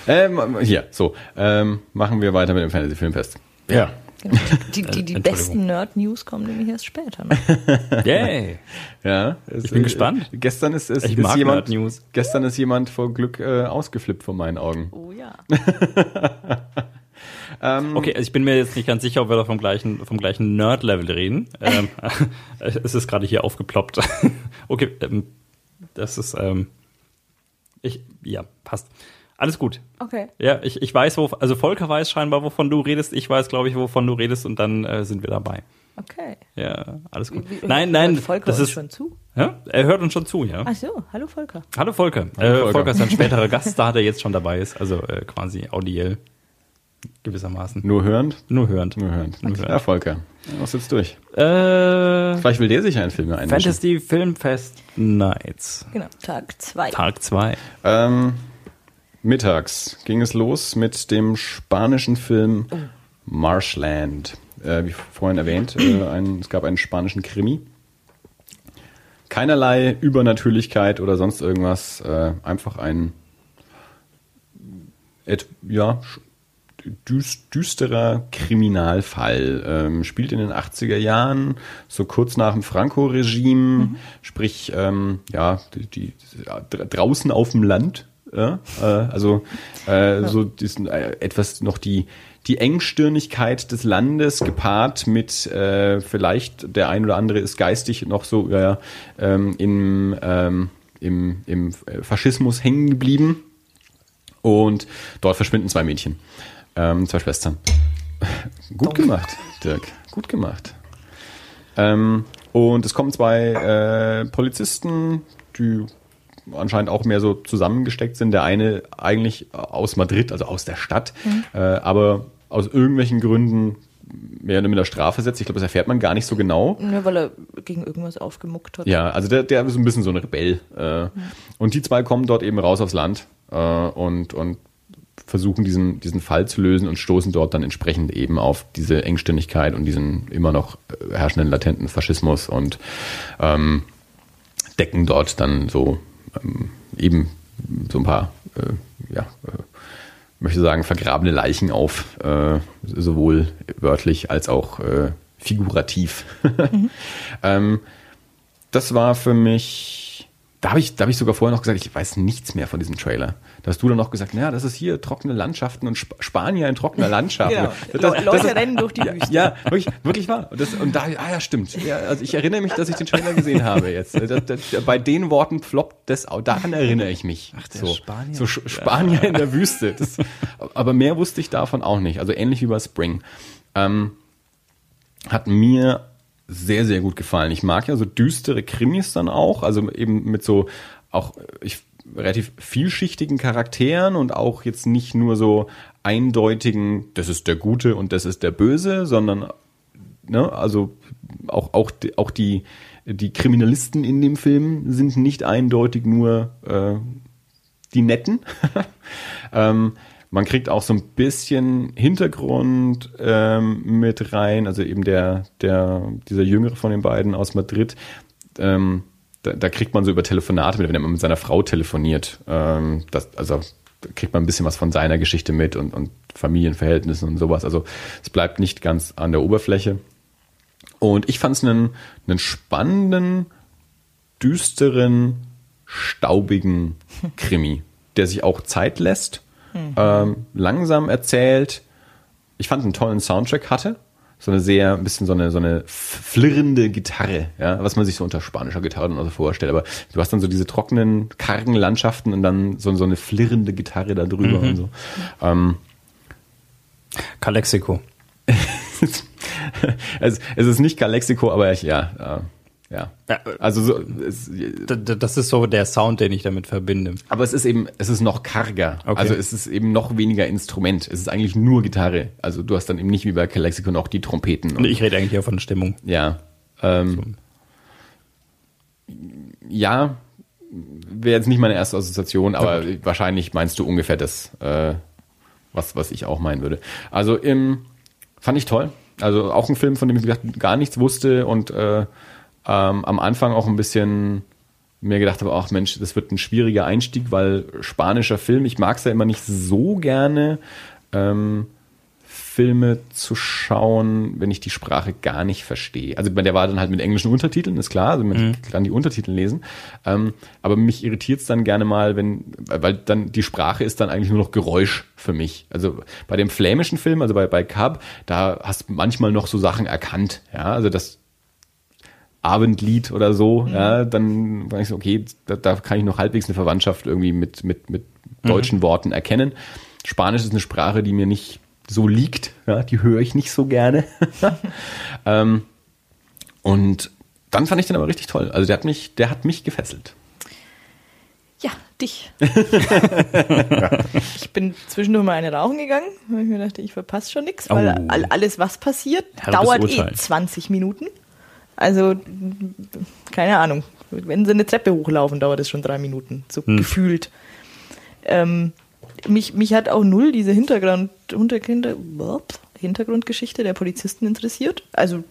Ähm, hier, so, ähm, machen wir weiter mit dem Fantasy Filmfest. Ja. Genau. Die, die, die besten Nerd-News kommen nämlich erst später. Ne? Yay. Ja, es, Ich bin gespannt. Gestern ist, ist, Ich ist mag jemand, Nerd-News. gestern ist jemand vor Glück äh, ausgeflippt vor meinen Augen. Oh ja. Okay, also ich bin mir jetzt nicht ganz sicher, ob wir da vom gleichen, vom gleichen Nerd-Level reden. Ähm, es ist gerade hier aufgeploppt. okay, ähm, das ist, ähm, ich, ja, passt. Alles gut. Okay. Ja, ich, ich weiß, wo, also Volker weiß scheinbar, wovon du redest. Ich weiß, glaube ich, wovon du redest und dann äh, sind wir dabei. Okay. Ja, alles gut. Wie- wie- nein, nein, hört Volker das uns ist schon zu. Ja, er hört uns schon zu, ja. Ach so, hallo Volker. Hallo Volker. Hallo äh, Volker. Volker ist ein späterer Gast da, der jetzt schon dabei ist, also äh, quasi audiell gewissermaßen. Nur hörend? Nur hörend. Nur hörend. Nur hörend. Ja, Volker. Was jetzt durch? Äh, Vielleicht will der sich einen Film einmischen. Fantasy Filmfest Nights. Genau, Tag zwei. Tag 2. Ähm, mittags ging es los mit dem spanischen Film Marshland. Äh, wie vorhin erwähnt, äh, ein, es gab einen spanischen Krimi. Keinerlei Übernatürlichkeit oder sonst irgendwas. Äh, einfach ein et, ja, düsterer Kriminalfall. Ähm, spielt in den 80er Jahren, so kurz nach dem Franco-Regime, sprich, ähm, ja, die, die, dra- draußen auf dem Land. Äh, also äh, so diesen, äh, etwas noch die die Engstirnigkeit des Landes gepaart mit äh, vielleicht der ein oder andere ist geistig noch so ähm, im, ähm, im, im Faschismus hängen geblieben und dort verschwinden zwei Mädchen, ähm, zwei Schwestern. Gut gemacht, Dirk. Gut gemacht. Ähm, und es kommen zwei äh, Polizisten, die anscheinend auch mehr so zusammengesteckt sind. Der eine eigentlich aus Madrid, also aus der Stadt, äh, aber aus irgendwelchen Gründen mehr oder minder strafversetzt. Ich glaube, das erfährt man gar nicht so genau. Nur weil er gegen irgendwas aufgemuckt hat. Ja, also der, der ist ein bisschen so ein Rebell. Äh, Und die zwei kommen dort eben raus aufs Land äh, und, und versuchen diesen, diesen Fall zu lösen und stoßen dort dann entsprechend eben auf diese Engständigkeit und diesen immer noch herrschenden latenten Faschismus und ähm, decken dort dann so ähm, eben so ein paar, äh, ja, äh, möchte sagen, vergrabene Leichen auf, äh, sowohl wörtlich als auch äh, figurativ. Mhm. ähm, das war für mich, da habe ich, da hab ich sogar vorher noch gesagt, ich weiß nichts mehr von diesem Trailer. Da hast du dann noch gesagt, naja, das ist hier trockene Landschaften und Sp Spanier in trockener Landschaft. genau. Das, das, Leute das, rennen durch die Wüste. Ja, wirklich, wirklich wahr. Und, das, und da, ah ja, stimmt. Ja, also ich erinnere mich, dass ich den Trailer gesehen habe jetzt. bei den Worten floppt das auch. Daran erinnere ich mich. Ach, der so, Spanier. So Spanier ja. in der Wüste. Aber mehr wusste ich davon auch nicht. Also ähnlich wie bei Spring. Ähm, hat mir sehr, sehr gut gefallen. Ich mag ja so düstere Krimis dann auch, also eben mit so auch ich, relativ vielschichtigen Charakteren und auch jetzt nicht nur so eindeutigen, das ist der Gute und das ist der Böse, sondern ne, also auch, auch, auch die, die Kriminalisten in dem Film sind nicht eindeutig nur äh, die Netten. ähm, man kriegt auch so ein bisschen Hintergrund ähm, mit rein, also eben der, der, dieser Jüngere von den beiden aus Madrid, ähm, da, da kriegt man so über Telefonate mit, wenn er mit seiner Frau telefoniert, ähm, das, also da kriegt man ein bisschen was von seiner Geschichte mit und, und Familienverhältnissen und sowas. Also es bleibt nicht ganz an der Oberfläche. Und ich fand es einen, einen spannenden, düsteren, staubigen Krimi, der sich auch Zeit lässt mhm. ähm, langsam erzählt. Ich fand einen tollen Soundtrack hatte. So eine sehr, ein bisschen so eine, so eine flirrende Gitarre, ja, was man sich so unter spanischer Gitarre dann also vorstellt. Aber du hast dann so diese trockenen, kargen Landschaften und dann so, so eine flirrende Gitarre da drüber mhm. und so. Ähm, Calexico. es, es, ist nicht Calexico, aber ich, ja, ja. Also so, es, das ist so der Sound, den ich damit verbinde. Aber es ist eben, es ist noch karger. Okay. Also es ist eben noch weniger Instrument. Es ist eigentlich nur Gitarre. Also du hast dann eben nicht wie bei Calexico auch die Trompeten. Und ich rede eigentlich auch von Stimmung. Ja. Ähm, so. Ja, wäre jetzt nicht meine erste Assoziation, aber okay. wahrscheinlich meinst du ungefähr das, äh, was, was ich auch meinen würde. Also im, fand ich toll. Also auch ein Film, von dem ich gar nichts wusste und äh, ähm, am Anfang auch ein bisschen mir gedacht habe, ach Mensch, das wird ein schwieriger Einstieg, weil spanischer Film, ich mag es ja immer nicht so gerne, ähm, Filme zu schauen, wenn ich die Sprache gar nicht verstehe. Also der war dann halt mit englischen Untertiteln, ist klar, also man mhm. kann die Untertitel lesen. Ähm, aber mich irritiert es dann gerne mal, wenn, weil dann die Sprache ist dann eigentlich nur noch Geräusch für mich. Also bei dem flämischen Film, also bei, bei Cab, da hast du manchmal noch so Sachen erkannt. Ja, also das, Abendlied oder so, mhm. ja, dann war ich so, okay, da, da, kann ich noch halbwegs eine Verwandtschaft irgendwie mit, mit, mit deutschen mhm. Worten erkennen. Spanisch ist eine Sprache, die mir nicht so liegt, ja, die höre ich nicht so gerne. ähm, und dann fand ich den aber richtig toll. Also der hat mich, der hat mich gefesselt. Ja, dich. ich bin zwischendurch mal eine rauchen gegangen, weil ich mir dachte, ich verpasse schon nichts, weil oh. alles, was passiert, Herr dauert eh 20 Minuten. Also, keine Ahnung. Wenn sie eine Treppe hochlaufen, dauert es schon drei Minuten, so hm. gefühlt. Ähm, mich, mich hat auch null diese Hintergrund, Hintergrundgeschichte der Polizisten interessiert. Also,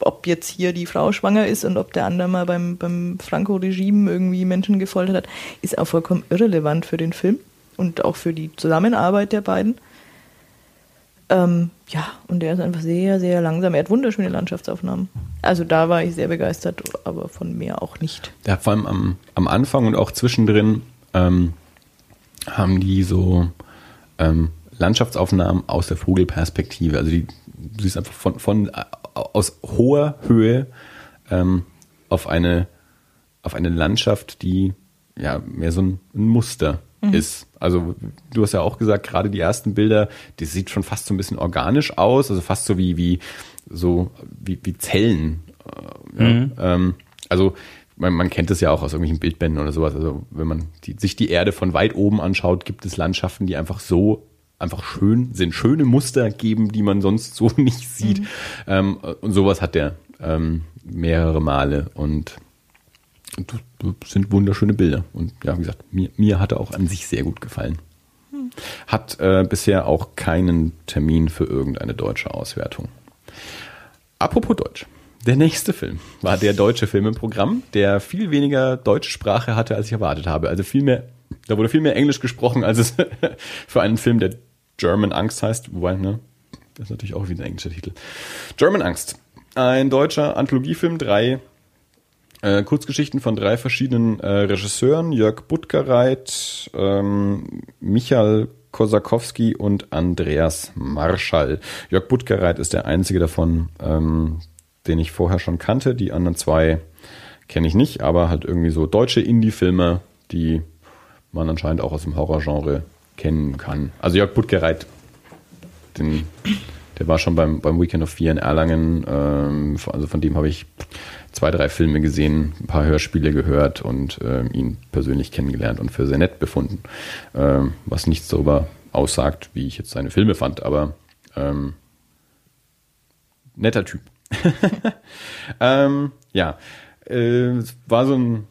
ob jetzt hier die Frau schwanger ist und ob der andere mal beim, beim Franco-Regime irgendwie Menschen gefoltert hat, ist auch vollkommen irrelevant für den Film und auch für die Zusammenarbeit der beiden. Ähm, ja, und der ist einfach sehr, sehr langsam. Er hat wunderschöne Landschaftsaufnahmen. Also da war ich sehr begeistert, aber von mehr auch nicht. Ja, vor allem am, am Anfang und auch zwischendrin ähm, haben die so ähm, Landschaftsaufnahmen aus der Vogelperspektive. Also die, du siehst einfach von, von aus hoher Höhe ähm, auf eine auf eine Landschaft, die ja mehr so ein, ein Muster mhm. ist. Also du hast ja auch gesagt, gerade die ersten Bilder, die sieht schon fast so ein bisschen organisch aus, also fast so wie wie so wie, wie Zellen. Äh, mhm. ja, ähm, also man, man kennt es ja auch aus irgendwelchen Bildbänden oder sowas. Also wenn man die, sich die Erde von weit oben anschaut, gibt es Landschaften, die einfach so einfach schön sind, schöne Muster geben, die man sonst so nicht sieht. Mhm. Ähm, und sowas hat der ähm, mehrere Male und das sind wunderschöne Bilder. Und ja, wie gesagt, mir, mir hat er auch an sich sehr gut gefallen. Hat äh, bisher auch keinen Termin für irgendeine deutsche Auswertung. Apropos Deutsch. Der nächste Film war der deutsche Film im Programm, der viel weniger deutsche Sprache hatte, als ich erwartet habe. Also viel mehr, da wurde viel mehr Englisch gesprochen, als es für einen Film, der German Angst heißt. Wobei, ne, das ist natürlich auch wieder ein englischer Titel. German Angst. Ein deutscher Anthologiefilm, drei äh, Kurzgeschichten von drei verschiedenen äh, Regisseuren, Jörg Buttgereit, ähm, Michael Kosakowski und Andreas Marschall. Jörg Buttgereit ist der einzige davon, ähm, den ich vorher schon kannte. Die anderen zwei kenne ich nicht, aber halt irgendwie so deutsche Indie-Filme, die man anscheinend auch aus dem Horrorgenre kennen kann. Also Jörg Buttgereit, den, der war schon beim, beim Weekend of Fear in Erlangen. Ähm, also von dem habe ich zwei, drei Filme gesehen, ein paar Hörspiele gehört und äh, ihn persönlich kennengelernt und für sehr nett befunden. Ähm, was nichts darüber aussagt, wie ich jetzt seine Filme fand, aber ähm, netter Typ. ähm, ja, äh, war so ein,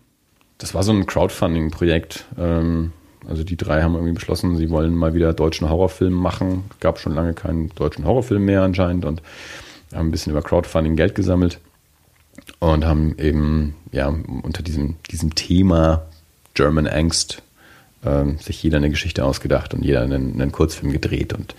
das war so ein Crowdfunding-Projekt. Ähm, also die drei haben irgendwie beschlossen, sie wollen mal wieder deutschen Horrorfilm machen. Gab schon lange keinen deutschen Horrorfilm mehr anscheinend und haben ein bisschen über Crowdfunding Geld gesammelt und haben eben ja unter diesem, diesem Thema German Angst ähm, sich jeder eine Geschichte ausgedacht und jeder einen, einen Kurzfilm gedreht und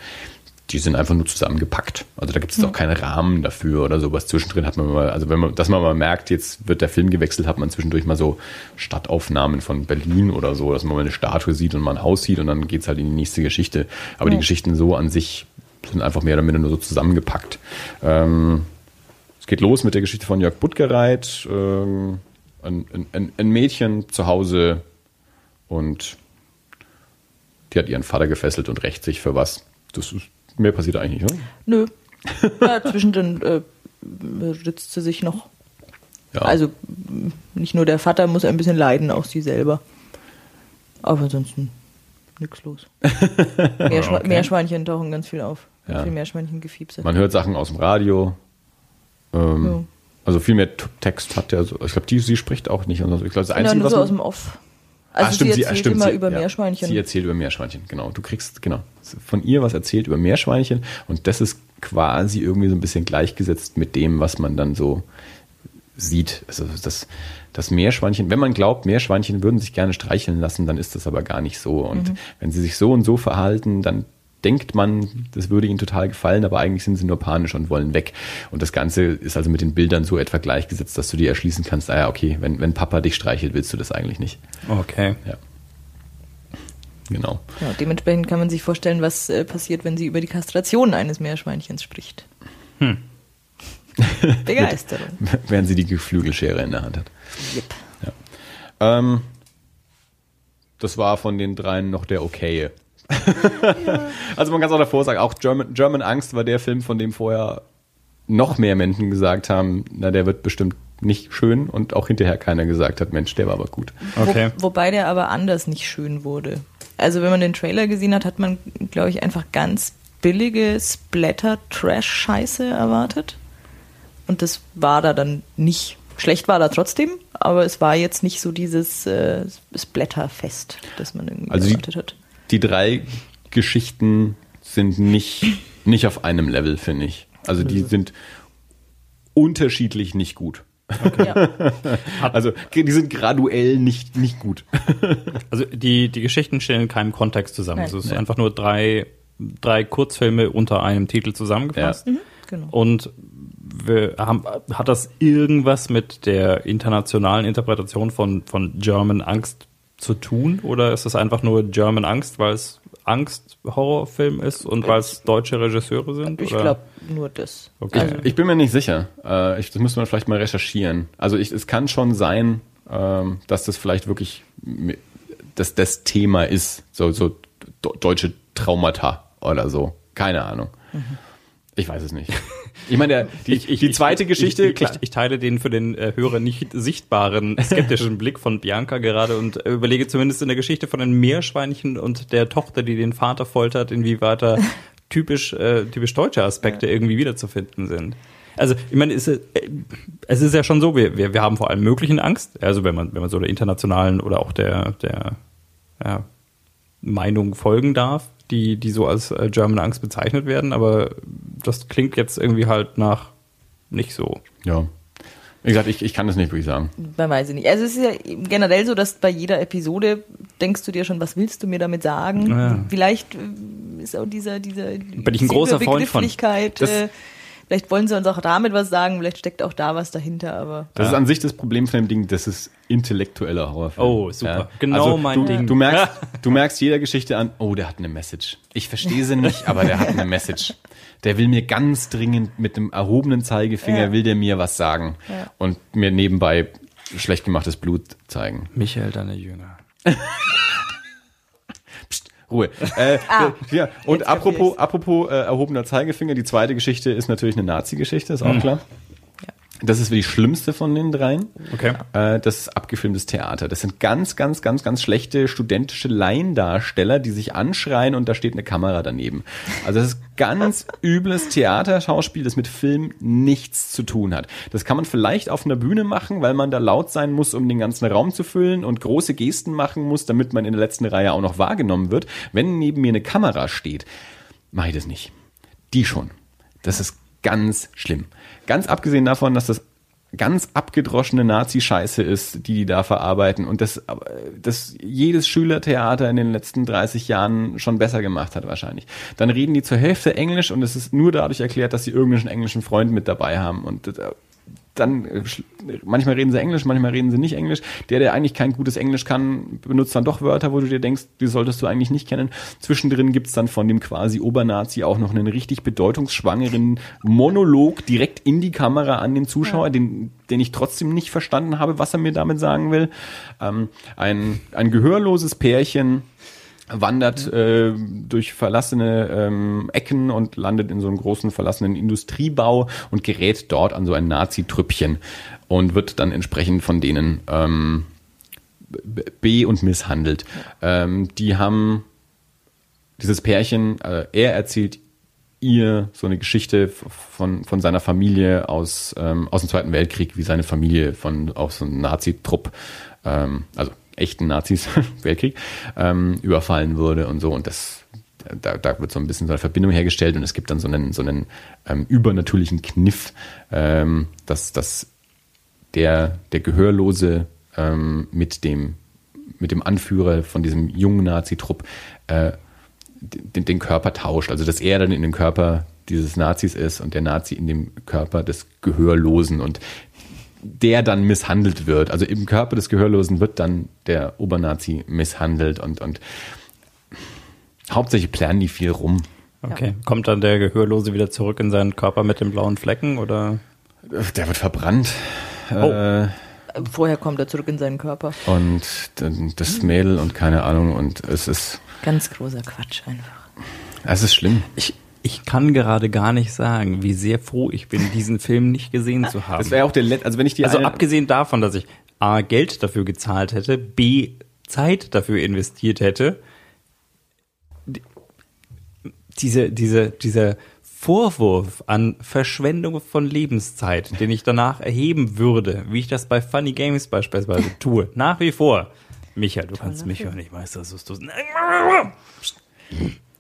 die sind einfach nur zusammengepackt. Also da gibt es auch keinen Rahmen dafür oder sowas. Zwischendrin hat man mal, also wenn man, dass man mal merkt, jetzt wird der Film gewechselt, hat man zwischendurch mal so Stadtaufnahmen von Berlin oder so, dass man mal eine Statue sieht und mal ein Haus sieht und dann geht's halt in die nächste Geschichte. Aber ja. die Geschichten so an sich sind einfach mehr oder minder nur so zusammengepackt. Ähm, es geht los mit der Geschichte von Jörg Buttgereit, ähm, ein, ein, ein Mädchen zu Hause und die hat ihren Vater gefesselt und rächt sich für was. Das ist Mehr passiert eigentlich nicht, oder? Nö. Ja, zwischendrin äh, ritzt sie sich noch. Ja. Also nicht nur der Vater muss ein bisschen leiden, auch sie selber. Aber ansonsten nichts los. Meerschwe okay. Meerschweinchen tauchen ganz viel auf. Ja. Viel Meerschweinchen-Gefiepse. Man hört Sachen aus dem Radio. Ähm, ja. Also viel mehr Text hat der. So, ich glaube, die sie spricht auch nicht. Also ich glaube, das Einzige, nur so aus dem Off. Also ah, stimmt, sie erzählt stimmt, immer sie, über ja, Meerschweinchen. Sie erzählt über Meerschweinchen, genau. Du kriegst, genau, von ihr was erzählt über Meerschweinchen und das ist quasi irgendwie so ein bisschen gleichgesetzt mit dem, was man dann so sieht. Also das, das Meerschweinchen, wenn man glaubt, Meerschweinchen würden sich gerne streicheln lassen, dann ist das aber gar nicht so. Und mhm. wenn sie sich so und so verhalten, dann denkt man, das würde ihnen total gefallen, aber eigentlich sind sie nur panisch und wollen weg. Und das Ganze ist also mit den Bildern so etwa gleichgesetzt, dass du dir erschließen kannst, ah ja, okay, wenn, wenn Papa dich streichelt, willst du das eigentlich nicht. Okay. Ja. Genau. Ja, dementsprechend kann man sich vorstellen, was äh, passiert, wenn sie über die Kastration eines Meerschweinchens spricht. Hm. Begeisterung. Während sie die Geflügelschere in der Hand hat. Yep. Ja. Ähm, das war von den dreien noch der okaye. Also man kann es auch davor sagen, auch German, German Angst war der Film, von dem vorher noch mehr Menschen gesagt haben, na, der wird bestimmt nicht schön und auch hinterher keiner gesagt hat, Mensch, der war aber gut. Okay. Wo, wobei der aber anders nicht schön wurde. Also wenn man den Trailer gesehen hat, hat man, glaube ich, einfach ganz billige Splatter-Trash-Scheiße erwartet. Und das war da dann nicht. Schlecht war da trotzdem, aber es war jetzt nicht so dieses äh, Splatterfest, das man irgendwie also erwartet hat die drei Geschichten sind nicht, nicht auf einem Level, finde ich. Also die sind unterschiedlich nicht gut. Okay. Ja. Also die sind graduell nicht, nicht gut. Also die, die Geschichten stehen in keinem Kontext zusammen. Nein. Also es ist Nein. einfach nur drei, drei Kurzfilme unter einem Titel zusammengefasst. Ja. Mhm, genau. Und wir haben, hat das irgendwas mit der internationalen Interpretation von, von German Angst zu tun? Oder ist es einfach nur German Angst, weil es Angst-Horrorfilm ist und weil es deutsche Regisseure sind? Ich glaube nur das. Okay. Also. Ich bin mir nicht sicher. Äh, ich, das müsste man vielleicht mal recherchieren. Also ich, es kann schon sein, ähm, dass das vielleicht wirklich dass das Thema ist. So, so deutsche Traumata oder so. Keine Ahnung. Mhm. Ich weiß es nicht. Ich meine, die, ich, ich, die zweite ich, Geschichte. Ich, teile den für den äh, Hörer nicht sichtbaren skeptischen Blick von Bianca gerade und äh, überlege zumindest in der Geschichte von den Meerschweinchen und der Tochter, die den Vater foltert, inwieweit da typisch, äh, typisch deutsche Aspekte ja. irgendwie wiederzufinden sind. Also, ich meine, es ist, äh, es ist ja schon so, wir, wir, wir haben vor allem möglichen Angst, also wenn man, wenn man so der internationalen oder auch der, der ja, Meinung folgen darf, die, die so als äh, German Angst bezeichnet werden, aber das klingt jetzt irgendwie halt nach nicht so. Ja. Wie gesagt, ich, ich kann das nicht wirklich sagen. Man weiß es nicht. Also es ist ja generell so, dass bei jeder Episode denkst du dir schon, was willst du mir damit sagen? Ja. Vielleicht äh, ist auch dieser, dieser Bin ich ein großer Freund von. Begrifflichkeit, Das- äh, Vielleicht wollen sie uns auch damit was sagen, vielleicht steckt auch da was dahinter, aber Das ist an sich das Problem von dem Ding, das ist intellektueller Horrorfilm. Oh, super. Genau mein du, Ding. Du merkst, du merkst jeder Geschichte an, oh, der hat eine Message. Ich verstehe sie nicht, aber der hat eine Message. Der will mir ganz dringend mit dem erhobenen Zeigefinger, Ja. will der mir was sagen. Ja. Und mir nebenbei schlecht gemachtes Blut zeigen. Michael, deine Jünger. Ruhe. Äh, Ah, ja, und apropos, apropos äh, erhobener Zeigefinger, die zweite Geschichte ist natürlich eine Nazi-Geschichte, ist auch Mhm. klar. Das ist die schlimmste von den dreien. Okay. Äh, das ist abgefilmtes Theater. Das sind ganz, ganz, ganz, ganz schlechte studentische Laiendarsteller, die sich anschreien und da steht eine Kamera daneben. Also das ist ganz übles Theaterschauspiel, das mit Film nichts zu tun hat. Das kann man vielleicht auf einer Bühne machen, weil man da laut sein muss, um den ganzen Raum zu füllen und große Gesten machen muss, damit man in der letzten Reihe auch noch wahrgenommen wird. Wenn neben mir eine Kamera steht, mache ich das nicht. Die schon. Das ist ganz schlimm. Ganz abgesehen davon, dass das ganz abgedroschene Nazi-Scheiße ist, die die da verarbeiten und das, äh, das jedes Schülertheater in den letzten 30 Jahren schon besser gemacht hat wahrscheinlich. Dann reden die zur Hälfte Englisch und es ist nur dadurch erklärt, dass sie irgendeinen englischen Freund mit dabei haben und äh, dann äh, manchmal reden sie Englisch, manchmal reden sie nicht Englisch. Der, der eigentlich kein gutes Englisch kann, benutzt dann doch Wörter, wo du dir denkst, die solltest du eigentlich nicht kennen. Zwischendrin gibt's dann von dem quasi Obernazi auch noch einen richtig bedeutungsschwangeren Monolog direkt in die Kamera an den Zuschauer, den, den ich trotzdem nicht verstanden habe, was er mir damit sagen will. Ähm, ein, ein gehörloses Pärchen wandert äh, durch verlassene ähm, Ecken und landet in so einem großen verlassenen Industriebau und gerät dort an so ein Nazi-Trüppchen und wird dann entsprechend von denen ähm, b- be- und misshandelt. Ähm, die haben dieses Pärchen, äh, er erzählt ihr so eine Geschichte von, von seiner Familie aus, ähm, aus dem Zweiten Weltkrieg, wie seine Familie von aus so einem Nazi-Trupp, ähm, also echten Nazis, Weltkrieg, ähm, überfallen wurde und so. Und das, da, da wird so ein bisschen so eine Verbindung hergestellt und es gibt dann so einen, so einen ähm, übernatürlichen Kniff, ähm, dass, dass der, der Gehörlose ähm, mit dem mit dem Anführer von diesem jungen Nazi-Trupp äh, den, den Körper tauscht. Also dass er dann in den Körper dieses Nazis ist und der Nazi in dem Körper des Gehörlosen und der dann misshandelt wird. Also im Körper des Gehörlosen wird dann der Obernazi misshandelt und, und hauptsächlich planen die viel rum. Okay. Kommt dann der Gehörlose wieder zurück in seinen Körper mit den blauen Flecken oder? Der wird verbrannt. Oh. Äh, vorher kommt er zurück in seinen Körper. und das Mädel und keine Ahnung und es ist, Ganz großer Quatsch einfach. es ist schlimm. Ich, ich kann gerade gar nicht sagen, wie sehr froh ich bin, diesen Film nicht gesehen zu haben. Das wäre auch der letzte, also wenn ich die Also abgesehen davon, dass ich A, Geld dafür gezahlt hätte, B, Zeit dafür investiert hätte, die- diese, diese, dieser Vorwurf an Verschwendung von Lebenszeit, den ich danach erheben würde, wie ich das bei Funny Games beispielsweise tue, nach wie vor. Micha, du kannst mich hören, ich weiß, dass du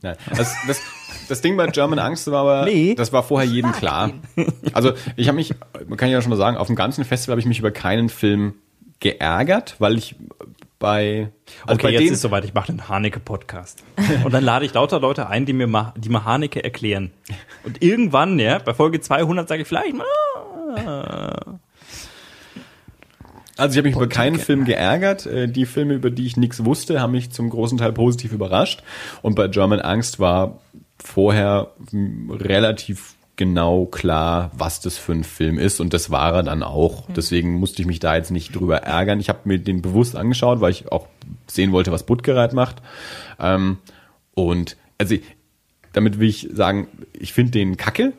Nein. Das, das, das Ding bei German Angst war aber, Nee. das war vorher jedem klar. Also ich habe mich, man kann ja schon mal sagen, auf dem ganzen Festival habe ich mich über keinen Film geärgert, weil ich bei, also Okay, bei jetzt ist soweit, ich mache einen Haneke-Podcast. Und dann lade ich lauter Leute ein, die mir, Ma die mir Haneke erklären. Und irgendwann, ja, bei Folge 200 sage ich vielleicht mal, ah, also ich habe mich über keinen Film geärgert. Äh, Die Filme, über die ich nichts wusste, haben mich zum großen Teil positiv überrascht. Und bei German Angst war vorher relativ genau klar, was das für ein Film ist. Und das war er dann auch. Deswegen musste ich mich da jetzt nicht drüber ärgern. Ich habe mir den bewusst angeschaut, weil ich auch sehen wollte, was Buttgereit macht. Ähm, und also damit will ich sagen, ich finde den kacke,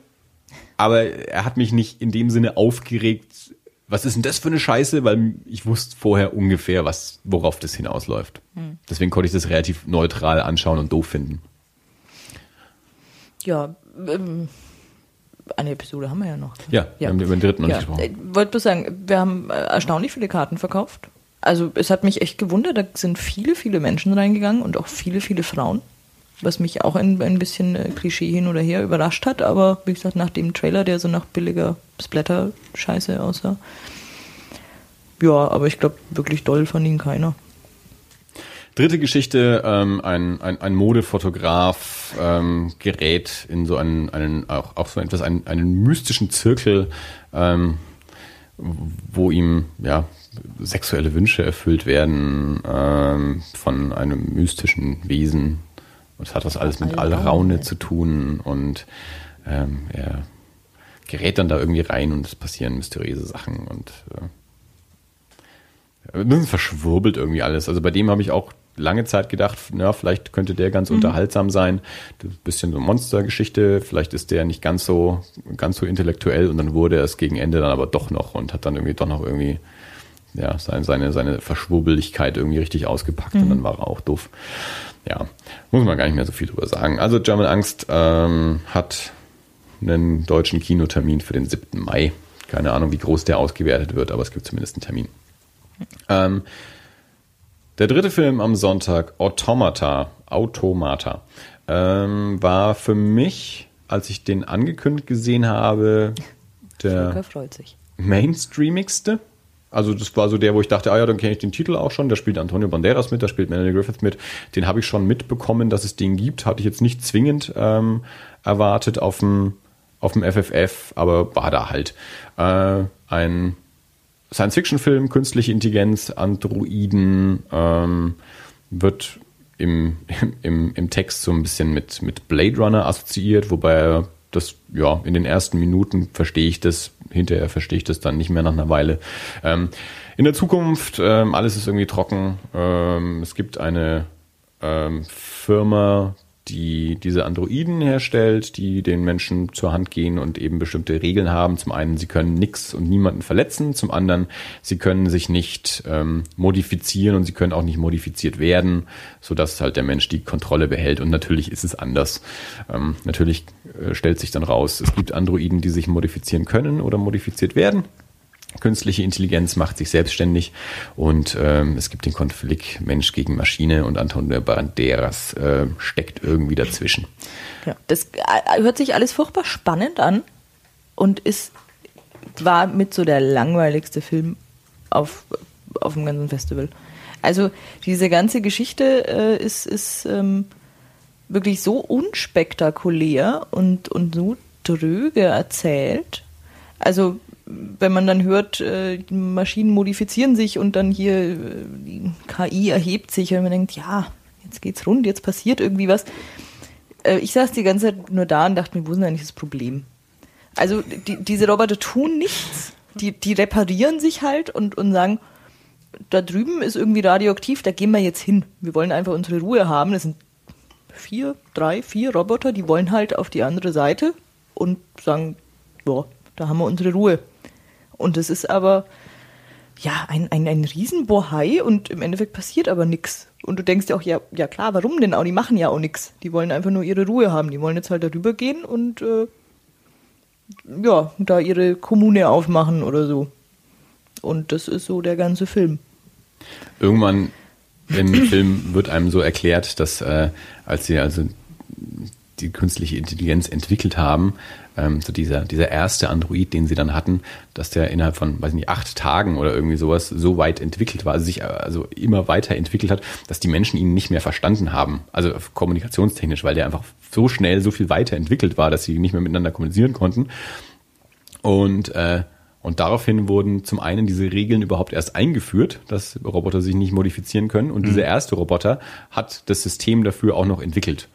aber er hat mich nicht in dem Sinne aufgeregt, was ist denn das für eine Scheiße, weil ich wusste vorher ungefähr, was, worauf das hinausläuft. Deswegen konnte ich das relativ neutral anschauen und doof finden. Ja, ähm, eine Episode haben wir ja noch. Ja, wir haben über den dritten noch ja. nicht gesprochen. Ich wollte bloß sagen, wir haben äh, erstaunlich viele Karten verkauft. Also es hat mich echt gewundert, da sind viele, viele Menschen reingegangen und auch viele, viele Frauen. was mich auch ein, ein bisschen äh, Klischee hin oder her überrascht hat, aber wie gesagt, nach dem Trailer, der so nach billiger Splatter-Scheiße aussah. Ja, aber ich glaube, wirklich doll von ihnen keiner. Dritte Geschichte, ähm, ein, ein, ein Modefotograf ähm, gerät in so einen, einen auch, auch so etwas, einen, einen mystischen Zirkel, ähm, wo ihm ja sexuelle Wünsche erfüllt werden ähm, von einem mystischen Wesen. Und es hat das alles mit Allraune zu tun und ähm, er gerät dann da irgendwie rein und es passieren mysteriöse Sachen und äh, ein bisschen verschwurbelt irgendwie alles. Also bei dem habe ich auch lange Zeit gedacht, ja, vielleicht könnte der ganz mhm. unterhaltsam sein. Ein bisschen so Monstergeschichte, vielleicht ist der nicht ganz so, ganz so intellektuell und dann wurde er es gegen Ende dann aber doch noch und hat dann irgendwie doch noch irgendwie ja, seine, seine, seine Verschwurbeligkeit irgendwie richtig ausgepackt mhm. und dann war er auch doof. Ja, muss man gar nicht mehr so viel drüber sagen. Also German Angst ähm, hat einen deutschen Kinotermin für den 7. Mai. Keine Ahnung, wie groß der ausgewertet wird, aber es gibt zumindest einen Termin. Ähm, der dritte Film am Sonntag, Automata, Automata, ähm, war für mich, als ich den angekündigt gesehen habe, der mainstreamigste. Also das war so der, wo ich dachte, ah ja, dann kenne ich den Titel auch schon. Da spielt Antonio Banderas mit, da spielt Melanie Griffith mit. Den habe ich schon mitbekommen, dass es den gibt. Hatte ich jetzt nicht zwingend ähm, erwartet auf dem, auf dem FFF, aber war da halt. Äh, ein Science-Fiction-Film, künstliche Intelligenz, Androiden, ähm, wird im, im, im Text so ein bisschen mit, mit Blade Runner assoziiert, wobei das, ja, in den ersten Minuten verstehe ich das, hinterher verstehe ich das dann nicht mehr nach einer Weile. Ähm, in der Zukunft, ähm, alles ist irgendwie trocken. Ähm, es gibt eine ähm, Firma, die diese Androiden herstellt, die den Menschen zur Hand gehen und eben bestimmte Regeln haben. Zum einen, sie können nichts und niemanden verletzen. Zum anderen, sie können sich nicht ähm, modifizieren und sie können auch nicht modifiziert werden, sodass halt der Mensch die Kontrolle behält. Und natürlich ist es anders. Ähm, natürlich äh, stellt sich dann raus, es gibt Androiden, die sich modifizieren können oder modifiziert werden. Künstliche Intelligenz macht sich selbstständig und ähm, es gibt den Konflikt Mensch gegen Maschine und Antonio Banderas äh, steckt irgendwie dazwischen. Ja, das äh, hört sich alles furchtbar spannend an und ist war mit so der langweiligste Film auf, auf dem ganzen Festival. Also diese ganze Geschichte äh, ist, ist ähm, wirklich so unspektakulär und, und so dröge erzählt. Also wenn man dann hört, äh, Maschinen modifizieren sich und dann hier äh, die KI erhebt sich und man denkt, ja, jetzt geht's rund, jetzt passiert irgendwie was. Äh, ich saß die ganze Zeit nur da und dachte mir, wo ist denn eigentlich das Problem? Also die, diese Roboter tun nichts, die, die reparieren sich halt und, und sagen, da drüben ist irgendwie radioaktiv, da gehen wir jetzt hin. Wir wollen einfach unsere Ruhe haben. Das sind vier, drei, vier Roboter, die wollen halt auf die andere Seite und sagen, boah, da haben wir unsere Ruhe. Und es ist aber ja ein, ein, ein Riesenbohai und im Endeffekt passiert aber nichts. Und du denkst dir auch, ja, ja klar, warum denn auch? Die machen ja auch nichts. Die wollen einfach nur ihre Ruhe haben. Die wollen jetzt halt darüber gehen und äh, ja, da ihre Kommune aufmachen oder so. Und das ist so der ganze Film. Irgendwann im Film wird einem so erklärt, dass äh, als sie also die künstliche Intelligenz entwickelt haben, ähm, so dieser, dieser erste Android, den sie dann hatten, dass der innerhalb von, weiß nicht, acht Tagen oder irgendwie sowas so weit entwickelt war, also sich also immer weiter entwickelt hat, dass die Menschen ihn nicht mehr verstanden haben. Also kommunikationstechnisch, weil der einfach so schnell so viel weiter entwickelt war, dass sie nicht mehr miteinander kommunizieren konnten. Und äh, und daraufhin wurden zum einen diese Regeln überhaupt erst eingeführt, dass Roboter sich nicht modifizieren können. Und mhm. dieser erste Roboter hat das System dafür auch noch entwickelt.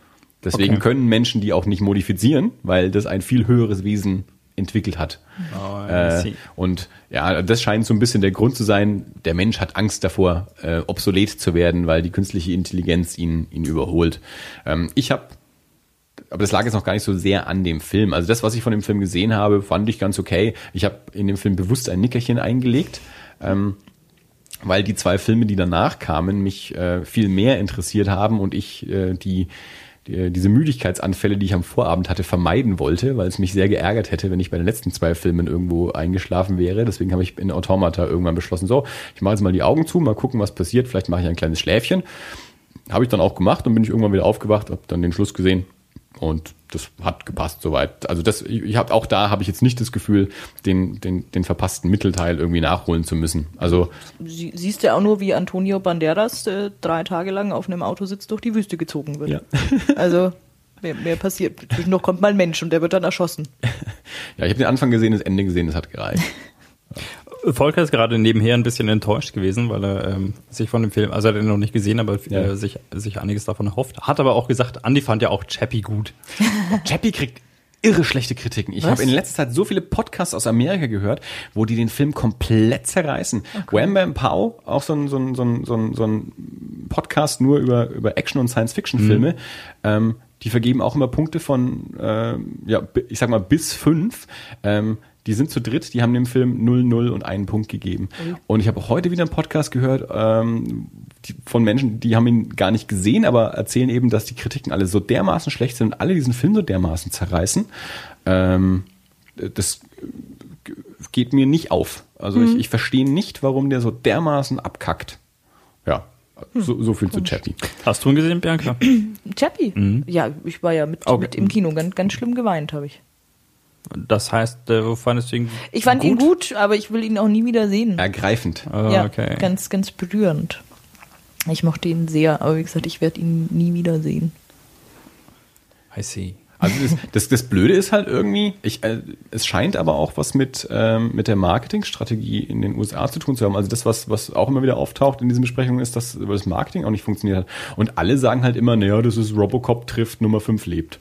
Deswegen okay. können Menschen die auch nicht modifizieren, weil das ein viel höheres Wesen entwickelt hat. Oh, äh, und ja, das scheint so ein bisschen der Grund zu sein, der Mensch hat Angst davor, äh, obsolet zu werden, weil die künstliche Intelligenz ihn, ihn überholt. Ähm, ich habe, aber das lag jetzt noch gar nicht so sehr an dem Film. Also das, was ich von dem Film gesehen habe, fand ich ganz okay. Ich habe in dem Film bewusst ein Nickerchen eingelegt. Ähm, weil die zwei Filme, die danach kamen, mich äh, viel mehr interessiert haben und ich äh, die die, diese Müdigkeitsanfälle, die ich am Vorabend hatte, vermeiden wollte, weil es mich sehr geärgert hätte, wenn ich bei den letzten zwei Filmen irgendwo eingeschlafen wäre. Deswegen habe ich in Automata irgendwann beschlossen, so, ich mache jetzt mal die Augen zu, mal gucken, was passiert. Vielleicht mache ich ein kleines Schläfchen. habe ich dann auch gemacht und bin ich irgendwann wieder aufgewacht, habe dann den Schluss gesehen und das hat gepasst soweit. Also das, ich habe auch da habe ich jetzt nicht das Gefühl, den, den, den verpassten Mittelteil irgendwie nachholen zu müssen. Also Sie, siehst ja auch nur, wie Antonio Banderas äh, drei Tage lang auf einem Autositz durch die Wüste gezogen wird. Ja. Also mehr, mehr passiert. Zwischendurch kommt mal ein Mensch und der wird dann erschossen. ja, ich habe den Anfang gesehen, das Ende gesehen, das hat gereicht. Volker ist gerade nebenher ein bisschen enttäuscht gewesen, weil er ähm, sich von dem Film, also er hat ihn noch nicht gesehen, aber Ja. äh, sich, sich einiges davon erhofft. Hat aber auch gesagt, Andy fand ja auch Chappie gut. Chappie kriegt irre schlechte Kritiken. Ich habe in letzter Zeit so viele Podcasts aus Amerika gehört, wo die den Film komplett zerreißen. Wham Bam Pow, auch so ein, so ein, so ein, so ein, so ein Podcast nur über, über Action- und Science-Fiction-Filme, ähm, die vergeben auch immer Punkte von, ähm, ja, ich sag mal bis fünf. Ähm, die sind zu dritt, die haben dem Film 0, 0 und einen Punkt gegeben. Und ich habe heute wieder einen Podcast gehört ähm, die, von Menschen, die haben ihn gar nicht gesehen, aber erzählen eben, dass die Kritiken alle so dermaßen schlecht sind und alle diesen Film so dermaßen zerreißen. Ähm, das geht mir nicht auf. Also ich, ich verstehe nicht, warum der so dermaßen abkackt. Ja, so, so viel zu Chappie. Hast du ihn gesehen, Bianca? Chappie? Ja, ich war ja mit, Okay. mit im Kino. Ganz, ganz schlimm geweint habe ich. Das heißt, äh, wo fandest du ihn Ich fand ihn gut, aber ich will ihn auch nie wieder sehen. Ergreifend. Ah, ja, okay. ganz, ganz berührend. Ich mochte ihn sehr, aber wie gesagt, ich werde ihn nie wieder sehen. I see. Also das, das, das Blöde ist halt irgendwie, ich, äh, es scheint aber auch was mit, ähm, mit der Marketingstrategie in den USA zu tun zu haben. Also das, was, was auch immer wieder auftaucht in diesen Besprechungen, ist, dass das Marketing auch nicht funktioniert hat. Und alle sagen halt immer, naja, das ist Robocop trifft, Nummer 5 lebt.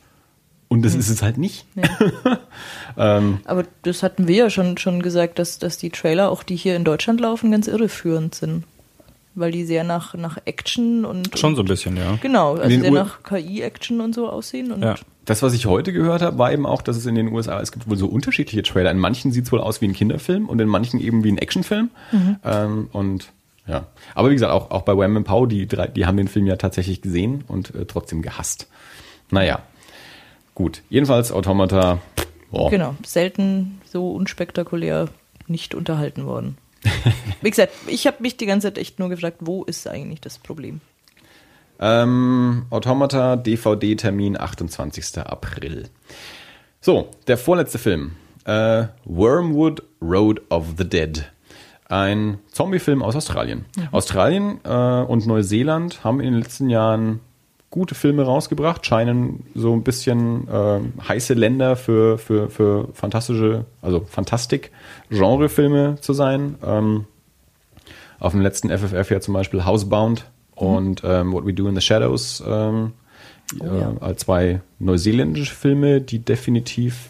Und das ist es halt nicht. ähm, Aber das hatten wir ja schon, schon gesagt, dass, dass die Trailer, auch die hier in Deutschland laufen, ganz irreführend sind. Weil die sehr nach, nach Action und. Schon und, so ein bisschen, ja. Genau, also sehr U- nach KI-Action und so aussehen. Und Ja. das, was ich heute gehört habe, war eben auch, dass es in den USA, es gibt wohl so unterschiedliche Trailer. In manchen sieht es wohl aus wie ein Kinderfilm und in manchen eben wie ein Actionfilm. Ähm, und ja. Aber wie gesagt, auch, auch bei Wham Pow, die, drei, die haben den Film ja tatsächlich gesehen und äh, trotzdem gehasst. Naja. Gut. Jedenfalls Automata. Boah. Genau, selten so unspektakulär nicht unterhalten worden. Wie gesagt, ich habe mich die ganze Zeit echt nur gefragt, wo ist eigentlich das Problem? Ähm, Automata, DVD-Termin 28. April. So, der vorletzte Film. Äh, Wormwood Road of the Dead. Ein Zombie-Film aus Australien. Australien äh, und Neuseeland haben in den letzten Jahren gute Filme rausgebracht, scheinen so ein bisschen äh, heiße Länder für, für, für fantastische, also Fantastik-Genre-Filme zu sein. Ähm, auf dem letzten FFF ja zum Beispiel Housebound und ähm, What We Do in the Shadows ähm, ja. äh, als zwei neuseeländische Filme, die definitiv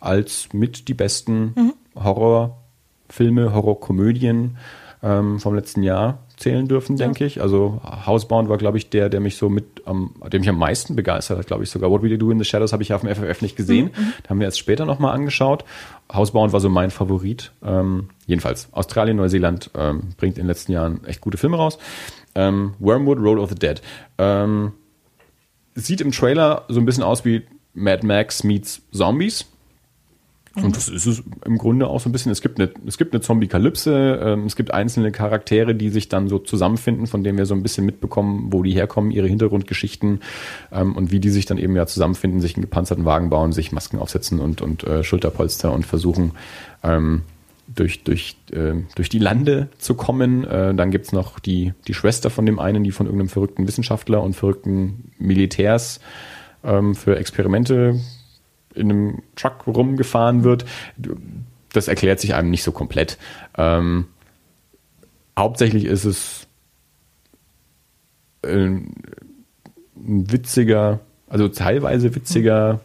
als mit die besten Horrorfilme, Horrorkomödien ähm, vom letzten Jahr zählen dürfen, denke ich. Also Housebound war, glaube ich, der, der mich so mit am, der mich am meisten begeistert hat, glaube ich sogar. What We Do in the Shadows habe ich ja auf dem FFF nicht gesehen. Da haben wir erst später nochmal angeschaut. Housebound war so mein Favorit. Ähm, jedenfalls, Australien, Neuseeland ähm, bringt in den letzten Jahren echt gute Filme raus. Ähm, Wormwood, Road of the Dead. Ähm, sieht im Trailer so ein bisschen aus wie Mad Max meets Zombies. Und das ist es im Grunde auch so ein bisschen. Es gibt eine, es gibt eine Zombie-Kalypse, ähm, es gibt einzelne Charaktere, die sich dann so zusammenfinden, von denen wir so ein bisschen mitbekommen, wo die herkommen, ihre Hintergrundgeschichten ähm, und wie die sich dann eben ja zusammenfinden, sich einen gepanzerten Wagen bauen, sich Masken aufsetzen und, und äh, Schulterpolster und versuchen, ähm, durch, durch, äh, durch die Lande zu kommen. Äh, dann gibt's noch die, die Schwester von dem einen, die von irgendeinem verrückten Wissenschaftler und verrückten Militärs ähm, für Experimente in einem Truck rumgefahren wird. Das erklärt sich einem nicht so komplett. Ähm, hauptsächlich ist es äh, ein witziger, also teilweise witziger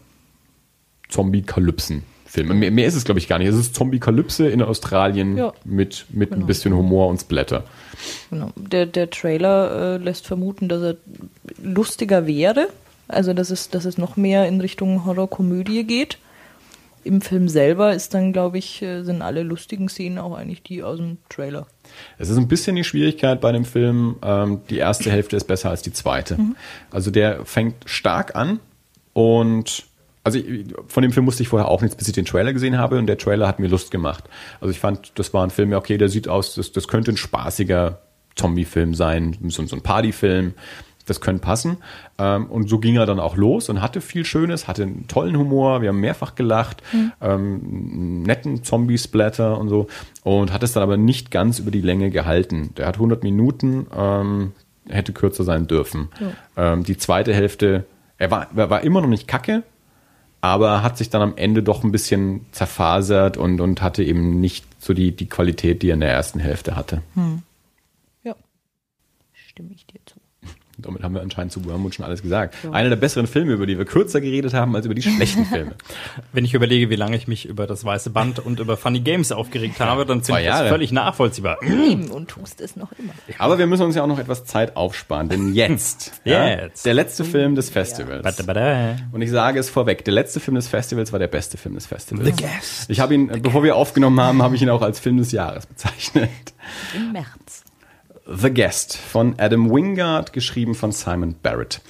Zombie-Kalypsen-Film. Mehr, mehr ist es, glaube ich, gar nicht. Es ist Zombie-Kalypse in Australien Ja. mit, mit ein Genau. bisschen Humor und Splatter. Genau. Der, der Trailer äh, lässt vermuten, dass er lustiger wäre. Also, dass es, dass es noch mehr in Richtung Horrorkomödie geht. Im Film selber ist dann, glaube ich, äh, sind alle lustigen Szenen auch eigentlich die aus dem Trailer. Es ist ein bisschen die Schwierigkeit bei dem Film, ähm, die erste Hälfte ist besser als die zweite. Also der fängt stark an und also ich, von dem Film musste ich vorher auch nichts, bis ich den Trailer gesehen habe und der Trailer hat mir Lust gemacht. Also ich fand, das war ein Film, ja, okay, der sieht aus, das, das könnte ein spaßiger Zombie-Film sein, so, so ein Partyfilm. Das könnte passen. Ähm, und so ging er dann auch los und hatte viel Schönes, hatte einen tollen Humor, wir haben mehrfach gelacht, mhm. ähm, netten Zombie-Splatter und so. Und hat es dann aber nicht ganz über die Länge gehalten. Der hat 100 Minuten, ähm, hätte kürzer sein dürfen. Ja. Ähm, die zweite Hälfte, er war, er war immer noch nicht kacke, aber hat sich dann am Ende doch ein bisschen zerfasert und, und hatte eben nicht so die, die Qualität, die er in der ersten Hälfte hatte. Hm. Ja, stimme ich. Damit haben wir anscheinend zu Wormwood schon alles gesagt. Ja. Einer der besseren Filme, über die wir kürzer geredet haben als über die schlechten Filme. Wenn ich überlege, wie lange ich mich über das weiße Band und über Funny Games aufgeregt habe, dann sind das völlig nachvollziehbar. Eben und tust es noch immer. Aber wir müssen uns ja auch noch etwas Zeit aufsparen, denn jetzt, jetzt. Ja, der letzte Film des Festivals. Ja. Und ich sage es vorweg, der letzte Film des Festivals war der beste Film des Festivals. The Guest. Ich habe ihn, The bevor wir aufgenommen haben, habe ich ihn auch als Film des Jahres bezeichnet. Im März. The Guest von Adam Wingard, geschrieben von Simon Barrett.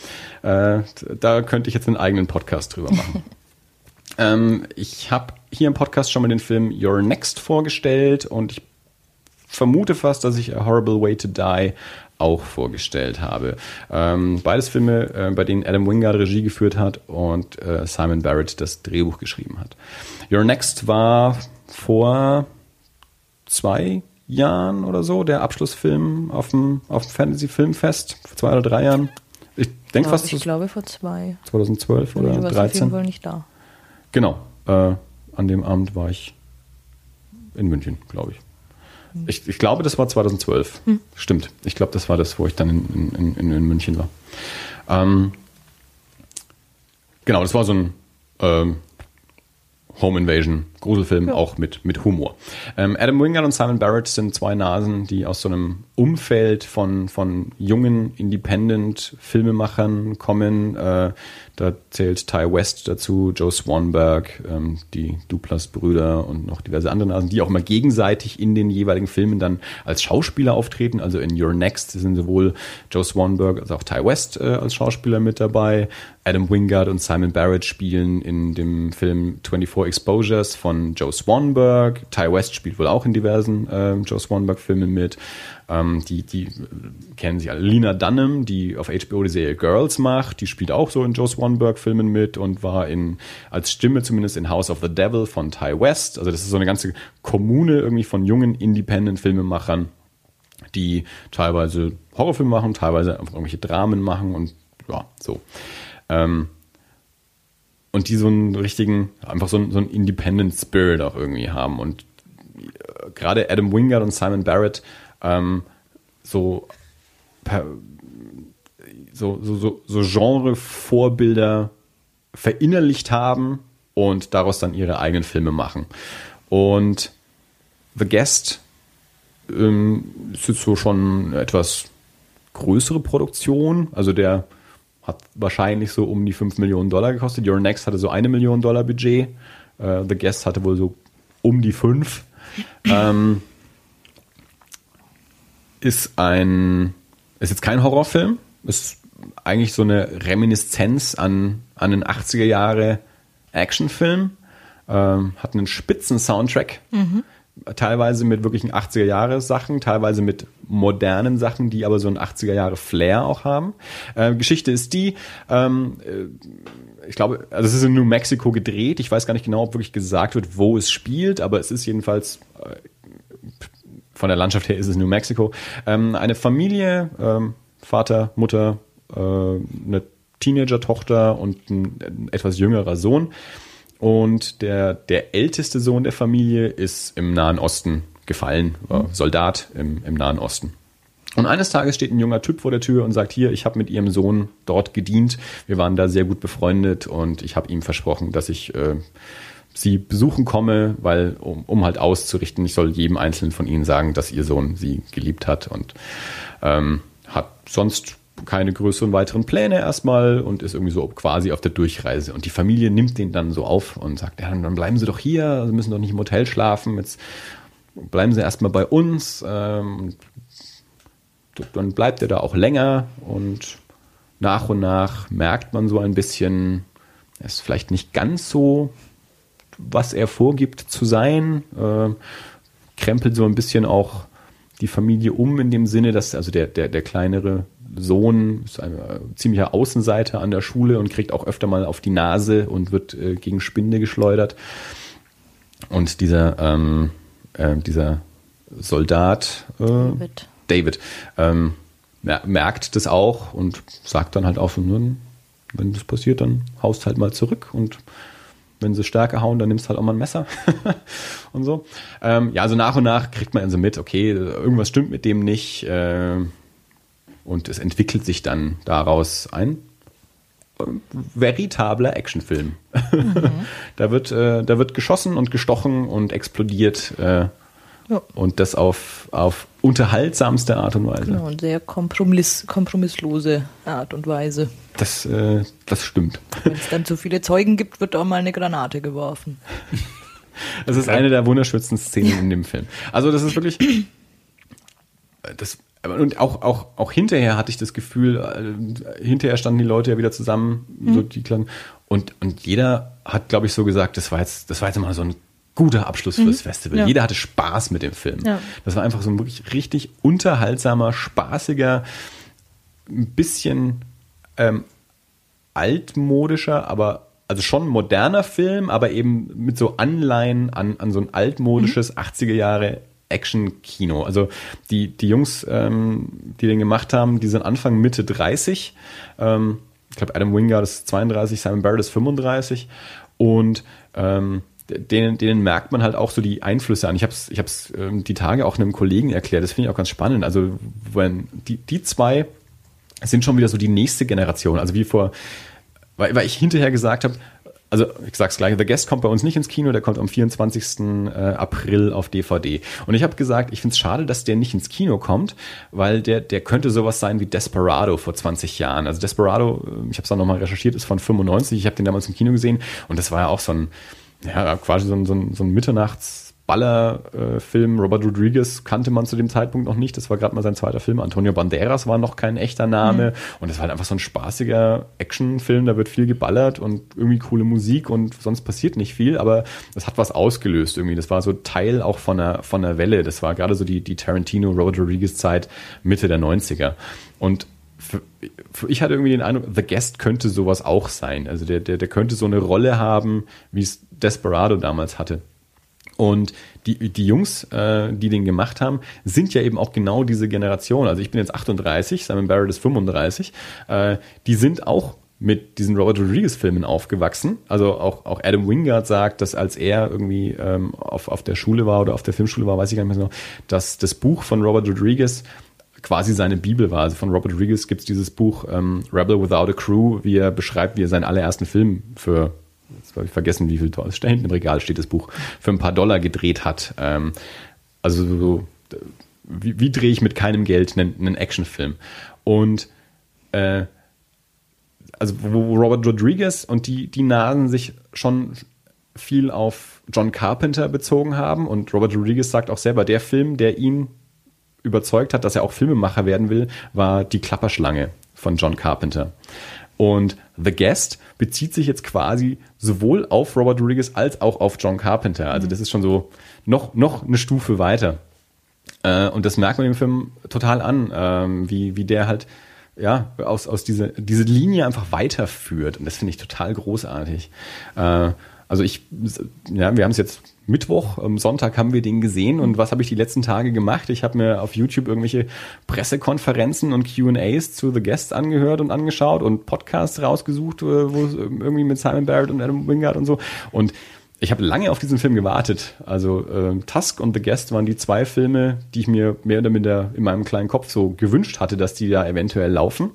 Äh, da könnte ich jetzt einen eigenen Podcast drüber machen. ähm, ich habe hier im Podcast schon mal den Film Your Next vorgestellt und ich vermute fast, dass ich A Horrible Way to Die auch vorgestellt habe. Ähm, beides Filme, äh, bei denen Adam Wingard Regie geführt hat und äh, Simon Barrett das Drehbuch geschrieben hat. Your Next war vor zwei Jahren oder so, der Abschlussfilm auf dem, auf dem Fantasy Filmfest, vor zwei oder drei Jahren. Ich denke fast. Ich glaube vor zwei. 2012 oder du 13. auf jeden Fall nicht da. Genau. Äh, an dem Abend war ich in München, glaube ich. Hm. ich. Ich glaube, das war 2012. Hm. Stimmt. Ich glaube, das war das, wo ich dann in, in, in, in München war. Ähm, genau, das war so ein ähm, Home Invasion, Gruselfilm, ja. auch mit, mit Humor. Ähm, Adam Wingard und Simon Barrett sind zwei Nasen, die aus so einem Umfeld von, von jungen Independent-Filmemachern kommen. Äh, da zählt Ty West dazu, Joe Swanberg, ähm, die Duplas-Brüder und noch diverse andere Nasen, die auch mal gegenseitig in den jeweiligen Filmen dann als Schauspieler auftreten. Also in Your Next sind sowohl Joe Swanberg als auch Ty West äh, als Schauspieler mit dabei. Adam Wingard und Simon Barrett spielen in dem Film 24 Exposures von Joe Swanberg. Ty West spielt wohl auch in diversen äh, Joe Swanberg-Filmen mit. Ähm, die, die kennen sich alle. Lena Dunham, die auf HBO die Serie Girls macht, die spielt auch so in Joe Swanberg-Filmen mit und war in, als Stimme zumindest in House of the Devil von Ty West. Also das ist so eine ganze Kommune irgendwie von jungen Independent-Filmemachern, die teilweise Horrorfilme machen, teilweise einfach irgendwelche Dramen machen und ja, so. Ähm, und die so einen richtigen, einfach so einen, so einen Independent Spirit auch irgendwie haben. Und äh, gerade Adam Wingard und Simon Barrett ähm, so, so, so, so, so Genre-Vorbilder verinnerlicht haben und daraus dann ihre eigenen Filme machen. Und The Guest ähm, ist jetzt so schon eine etwas größere Produktion. Also der hat wahrscheinlich so um die 5 Millionen Dollar gekostet. Your Next hatte so eine Million Dollar Budget. Uh, The Guest hatte wohl so um die 5. ähm, ist ein, ist jetzt kein Horrorfilm, ist eigentlich so eine Reminiszenz an, an einen 80er Jahre Actionfilm, ähm, hat einen spitzen Soundtrack, mhm. teilweise mit wirklichen 80er Jahre Sachen, teilweise mit modernen Sachen, die aber so einen 80er Jahre Flair auch haben. Äh, Geschichte ist die, ähm, äh, ich glaube, also es ist in New Mexico gedreht. Ich weiß gar nicht genau, ob wirklich gesagt wird, wo es spielt, aber es ist jedenfalls äh, von der Landschaft her ist es New Mexico. Ähm, eine Familie, ähm, Vater, Mutter, äh, eine Teenager-Tochter und ein, ein, etwas jüngerer Sohn. Und der, der älteste Sohn der Familie ist im Nahen Osten gefallen, äh, Soldat im, im Nahen Osten. Und eines Tages steht ein junger Typ vor der Tür und sagt, hier, ich habe mit ihrem Sohn dort gedient. Wir waren da sehr gut befreundet und ich habe ihm versprochen, dass ich äh, sie besuchen komme, weil um, um halt auszurichten, ich soll jedem Einzelnen von ihnen sagen, dass ihr Sohn sie geliebt hat und ähm, hat sonst keine größeren weiteren Pläne erstmal und ist irgendwie so quasi auf der Durchreise. Und die Familie nimmt den dann so auf und sagt, ja, dann bleiben Sie doch hier, Sie müssen doch nicht im Hotel schlafen, jetzt bleiben Sie erstmal bei uns. Ähm, dann bleibt er da auch länger und nach und nach merkt man so ein bisschen, er ist vielleicht nicht ganz so was er vorgibt zu sein, äh, krempelt so ein bisschen auch die Familie um in dem Sinne, dass also der, der, der kleinere Sohn ist ein äh, ziemlicher Außenseiter an der Schule und kriegt auch öfter mal auf die Nase und wird äh, gegen Spinde geschleudert. Und dieser, ähm, äh, dieser Soldat äh, David, David ähm, merkt das auch und sagt dann halt auch so, wenn das passiert, dann haust halt mal zurück und wenn sie stärker hauen, dann nimmst du halt auch mal ein Messer und so. Ähm, ja, also nach und nach kriegt man dann so mit, okay, irgendwas stimmt mit dem nicht äh, und es entwickelt sich dann daraus ein veritabler Actionfilm. Mhm. da, wird, äh, da wird geschossen und gestochen und explodiert. Äh, ja. Und das auf, auf unterhaltsamste Art und Weise. Genau, und sehr kompromiss, kompromisslose Art und Weise. Das, äh, das stimmt. Wenn es dann zu viele Zeugen gibt, wird auch mal eine Granate geworfen. Das ist eine der wunderschönsten Szenen in dem Film. Also das ist wirklich, das und auch, auch, auch hinterher hatte ich das Gefühl, äh, hinterher standen die Leute ja wieder zusammen, mhm. so die Kleinen, und, und jeder hat, glaube ich, so gesagt, das war jetzt, das war jetzt mal so ein guter Abschluss fürs mhm. Festival. Ja. Jeder hatte Spaß mit dem Film. Ja. Das war einfach so ein wirklich richtig unterhaltsamer, spaßiger, ein bisschen ähm, altmodischer, aber also schon moderner Film, aber eben mit so Anleihen an, an so ein altmodisches mhm. 80er Jahre Action-Kino. Also die, die Jungs, ähm, die den gemacht haben, die sind Anfang, Mitte 30. Ähm, ich glaube, Adam Wingard ist 32, Simon Barrett ist 35. Und ähm, denen, denen merkt man halt auch so die Einflüsse an. Ich habe es ich hab's, ähm, die Tage auch einem Kollegen erklärt, das finde ich auch ganz spannend. Also wenn die, die zwei sind schon wieder so die nächste Generation. Also wie vor, weil, weil ich hinterher gesagt habe, also ich sag's gleich, The Guest kommt bei uns nicht ins Kino, der kommt am 24. Äh, April auf DVD. Und ich habe gesagt, ich find's schade, dass der nicht ins Kino kommt, weil der, der könnte sowas sein wie Desperado vor 20 Jahren. Also Desperado, äh, ich habe es auch nochmal recherchiert, ist von 95, ich habe den damals im Kino gesehen und das war ja auch so ein, ja, quasi so ein, so ein, so ein Mitternachts- Ballerfilm. Robert Rodriguez kannte man zu dem Zeitpunkt noch nicht. Das war gerade mal sein zweiter Film. Antonio Banderas war noch kein echter Name. Mhm. Und es war halt einfach so ein spaßiger Actionfilm. Da wird viel geballert und irgendwie coole Musik und sonst passiert nicht viel. Aber das hat was ausgelöst irgendwie. Das war so Teil auch von einer, von einer Welle. Das war gerade so die, die Tarantino, Robert Rodriguez Zeit Mitte der 90er. Und für, für, ich hatte irgendwie den Eindruck, The Guest könnte sowas auch sein. Also der, der, der könnte so eine Rolle haben, wie es Desperado damals hatte. Und die, die Jungs, äh, die den gemacht haben, sind ja eben auch genau diese Generation. Also ich bin jetzt 38, Simon Barrett ist 35. Äh, die sind auch mit diesen Robert Rodriguez-Filmen aufgewachsen. Also auch, auch Adam Wingard sagt, dass als er irgendwie ähm, auf, auf der Schule war oder auf der Filmschule war, weiß ich gar nicht mehr so, dass das Buch von Robert Rodriguez quasi seine Bibel war. Also von Robert Rodriguez gibt es dieses Buch ähm, Rebel Without a Crew, wie er beschreibt, wie er seinen allerersten Film für jetzt habe ich vergessen, wie viel Dollar, da hinten im Regal steht das Buch, für ein paar Dollar gedreht hat. Ähm, also so, wie, wie drehe ich mit keinem Geld einen, einen Actionfilm? Und äh, also wo Robert Rodriguez und die, die Nasen sich schon viel auf John Carpenter bezogen haben und Robert Rodriguez sagt auch selber, der Film, der ihn überzeugt hat, dass er auch Filmemacher werden will, war Die Klapperschlange von John Carpenter. Und The Guest bezieht sich jetzt quasi sowohl auf Robert Rodriguez als auch auf John Carpenter. Also mhm. das ist schon so noch, noch eine Stufe weiter. Äh, und das merkt man im Film total an, ähm, wie, wie der halt ja, aus, aus dieser diese Linie einfach weiterführt. Und das finde ich total großartig. Äh, also ich, ja, wir haben es jetzt Mittwoch, am Sonntag haben wir den gesehen und was habe ich die letzten Tage gemacht? Ich habe mir auf YouTube irgendwelche Pressekonferenzen und Q&As zu The Guests angehört und angeschaut und Podcasts rausgesucht, äh, wo irgendwie mit Simon Barrett und Adam Wingard und so und ich habe lange auf diesen Film gewartet. Also äh, Tusk und The Guest waren die zwei Filme, die ich mir mehr oder minder in meinem kleinen Kopf so gewünscht hatte, dass die da eventuell laufen.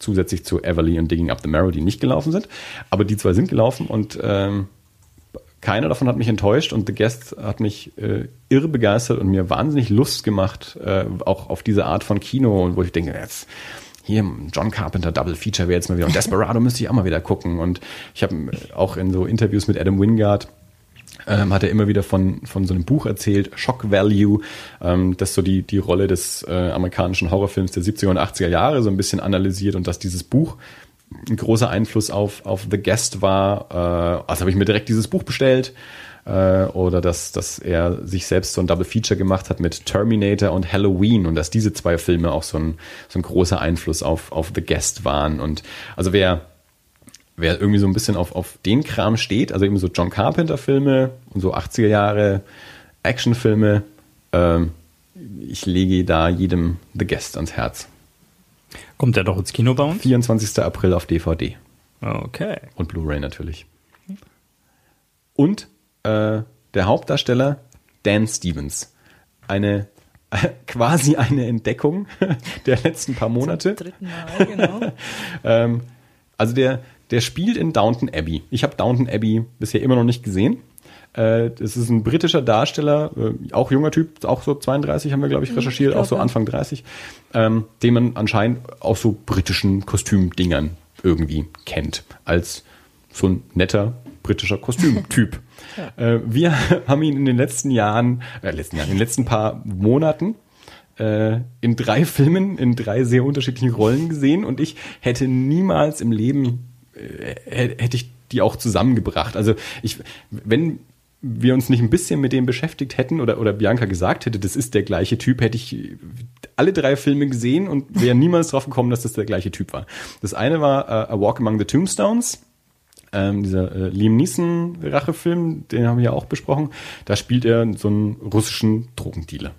Zusätzlich zu Everly und Digging Up the Marrow, die nicht gelaufen sind. Aber die zwei sind gelaufen und ähm, keiner davon hat mich enttäuscht und The Guest hat mich äh, irre begeistert und mir wahnsinnig Lust gemacht, äh, auch auf diese Art von Kino, und wo ich denke, jetzt hier John Carpenter Double Feature wäre jetzt mal wieder und Desperado müsste ich auch mal wieder gucken. Und ich habe äh, auch in so Interviews mit Adam Wingard ähm, hat er immer wieder von, von so einem Buch erzählt, Shock Value, ähm, das so die, die Rolle des äh, amerikanischen Horrorfilms der 70er und 80er Jahre so ein bisschen analysiert und dass dieses Buch ein großer Einfluss auf, auf The Guest war. Äh, also habe ich mir direkt dieses Buch bestellt, Äh, oder dass, dass er sich selbst so ein Double Feature gemacht hat mit Terminator und Halloween und dass diese zwei Filme auch so ein, so ein großer Einfluss auf, auf The Guest waren. Und also wer, wer irgendwie so ein bisschen auf, auf den Kram steht, also eben so John Carpenter-Filme und so 80er Jahre Actionfilme, ähm, ich lege da jedem The Guest ans Herz. Kommt der doch ins Kino bei uns? 24. April auf DVD. Okay. Und Blu-ray natürlich. Und äh, der Hauptdarsteller Dan Stevens. Eine quasi eine Entdeckung der letzten paar Monate. Zum dritten Mal, genau. ähm, also der, der spielt in Downton Abbey. Ich habe Downton Abbey bisher immer noch nicht gesehen. Äh, das ist ein britischer Darsteller, äh, auch junger Typ, auch so 32 haben wir, glaube ich, recherchiert, ich auch so ja. Anfang 30, ähm, den man anscheinend aus so britischen Kostümdingern irgendwie kennt. Als so ein netter britischer Kostümtyp. äh, wir haben ihn in den letzten Jahren, äh, letzten Jahren, in den letzten paar Monaten äh, in drei Filmen, in drei sehr unterschiedlichen Rollen gesehen und ich hätte niemals im Leben, äh, hätte ich die auch zusammengebracht. Also ich, wenn wir uns nicht ein bisschen mit dem beschäftigt hätten oder, oder Bianca gesagt hätte, das ist der gleiche Typ, hätte ich alle drei Filme gesehen und wäre niemals drauf gekommen, dass das der gleiche Typ war. Das eine war uh, A Walk Among the Tombstones. Ähm, dieser äh, Liam Neeson Rachefilm, den haben wir ja auch besprochen. Da spielt er so einen russischen Drogendealer.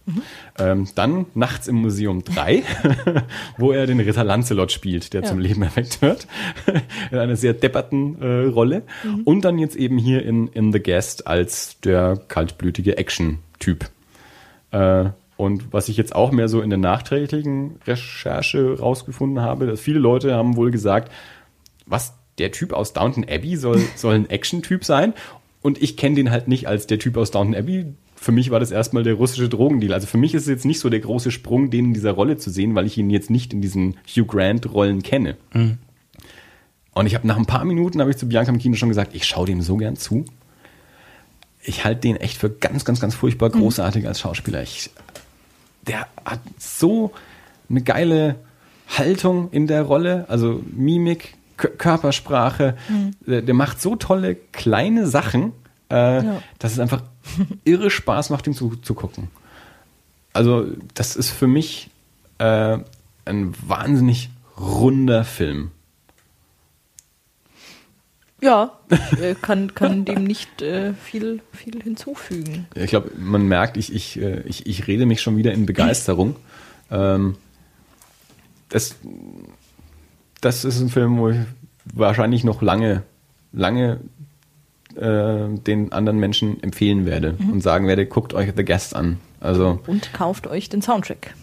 Ähm, dann Nachts im Museum 3, wo er den Ritter Lancelot spielt, der Ja. zum Leben erweckt wird. in einer sehr depperten äh, Rolle. Und dann jetzt eben hier in, in The Guest als der kaltblütige Action-Typ. Äh, und was ich jetzt auch mehr so in der nachträglichen Recherche rausgefunden habe, dass viele Leute haben wohl gesagt, was, der Typ aus Downton Abbey soll, soll ein Action-Typ sein? Und ich kenne den halt nicht als der Typ aus Downton Abbey. Für mich war das erstmal der russische Drogendeal. Also für mich ist es jetzt nicht so der große Sprung, den in dieser Rolle zu sehen, weil ich ihn jetzt nicht in diesen Hugh Grant-Rollen kenne. Und ich habe nach ein paar Minuten, habe ich zu Bianca im Kino schon gesagt, ich schaue dem so gern zu. Ich halte den echt für ganz, ganz, ganz furchtbar großartig als Schauspieler. Ich, der hat so eine geile Haltung in der Rolle, also Mimik, Körpersprache. Der, der macht so tolle kleine Sachen, äh, Ja. dass es einfach irre Spaß macht, ihm zu, zu gucken. Also das ist für mich äh, ein wahnsinnig runder Film. Ja, äh, kann, kann dem nicht äh, viel, viel hinzufügen. Ich glaube, man merkt, ich, ich, äh, ich, ich rede mich schon wieder in Begeisterung. ähm, das, das ist ein Film, wo ich wahrscheinlich noch lange, lange äh, den anderen Menschen empfehlen werde und sagen werde, guckt euch The Guest an. Also Und kauft euch den Soundtrack.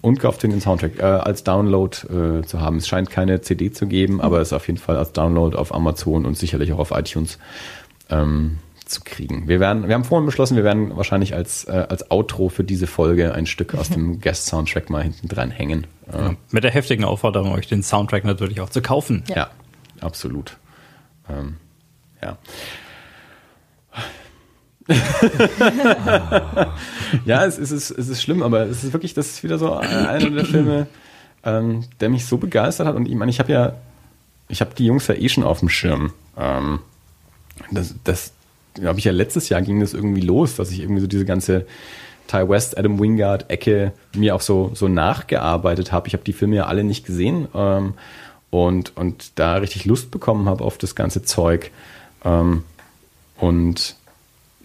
und kauft den, Soundtrack äh, als Download äh, zu haben. Es scheint keine CD zu geben, aber es ist auf jeden Fall als Download auf Amazon und sicherlich auch auf iTunes ähm, kriegen. Wir werden, wir haben vorhin beschlossen, wir werden wahrscheinlich als, äh, als Outro für diese Folge ein Stück aus dem Guest-Soundtrack mal hinten dran hängen. Äh, Mit der heftigen Aufforderung, euch den Soundtrack natürlich auch zu kaufen. ja. absolut. Ähm, ja. ja, es, es, ist, es ist schlimm, aber es ist wirklich, das ist wieder so einer der Filme, ähm, der mich so begeistert hat. Und ich meine, ich habe ja, ich habe die Jungs ja eh schon auf dem Schirm. Ähm, das, das habe ich ja letztes Jahr ging das irgendwie los, dass ich irgendwie so diese ganze Ty West, Adam Wingard Ecke mir auch so, so nachgearbeitet habe. Ich habe die Filme ja alle nicht gesehen ähm, und, und da richtig Lust bekommen habe auf das ganze Zeug. Ähm, und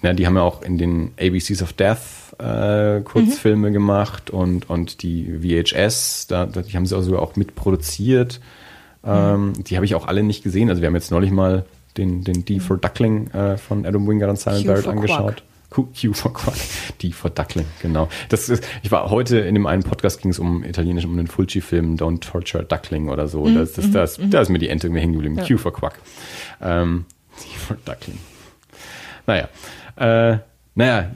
ja, die haben ja auch in den ABCs of Death äh, Kurzfilme gemacht und, und die VHS, da, die haben sie auch sogar auch mitproduziert. Ähm, Die habe ich auch alle nicht gesehen. Also wir haben jetzt neulich mal den, den D for Duckling äh, von Adam Wingard und Simon Q Barrett angeschaut. Q, Q for Quack. D for Duckling, genau. Das ist, ich war heute in dem einen Podcast ging es um italienisch, um den Fulci-Film Don't Torture Duckling oder so. Das, das, das, da ist mir die Ente irgendwie hängen geblieben. Q for Quack. Ähm, D for Duckling. Naja. Äh, naja,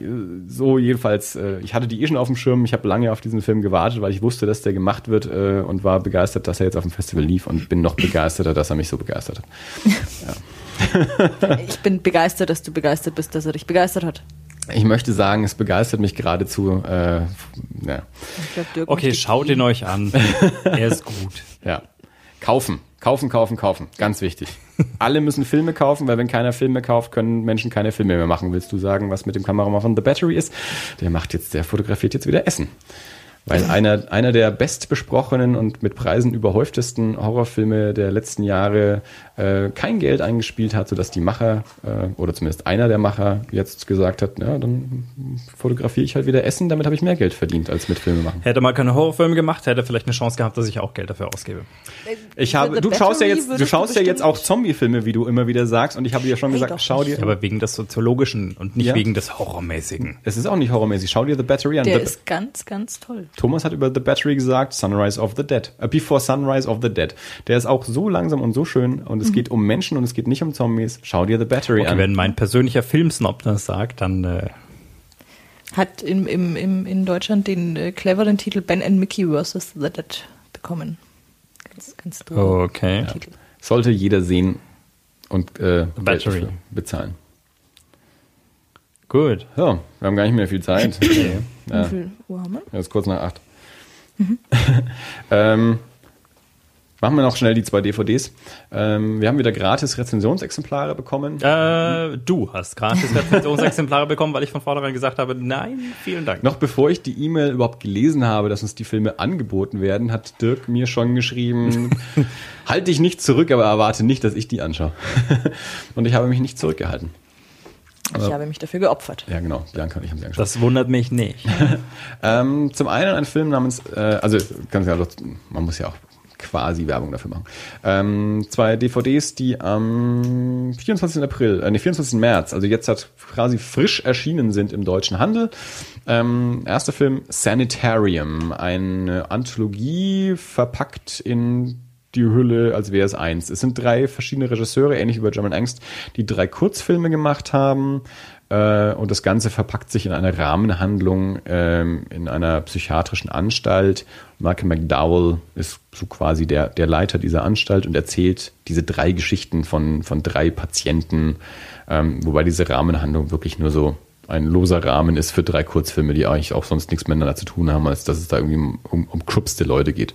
so jedenfalls, äh, ich hatte die eh schon auf dem Schirm, ich habe lange auf diesen Film gewartet, weil ich wusste, dass der gemacht wird äh, und war begeistert, dass er jetzt auf dem Festival lief und bin noch begeisterter, dass er mich so begeistert hat. Ich bin begeistert, dass du begeistert bist, dass er dich begeistert hat. Ich möchte sagen, es begeistert mich geradezu. Äh, ja, Ich glaub, Dirk Okay, schaut ihn euch an. er ist gut. ja. Kaufen. Kaufen, kaufen, kaufen. Ganz wichtig. Alle müssen Filme kaufen, weil wenn keiner Filme kauft, können Menschen keine Filme mehr machen. Willst du sagen, was mit dem Kameramann von The Battery ist? Der macht jetzt, der fotografiert jetzt wieder Essen. Weil einer, einer der bestbesprochenen und mit Preisen überhäuftesten Horrorfilme der letzten Jahre äh, kein Geld eingespielt hat, sodass die Macher, äh, oder zumindest einer der Macher, jetzt gesagt hat, ja, dann fotografiere ich halt wieder Essen, damit habe ich mehr Geld verdient als mit Filme machen. Hätte mal keine Horrorfilme gemacht, hätte vielleicht eine Chance gehabt, dass ich auch Geld dafür ausgebe. Ich habe, du schaust ja jetzt, du schaust du ja jetzt auch Zombie-Filme, wie du immer wieder sagst, und ich habe dir schon Nee, gesagt, schau nicht. dir, Aber wegen des Soziologischen und nicht Ja. wegen des Horrormäßigen. es ist auch nicht horrormäßig, schau dir The Battery an. Der The, ist ganz, ganz toll. Thomas hat über The Battery gesagt, Sunrise of the Dead. Äh, Before Sunrise of the Dead. Der ist auch so langsam und so schön und es geht um Menschen und es geht nicht um Zombies. Schau dir The Battery Okay, an. wenn mein persönlicher Filmsnob das sagt, dann äh, Hat im, im, im, in Deutschland den äh, cleveren Titel Ben and Mickey vs. The Dead bekommen. Ganz, ganz doof. okay. Titel. Sollte jeder sehen und äh, Battery. bezahlen. Gut. So, wir haben gar nicht mehr viel Zeit. Ja. Wie viel Uhr haben wir? Jetzt kurz nach acht. ähm, machen wir noch schnell die zwei DVDs. Ähm, wir haben wieder gratis Rezensionsexemplare bekommen. Äh, du hast gratis Rezensionsexemplare bekommen, weil ich von vornherein gesagt habe, nein, vielen Dank. Noch bevor ich die E-Mail überhaupt gelesen habe, dass uns die Filme angeboten werden, hat Dirk mir schon geschrieben, halt dich nicht zurück, aber erwarte nicht, dass ich die anschaue. und ich habe mich nicht zurückgehalten. Ich habe mich dafür geopfert. Ja, genau. Bianca und ich haben sie angeschaut. Das wundert mich nicht. Ähm, zum einen ein Film namens, äh, also ganz klar, man muss ja auch quasi Werbung dafür machen. Ähm, zwei DVDs, die am 24. April, äh, nee, 24. März, also jetzt hat quasi frisch erschienen sind im deutschen Handel. Ähm, erster Film Sanitarium, eine Anthologie verpackt in die Hülle, als wäre es eins. Es sind drei verschiedene Regisseure, ähnlich wie bei German Angst, die drei Kurzfilme gemacht haben. Äh, und das Ganze verpackt sich in einer Rahmenhandlung ähm, in einer psychiatrischen Anstalt. Michael McDowell ist so quasi der, der Leiter dieser Anstalt und erzählt diese drei Geschichten von, von drei Patienten, ähm, wobei diese Rahmenhandlung wirklich nur so ein loser Rahmen ist für drei Kurzfilme, die eigentlich auch sonst nichts miteinander zu tun haben, als dass es da irgendwie um, um krupste Leute geht.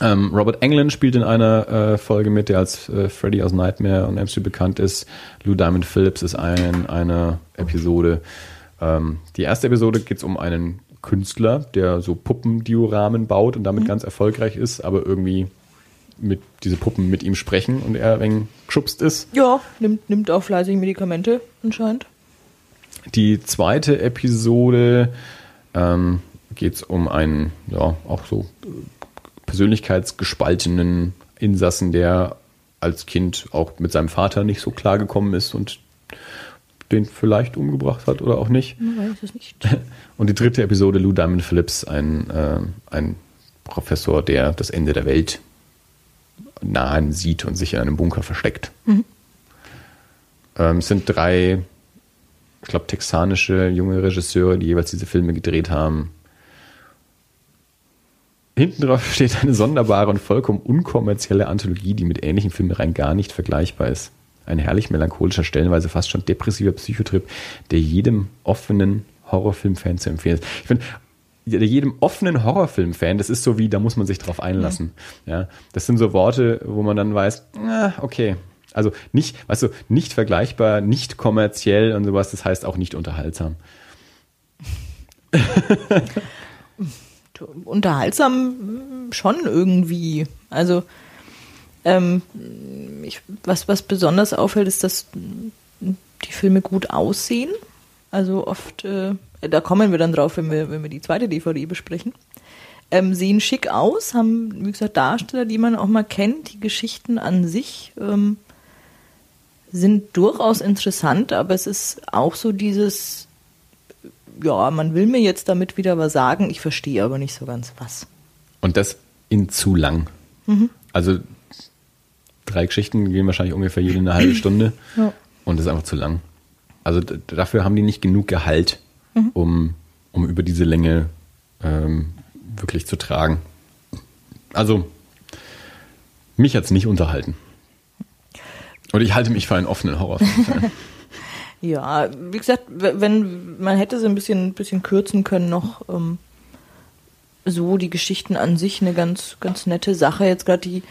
Ähm, Robert Englund spielt in einer äh, Folge mit, der als äh, Freddy aus Nightmare Elm Street bekannt ist. Lou Diamond Phillips ist ein, eine Episode. Ähm, die erste Episode geht es um einen Künstler, der so Puppendioramen baut und damit ganz erfolgreich ist, aber irgendwie mit diese Puppen mit ihm sprechen und er ein wenig geschubst ist. Ja, nimmt, nimmt auch fleißig Medikamente anscheinend. Die zweite Episode ähm, geht es um einen, ja, auch so persönlichkeitsgespaltenen Insassen, der als Kind auch mit seinem Vater nicht so klar gekommen ist und den vielleicht umgebracht hat oder auch nicht. Nicht. Und die dritte Episode, Lou Diamond Phillips, ein, äh, ein Professor, der das Ende der Welt nahen sieht und sich in einem Bunker versteckt. Ähm, es sind drei, ich glaube, texanische junge Regisseure, die jeweils diese Filme gedreht haben. Hinten drauf steht eine sonderbare und vollkommen unkommerzielle Anthologie, die mit ähnlichen Filmen rein gar nicht vergleichbar ist. Ein herrlich melancholischer, stellenweise fast schon depressiver Psychotrip, der jedem offenen Horrorfilmfan zu empfehlen ist. Ich finde, jedem offenen Horrorfilmfan, das ist so wie, da muss man sich drauf einlassen. Ja, das sind so Worte, wo man dann weiß, ah, okay. Also nicht, weißt du, nicht vergleichbar, nicht kommerziell und sowas, das heißt auch nicht unterhaltsam. Unterhaltsam schon irgendwie. Also, ähm, ich, was, was besonders auffällt, ist, dass die Filme gut aussehen. Also oft, äh, da kommen wir dann drauf, wenn wir, wenn wir die zweite DVD besprechen. Ähm, sehen schick aus, haben, wie gesagt, Darsteller, die man auch mal kennt. Die Geschichten an sich ähm, sind durchaus interessant, aber es ist auch so dieses, ja, man will mir jetzt damit wieder was sagen, ich verstehe aber nicht so ganz was. Und das in zu lang. Also drei Geschichten gehen wahrscheinlich ungefähr jede eine halbe Stunde. Ja. Und das ist einfach zu lang. Also dafür haben die nicht genug Gehalt, um, um über diese Länge ähm, wirklich zu tragen. Also, mich hat's nicht unterhalten. Und ich halte mich für einen offenen Horrorfilm. Ja, wie gesagt, wenn man hätte sie ein bisschen, bisschen kürzen können noch, ähm, so die Geschichten an sich eine ganz, ganz nette Sache. Jetzt gerade die,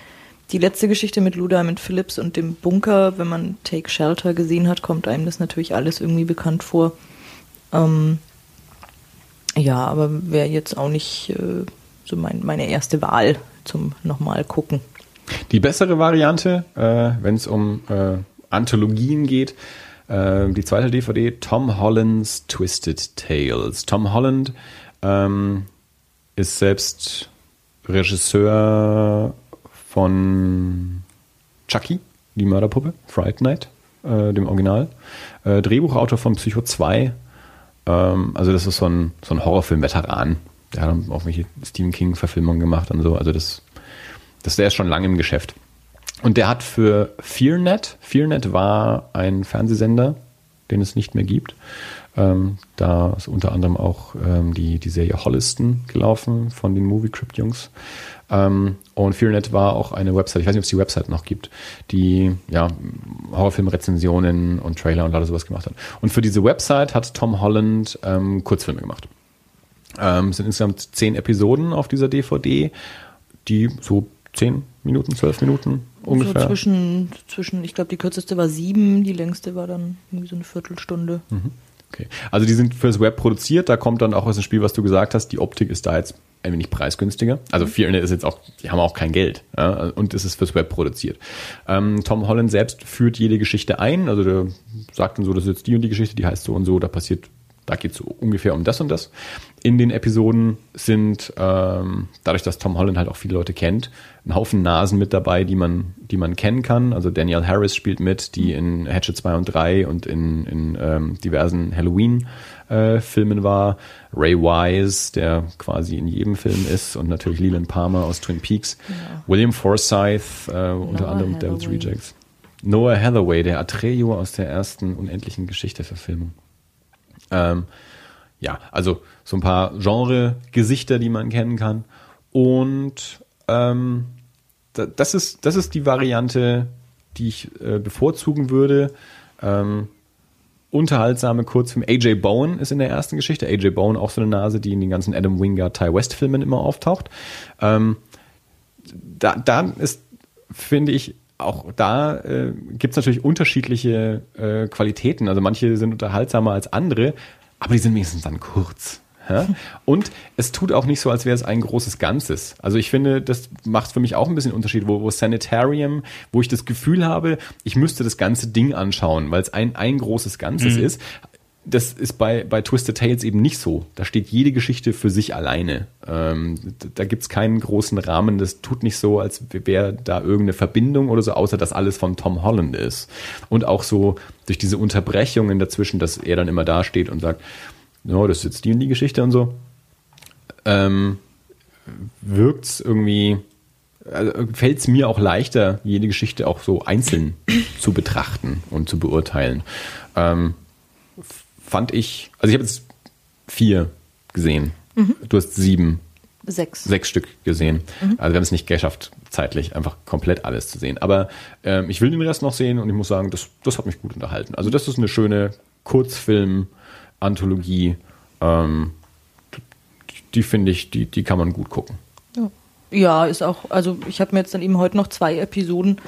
die letzte Geschichte mit Lou Diamond Phillips und dem Bunker, wenn man Take Shelter gesehen hat, kommt einem das natürlich alles irgendwie bekannt vor. Ähm, ja, aber wäre jetzt auch nicht äh, so mein, meine erste Wahl zum nochmal gucken. Die bessere Variante, äh, wenn es um äh, Anthologien geht, äh, die zweite DVD, Tom Holland's Twisted Tales. Tom Holland ähm, ist selbst Regisseur von Chucky, die Mörderpuppe, Fright Night, äh, dem Original. Äh, Drehbuchautor von Psycho 2. Ähm, also das ist so ein, so ein Horrorfilm-Veteran. Der hat auch welche Stephen King-Verfilmungen gemacht und so. Also das, das, der ist schon lange im Geschäft. Und der hat für FearNet, FearNet war ein Fernsehsender, den es nicht mehr gibt. Ähm, da ist unter anderem auch ähm, die, die Serie Holliston gelaufen von den Movie Crypt Jungs. Ähm, und FearNet war auch eine Website, ich weiß nicht, ob es die Website noch gibt, die ja, Horrorfilmrezensionen und Trailer und alles sowas gemacht hat. Und für diese Website hat Tom Holland ähm, Kurzfilme gemacht. Ähm, es sind insgesamt zehn Episoden auf dieser DVD, die so zehn Minuten, zwölf Minuten ungefähr. So zwischen, zwischen ich glaube, die kürzeste war sieben, die längste war dann irgendwie so eine Viertelstunde. Mhm. Okay. Also die sind fürs Web produziert, da kommt dann auch aus dem Spiel, was du gesagt hast, die Optik ist da jetzt ein wenig preisgünstiger. Also mhm. viele ist jetzt auch, die haben auch kein Geld ja, und es ist fürs Web produziert. Ähm, Tom Holland selbst führt jede Geschichte ein, also der sagt dann so, das ist jetzt die und die Geschichte, die heißt so und so, da passiert da geht es so ungefähr um das und das. In den Episoden sind, ähm, dadurch, dass Tom Holland halt auch viele Leute kennt, ein Haufen Nasen mit dabei, die man, die man kennen kann. Also Danielle Harris spielt mit, die in Hatchet 2 und 3 und in, in ähm, diversen Halloween-Filmen äh, war. Ray Wise, der quasi in jedem Film ist und natürlich Leland Palmer aus Twin Peaks. Ja. William Forsythe, äh, unter Noah anderem Devil's Rejects. Noah Hathaway, der Atreo aus der ersten unendlichen Geschichte-Verfilmung. Ähm, ja, also so ein paar Genre-Gesichter, die man kennen kann. Und ähm, das, ist, das ist die Variante, die ich äh, bevorzugen würde. Ähm, unterhaltsame Kurzfilm. AJ Bowen ist in der ersten Geschichte. AJ Bowen auch so eine Nase, die in den ganzen Adam Wingard Ty West Filmen immer auftaucht. Ähm, da, da ist, finde ich, auch da äh, gibt es natürlich unterschiedliche äh, Qualitäten. Also manche sind unterhaltsamer als andere, aber die sind wenigstens dann kurz. Ja? Und es tut auch nicht so, als wäre es ein großes Ganzes. Also ich finde, das macht für mich auch ein bisschen Unterschied, wo, wo Sanitarium, wo ich das Gefühl habe, ich müsste das ganze Ding anschauen, weil es ein, ein großes Ganzes mhm. ist das ist bei, bei Twisted Tales eben nicht so. Da steht jede Geschichte für sich alleine. Ähm, da gibt es keinen großen Rahmen. Das tut nicht so, als wäre da irgendeine Verbindung oder so, außer dass alles von Tom Holland ist. Und auch so durch diese Unterbrechungen dazwischen, dass er dann immer da steht und sagt, no, das ist jetzt die und die Geschichte und so, ähm, wirkt es irgendwie, also fällt es mir auch leichter, jede Geschichte auch so einzeln zu betrachten und zu beurteilen. Ähm, fand ich, also ich habe jetzt vier gesehen. Mhm. Du hast sieben. Sechs. Sechs Stück gesehen. Mhm. Also wir haben es nicht geschafft, zeitlich einfach komplett alles zu sehen. Aber ähm, ich will den Rest noch sehen und ich muss sagen, das, das hat mich gut unterhalten. Also das ist eine schöne Kurzfilm-Anthologie. Ähm, die finde ich, die, die kann man gut gucken. Ja. ja, ist auch, also ich habe mir jetzt dann eben heute noch zwei Episoden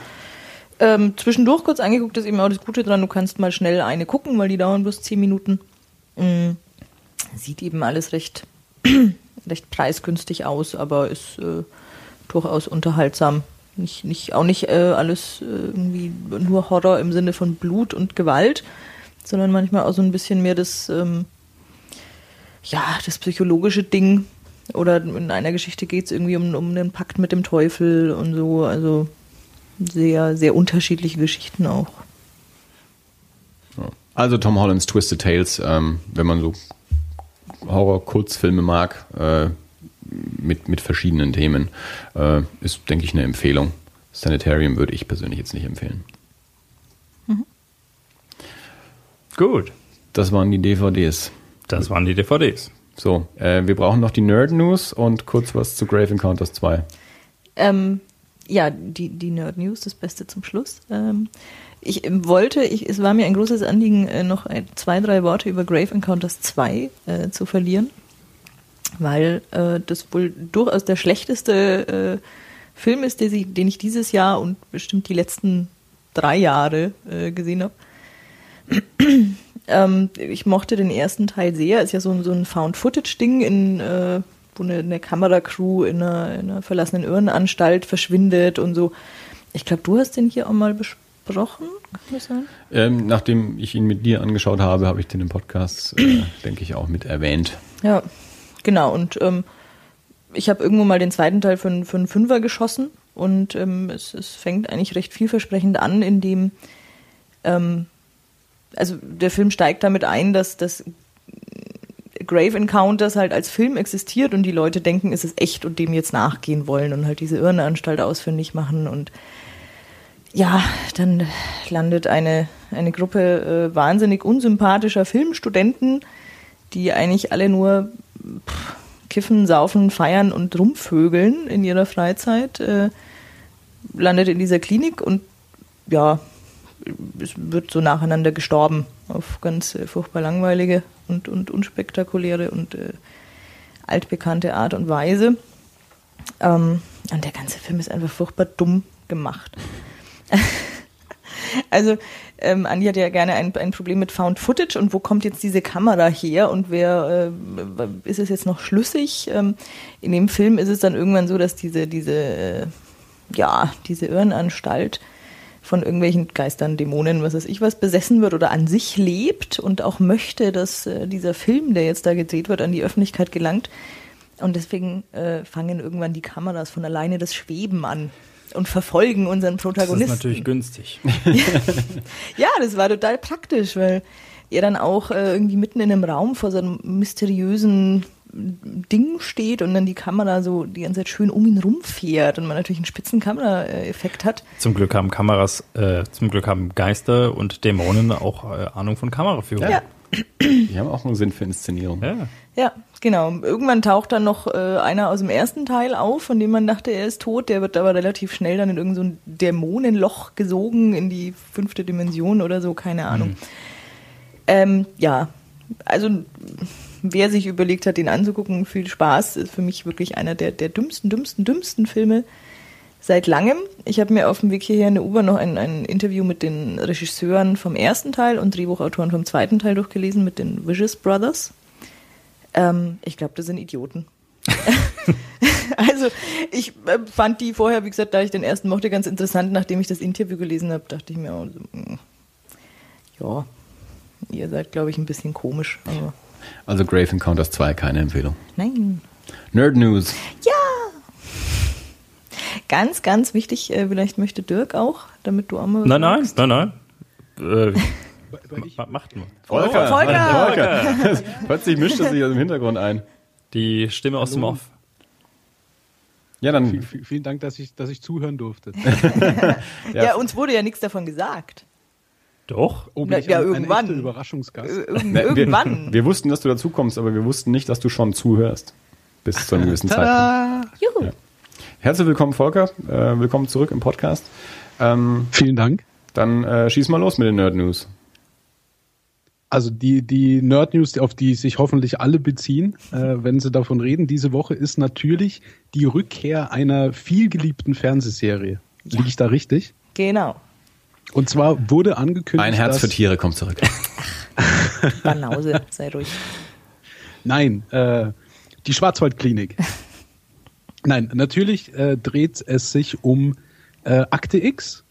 ähm, zwischendurch kurz angeguckt, ist eben auch das Gute dran, du kannst mal schnell eine gucken, weil die dauern bloß zehn Minuten. Mhm. Sieht eben alles recht, recht preisgünstig aus, aber ist äh, durchaus unterhaltsam. Nicht, nicht, auch nicht äh, alles äh, irgendwie nur Horror im Sinne von Blut und Gewalt, sondern manchmal auch so ein bisschen mehr das, ähm, ja, das psychologische Ding. Oder in einer Geschichte geht es irgendwie um, um einen Pakt mit dem Teufel und so. Also sehr, sehr unterschiedliche Geschichten auch. Also Tom Hollands Twisted Tales, ähm, wenn man so Horror-Kurzfilme mag, äh, mit, mit verschiedenen Themen, äh, ist, denke ich, eine Empfehlung. Sanitarium würde ich persönlich jetzt nicht empfehlen. Mhm. Gut. Das waren die DVDs. Das waren die DVDs. So, äh, wir brauchen noch die Nerd News und kurz was zu Grave Encounters 2. Ähm, ja, die, die Nerd News, das Beste zum Schluss. Ähm, ich wollte, ich, es war mir ein großes Anliegen, äh, noch ein, zwei, drei Worte über Grave Encounters 2 äh, zu verlieren. weil äh, das wohl durchaus der schlechteste äh, Film ist, den ich, den ich dieses Jahr und bestimmt die letzten drei Jahre äh, gesehen habe. ähm, ich mochte den ersten Teil sehr. Ist ja so, so ein Found-Footage-Ding, in, äh, wo eine, eine Kameracrew in einer, in einer verlassenen Irrenanstalt verschwindet und so. Ich glaube, du hast den hier auch mal besprochen, kann das sein? Ähm, nachdem ich ihn mit dir angeschaut habe, habe ich den im Podcast, äh, denke ich, auch mit erwähnt. Ja, genau. Und ähm, ich habe irgendwo mal den zweiten Teil für, für einen Fünfer geschossen und ähm, es, es fängt eigentlich recht vielversprechend an, indem ähm, also der Film steigt damit ein, dass das Grave Encounters halt als Film existiert und die Leute denken, es ist echt und dem jetzt nachgehen wollen und halt diese Irrenanstalt ausfindig machen und ja, dann landet eine, eine Gruppe äh, wahnsinnig unsympathischer Filmstudenten, die eigentlich alle nur pff, kiffen, saufen, feiern und rumvögeln in ihrer Freizeit, äh, landet in dieser Klinik und ja, es wird so nacheinander gestorben auf ganz äh, furchtbar langweilige und, und unspektakuläre und äh, altbekannte Art und Weise. Ähm, und der ganze Film ist einfach furchtbar dumm gemacht. also ähm, Andi hat ja gerne ein, ein Problem mit Found Footage und wo kommt jetzt diese Kamera her und wer äh, ist es jetzt noch schlüssig? Ähm, in dem Film ist es dann irgendwann so, dass diese, diese, äh, ja, diese Irrenanstalt von irgendwelchen Geistern, Dämonen, was weiß ich was, besessen wird oder an sich lebt und auch möchte, dass äh, dieser Film, der jetzt da gedreht wird, an die Öffentlichkeit gelangt. Und deswegen äh, fangen irgendwann die Kameras von alleine das Schweben an und verfolgen unseren Protagonisten. Das ist natürlich günstig. ja, das war total praktisch, weil er dann auch äh, irgendwie mitten in einem Raum vor so einem mysteriösen Ding steht und dann die Kamera so die ganze Zeit schön um ihn rumfährt und man natürlich einen spitzen Kameraeffekt hat. Zum Glück haben Kameras, äh, zum Glück haben Geister und Dämonen auch äh, Ahnung von Kameraführung. Ja. Die haben auch einen Sinn für Inszenierung. Ja. Ja, genau. Irgendwann taucht dann noch äh, einer aus dem ersten Teil auf, von dem man dachte, er ist tot. Der wird aber relativ schnell dann in irgendein so Dämonenloch gesogen in die fünfte Dimension oder so, keine Ahnung. Mhm. Ähm, ja, also wer sich überlegt hat, den anzugucken, viel Spaß. Ist für mich wirklich einer der, der dümmsten, dümmsten, dümmsten Filme seit langem. Ich habe mir auf dem Weg hierher in der U-Bahn noch ein, ein Interview mit den Regisseuren vom ersten Teil und Drehbuchautoren vom zweiten Teil durchgelesen, mit den Vicious Brothers. Ähm, ich glaube, das sind Idioten. also ich äh, fand die vorher, wie gesagt, da ich den ersten mochte, ganz interessant. Nachdem ich das Interview gelesen habe, dachte ich mir, oh, so, ja, ihr seid, glaube ich, ein bisschen komisch. Aber also Grave Encounters 2, keine Empfehlung. Nein. Nerd News. Ja. Ganz, ganz wichtig, äh, vielleicht möchte Dirk auch, damit du auch mal. Nein, nein, nein, nein, nein. Äh, Macht nur. Volker. Volker. Volker. Plötzlich mischt er sich aus dem Hintergrund ein. Die Stimme aus dem Off. Ja, dann. V vielen Dank, dass ich, dass ich zuhören durfte. ja. ja, uns wurde ja nichts davon gesagt. Doch. Oh, Na, ja, ein, irgendwann. Ein Überraschungsgast. Ir irgendwann. Wir, wir, wussten, dass du dazu kommst, aber wir wussten nicht, dass du schon zuhörst. Bis zu einem gewissen Zeitpunkt. Juhu. Ja. Herzlich willkommen, Volker. Äh, willkommen zurück im Podcast. Ähm, Vielen Dank. Dann äh, schieß mal los mit den Nerd News. Also die, die Nerd News, auf die sich hoffentlich alle beziehen, äh, wenn sie davon reden, diese Woche ist natürlich die Rückkehr einer vielgeliebten Fernsehserie. Ja. Liege ich da richtig? Genau. Und zwar wurde angekündigt. Ein Herz für Tiere kommt zurück. Banause, sei ruhig. Nein, äh, die Schwarzwaldklinik. Nein, natürlich äh, dreht es sich um äh, Akte X,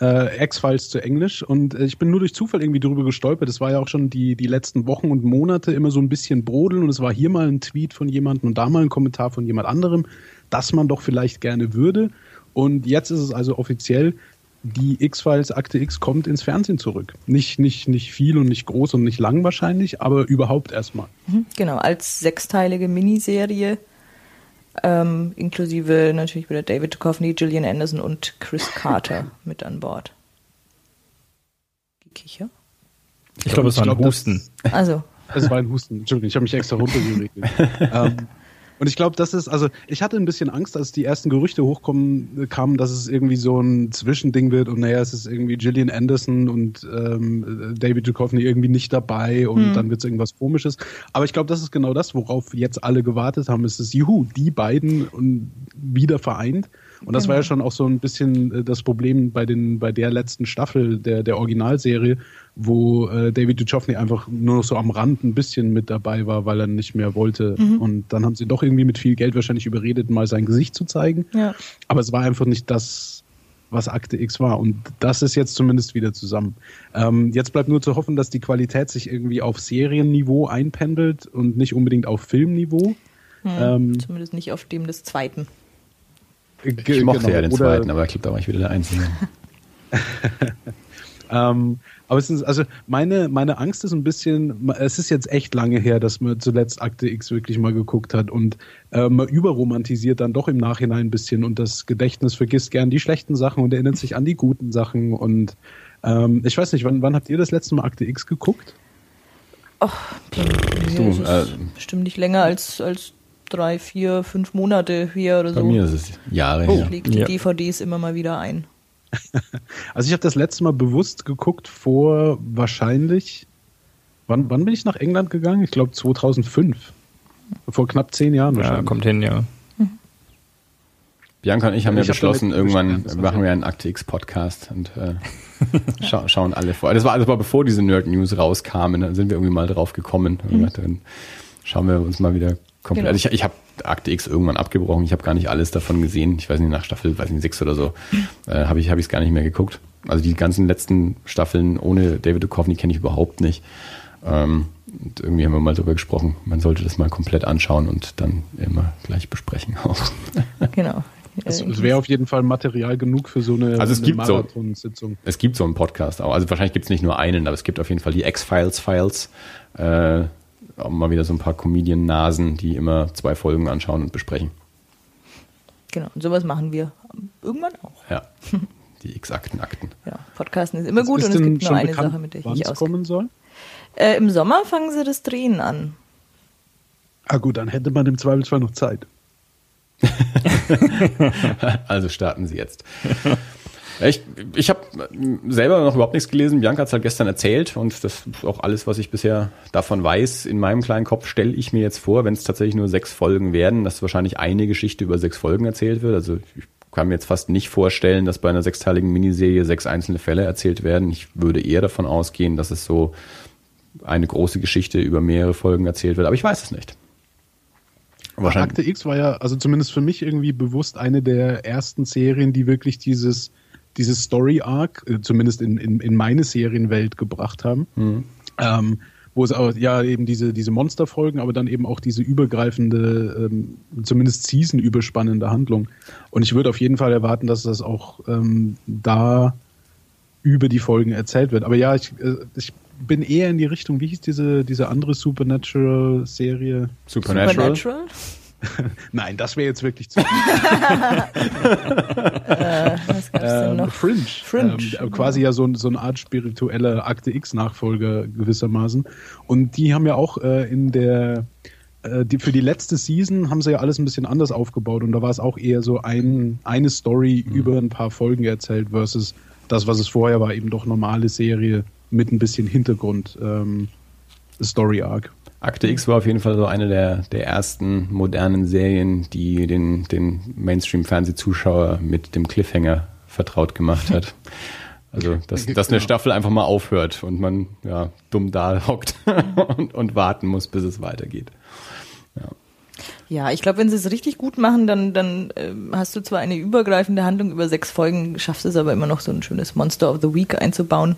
äh, X-Files zu Englisch. Und äh, ich bin nur durch Zufall irgendwie drüber gestolpert. Das war ja auch schon die, die letzten Wochen und Monate immer so ein bisschen brodeln. Und es war hier mal ein Tweet von jemandem und da mal ein Kommentar von jemand anderem, dass man doch vielleicht gerne würde. Und jetzt ist es also offiziell, die X-Files Akte X kommt ins Fernsehen zurück. Nicht, nicht, nicht viel und nicht groß und nicht lang wahrscheinlich, aber überhaupt erstmal. Mhm, genau, als sechsteilige Miniserie ähm, inklusive natürlich wieder David Duchovny, Gillian Anderson und Chris Carter mit an Bord. Gekicher? Ich glaube, es war ein Husten. Also. Es war ein Husten. Entschuldigung, ich habe mich extra runtergeregelt. ähm, Und ich glaube, das ist, also ich hatte ein bisschen Angst, als die ersten Gerüchte hochkommen, kamen, dass es irgendwie so ein Zwischending wird und naja, es ist irgendwie Gillian Anderson und ähm, David Duchovny irgendwie nicht dabei und hm. dann wird es irgendwas komisches. Aber ich glaube, das ist genau das, worauf jetzt alle gewartet haben. Es ist Juhu, die beiden und wieder vereint. Und das genau. war ja genau. schon auch so ein bisschen äh, das Problem bei den bei der letzten Staffel der der Originalserie, wo äh, David Duchovny einfach nur noch so am Rand ein bisschen mit dabei war, weil er nicht mehr wollte. Mhm. Und dann haben sie doch irgendwie mit viel Geld wahrscheinlich überredet, mal sein Gesicht zu zeigen. Ja. Aber es war einfach nicht das, was Akte X war. Und das ist jetzt zumindest wieder zusammen. Ähm, jetzt bleibt nur zu hoffen, dass die Qualität sich irgendwie auf Serienniveau einpendelt und nicht unbedingt auf Filmniveau. Mhm, ähm, zumindest nicht auf dem des zweiten. Ich mochte genau. ja den zweiten, aber ich glaube, da war ich wieder der Einzige. ähm, aber es ist, also meine, meine Angst ist ein bisschen, es ist jetzt echt lange her, dass man zuletzt Akte X wirklich mal geguckt hat und äh, man überromantisiert dann doch im Nachhinein ein bisschen und das Gedächtnis vergisst gern die schlechten Sachen und erinnert sich an die guten Sachen und ähm, ich weiß nicht, wann, wann habt ihr das letzte Mal Akte X geguckt? Ach, so, äh, bestimmt nicht länger als, als drei, vier, fünf Monate hier oder so. Bei mir ist es Jahre oh, her. Ich lege die ja. DVDs immer mal wieder ein. Also ich habe das letzte Mal bewusst geguckt vor wahrscheinlich, wann, wann bin ich nach England gegangen? Ich glaube 2005. Vor knapp zehn Jahren wahrscheinlich. Ja, kommt hin, ja. Mhm. Bianca und ich haben ja, beschlossen, irgendwann machen wir einen Akte X Podcast und äh, scha schauen alle vor. Das war alles mal bevor diese Nerd News rauskamen, dann sind wir irgendwie mal drauf gekommen. Mhm. Dann schauen wir uns mal wieder komplett. Genau. Also ich, ich habe Akte X irgendwann abgebrochen. Ich habe gar nicht alles davon gesehen. Ich weiß nicht, nach Staffel, weiß nicht, sechs oder so, äh, habe ich es gar nicht mehr geguckt. Also die ganzen letzten Staffeln ohne David Duchovny kenne ich überhaupt nicht. Ähm, und irgendwie haben wir mal darüber gesprochen, man sollte das mal komplett anschauen und dann immer gleich besprechen auch. Genau. Es, es wäre auf jeden Fall Material genug für so eine, also es eine gibt Marathonsitzung. So, es gibt so einen Podcast auch. Also wahrscheinlich gibt es nicht nur einen, aber es gibt auf jeden Fall die X-Files-Files. Äh, auch mal wieder so ein paar Comedian-Nasen, die immer zwei Folgen anschauen und besprechen. Genau, und sowas machen wir irgendwann auch. Ja, die X-Akten, Akten. Ja, Podcasten ist immer gut und es gibt nur eine bekannt, Sache, mit der ich nicht auskommen soll? Äh, Im Sommer fangen sie das Drehen an. Ah gut, dann hätte man im Zweifelsfall noch Zeit. also starten Sie jetzt. Ich, ich habe selber noch überhaupt nichts gelesen. Bianca hat es halt gestern erzählt und das ist auch alles, was ich bisher davon weiß. In meinem kleinen Kopf stelle ich mir jetzt vor, wenn es tatsächlich nur sechs Folgen werden, dass wahrscheinlich eine Geschichte über sechs Folgen erzählt wird. Also ich kann mir jetzt fast nicht vorstellen, dass bei einer sechsteiligen Miniserie sechs einzelne Fälle erzählt werden. Ich würde eher davon ausgehen, dass es so eine große Geschichte über mehrere Folgen erzählt wird, aber ich weiß es nicht. Wahrscheinlich. Akte X war ja, also zumindest für mich irgendwie bewusst eine der ersten Serien, die wirklich dieses dieses Story Arc, äh, zumindest in, in, in meine Serienwelt gebracht haben. Mhm. Ähm, wo es auch, ja eben diese, diese Monsterfolgen, aber dann eben auch diese übergreifende, ähm, zumindest Season-überspannende Handlung. Und ich würde auf jeden Fall erwarten, dass das auch ähm, da über die Folgen erzählt wird. Aber ja, ich, äh, ich bin eher in die Richtung, wie hieß diese, diese andere Supernatural-Serie? Supernatural? Supernatural? Nein, das wäre jetzt wirklich zu. äh, was gab's denn ähm, noch? Fringe. Fringe. Ähm, quasi ja so, so eine Art spirituelle Akte X-Nachfolger gewissermaßen. Und die haben ja auch äh, in der äh, die, für die letzte Season haben sie ja alles ein bisschen anders aufgebaut und da war es auch eher so ein, eine Story mhm. über ein paar Folgen erzählt versus das, was es vorher war, eben doch normale Serie mit ein bisschen Hintergrund ähm, Story Arc. Akte X war auf jeden Fall so eine der, der ersten modernen Serien, die den, den Mainstream-Fernsehzuschauer mit dem Cliffhanger vertraut gemacht hat. Also, dass, dass eine Staffel einfach mal aufhört und man ja, dumm da hockt und, und warten muss, bis es weitergeht. Ja. Ja, ich glaube, wenn sie es richtig gut machen, dann, dann äh, hast du zwar eine übergreifende Handlung über sechs Folgen, schaffst es aber immer noch so ein schönes Monster of the Week einzubauen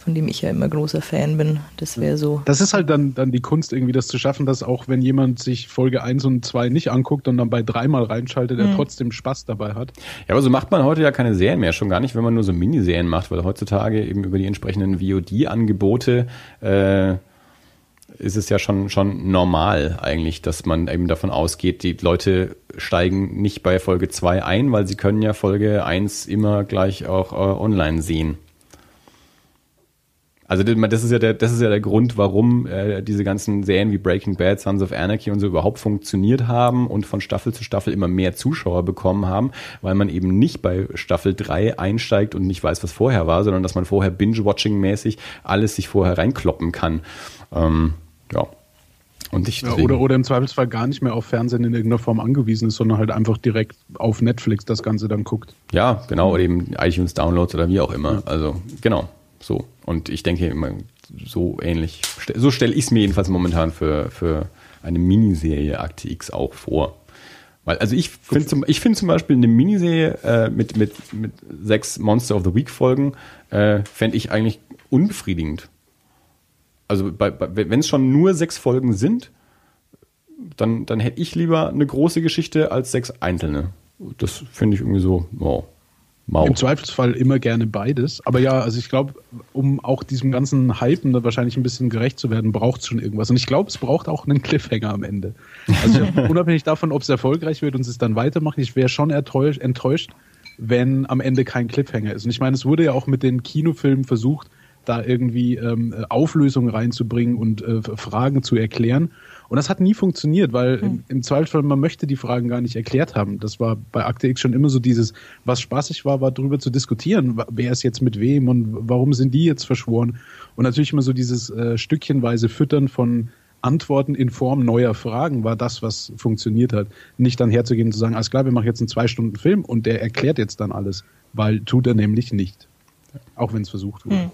von dem ich ja immer großer Fan bin. Das wäre so. Das ist halt dann, dann die Kunst, irgendwie das zu schaffen, dass auch wenn jemand sich Folge 1 und 2 nicht anguckt und dann bei dreimal reinschaltet, mhm. er trotzdem Spaß dabei hat. Ja, aber so macht man heute ja keine Serien mehr, schon gar nicht, wenn man nur so Miniserien macht, weil heutzutage eben über die entsprechenden VOD-Angebote äh, ist es ja schon, schon normal eigentlich, dass man eben davon ausgeht, die Leute steigen nicht bei Folge 2 ein, weil sie können ja Folge 1 immer gleich auch äh, online sehen. Also das ist ja der, das ist ja der Grund, warum äh, diese ganzen Serien wie Breaking Bad, Sons of Anarchy und so überhaupt funktioniert haben und von Staffel zu Staffel immer mehr Zuschauer bekommen haben, weil man eben nicht bei Staffel 3 einsteigt und nicht weiß, was vorher war, sondern dass man vorher Binge-Watching-mäßig alles sich vorher reinkloppen kann. Ähm, ja. Und ich ja, oder, oder im Zweifelsfall gar nicht mehr auf Fernsehen in irgendeiner Form angewiesen ist, sondern halt einfach direkt auf Netflix das Ganze dann guckt. Ja, genau, oder eben iTunes Downloads oder wie auch immer. Also, genau. So. Und ich denke immer so ähnlich. So stelle ich es mir jedenfalls momentan für, für eine Miniserie Akte X auch vor. Weil, also ich finde zum, ich finde zum Beispiel eine Miniserie äh, mit, mit, mit sechs Monster of the Week Folgen, äh, fände ich eigentlich unbefriedigend. Also wenn es schon nur sechs Folgen sind, dann, dann hätte ich lieber eine große Geschichte als sechs einzelne. Das finde ich irgendwie so, wow. Mau. Im Zweifelsfall immer gerne beides. Aber ja, also ich glaube, um auch diesem ganzen Hypen da wahrscheinlich ein bisschen gerecht zu werden, braucht es schon irgendwas. Und ich glaube, es braucht auch einen Cliffhanger am Ende. Also unabhängig davon, ob es erfolgreich wird und es dann weitermacht, ich wäre schon enttäuscht, enttäuscht, wenn am Ende kein Cliffhanger ist. Und ich meine, es wurde ja auch mit den Kinofilmen versucht, da irgendwie ähm, Auflösungen reinzubringen und äh, Fragen zu erklären. Und das hat nie funktioniert, weil im, hm. im, Zweifelsfall man möchte die Fragen gar nicht erklärt haben. Das war bei Akte X schon immer so dieses, was spaßig war, war darüber zu diskutieren, wer ist jetzt mit wem und warum sind die jetzt verschworen. Und natürlich immer so dieses äh, stückchenweise Füttern von Antworten in Form neuer Fragen war das, was funktioniert hat. Nicht dann herzugehen und zu sagen, alles klar, wir machen jetzt einen zwei Stunden Film und der erklärt jetzt dann alles, weil tut er nämlich nicht. Auch wenn es versucht wurde. Hm.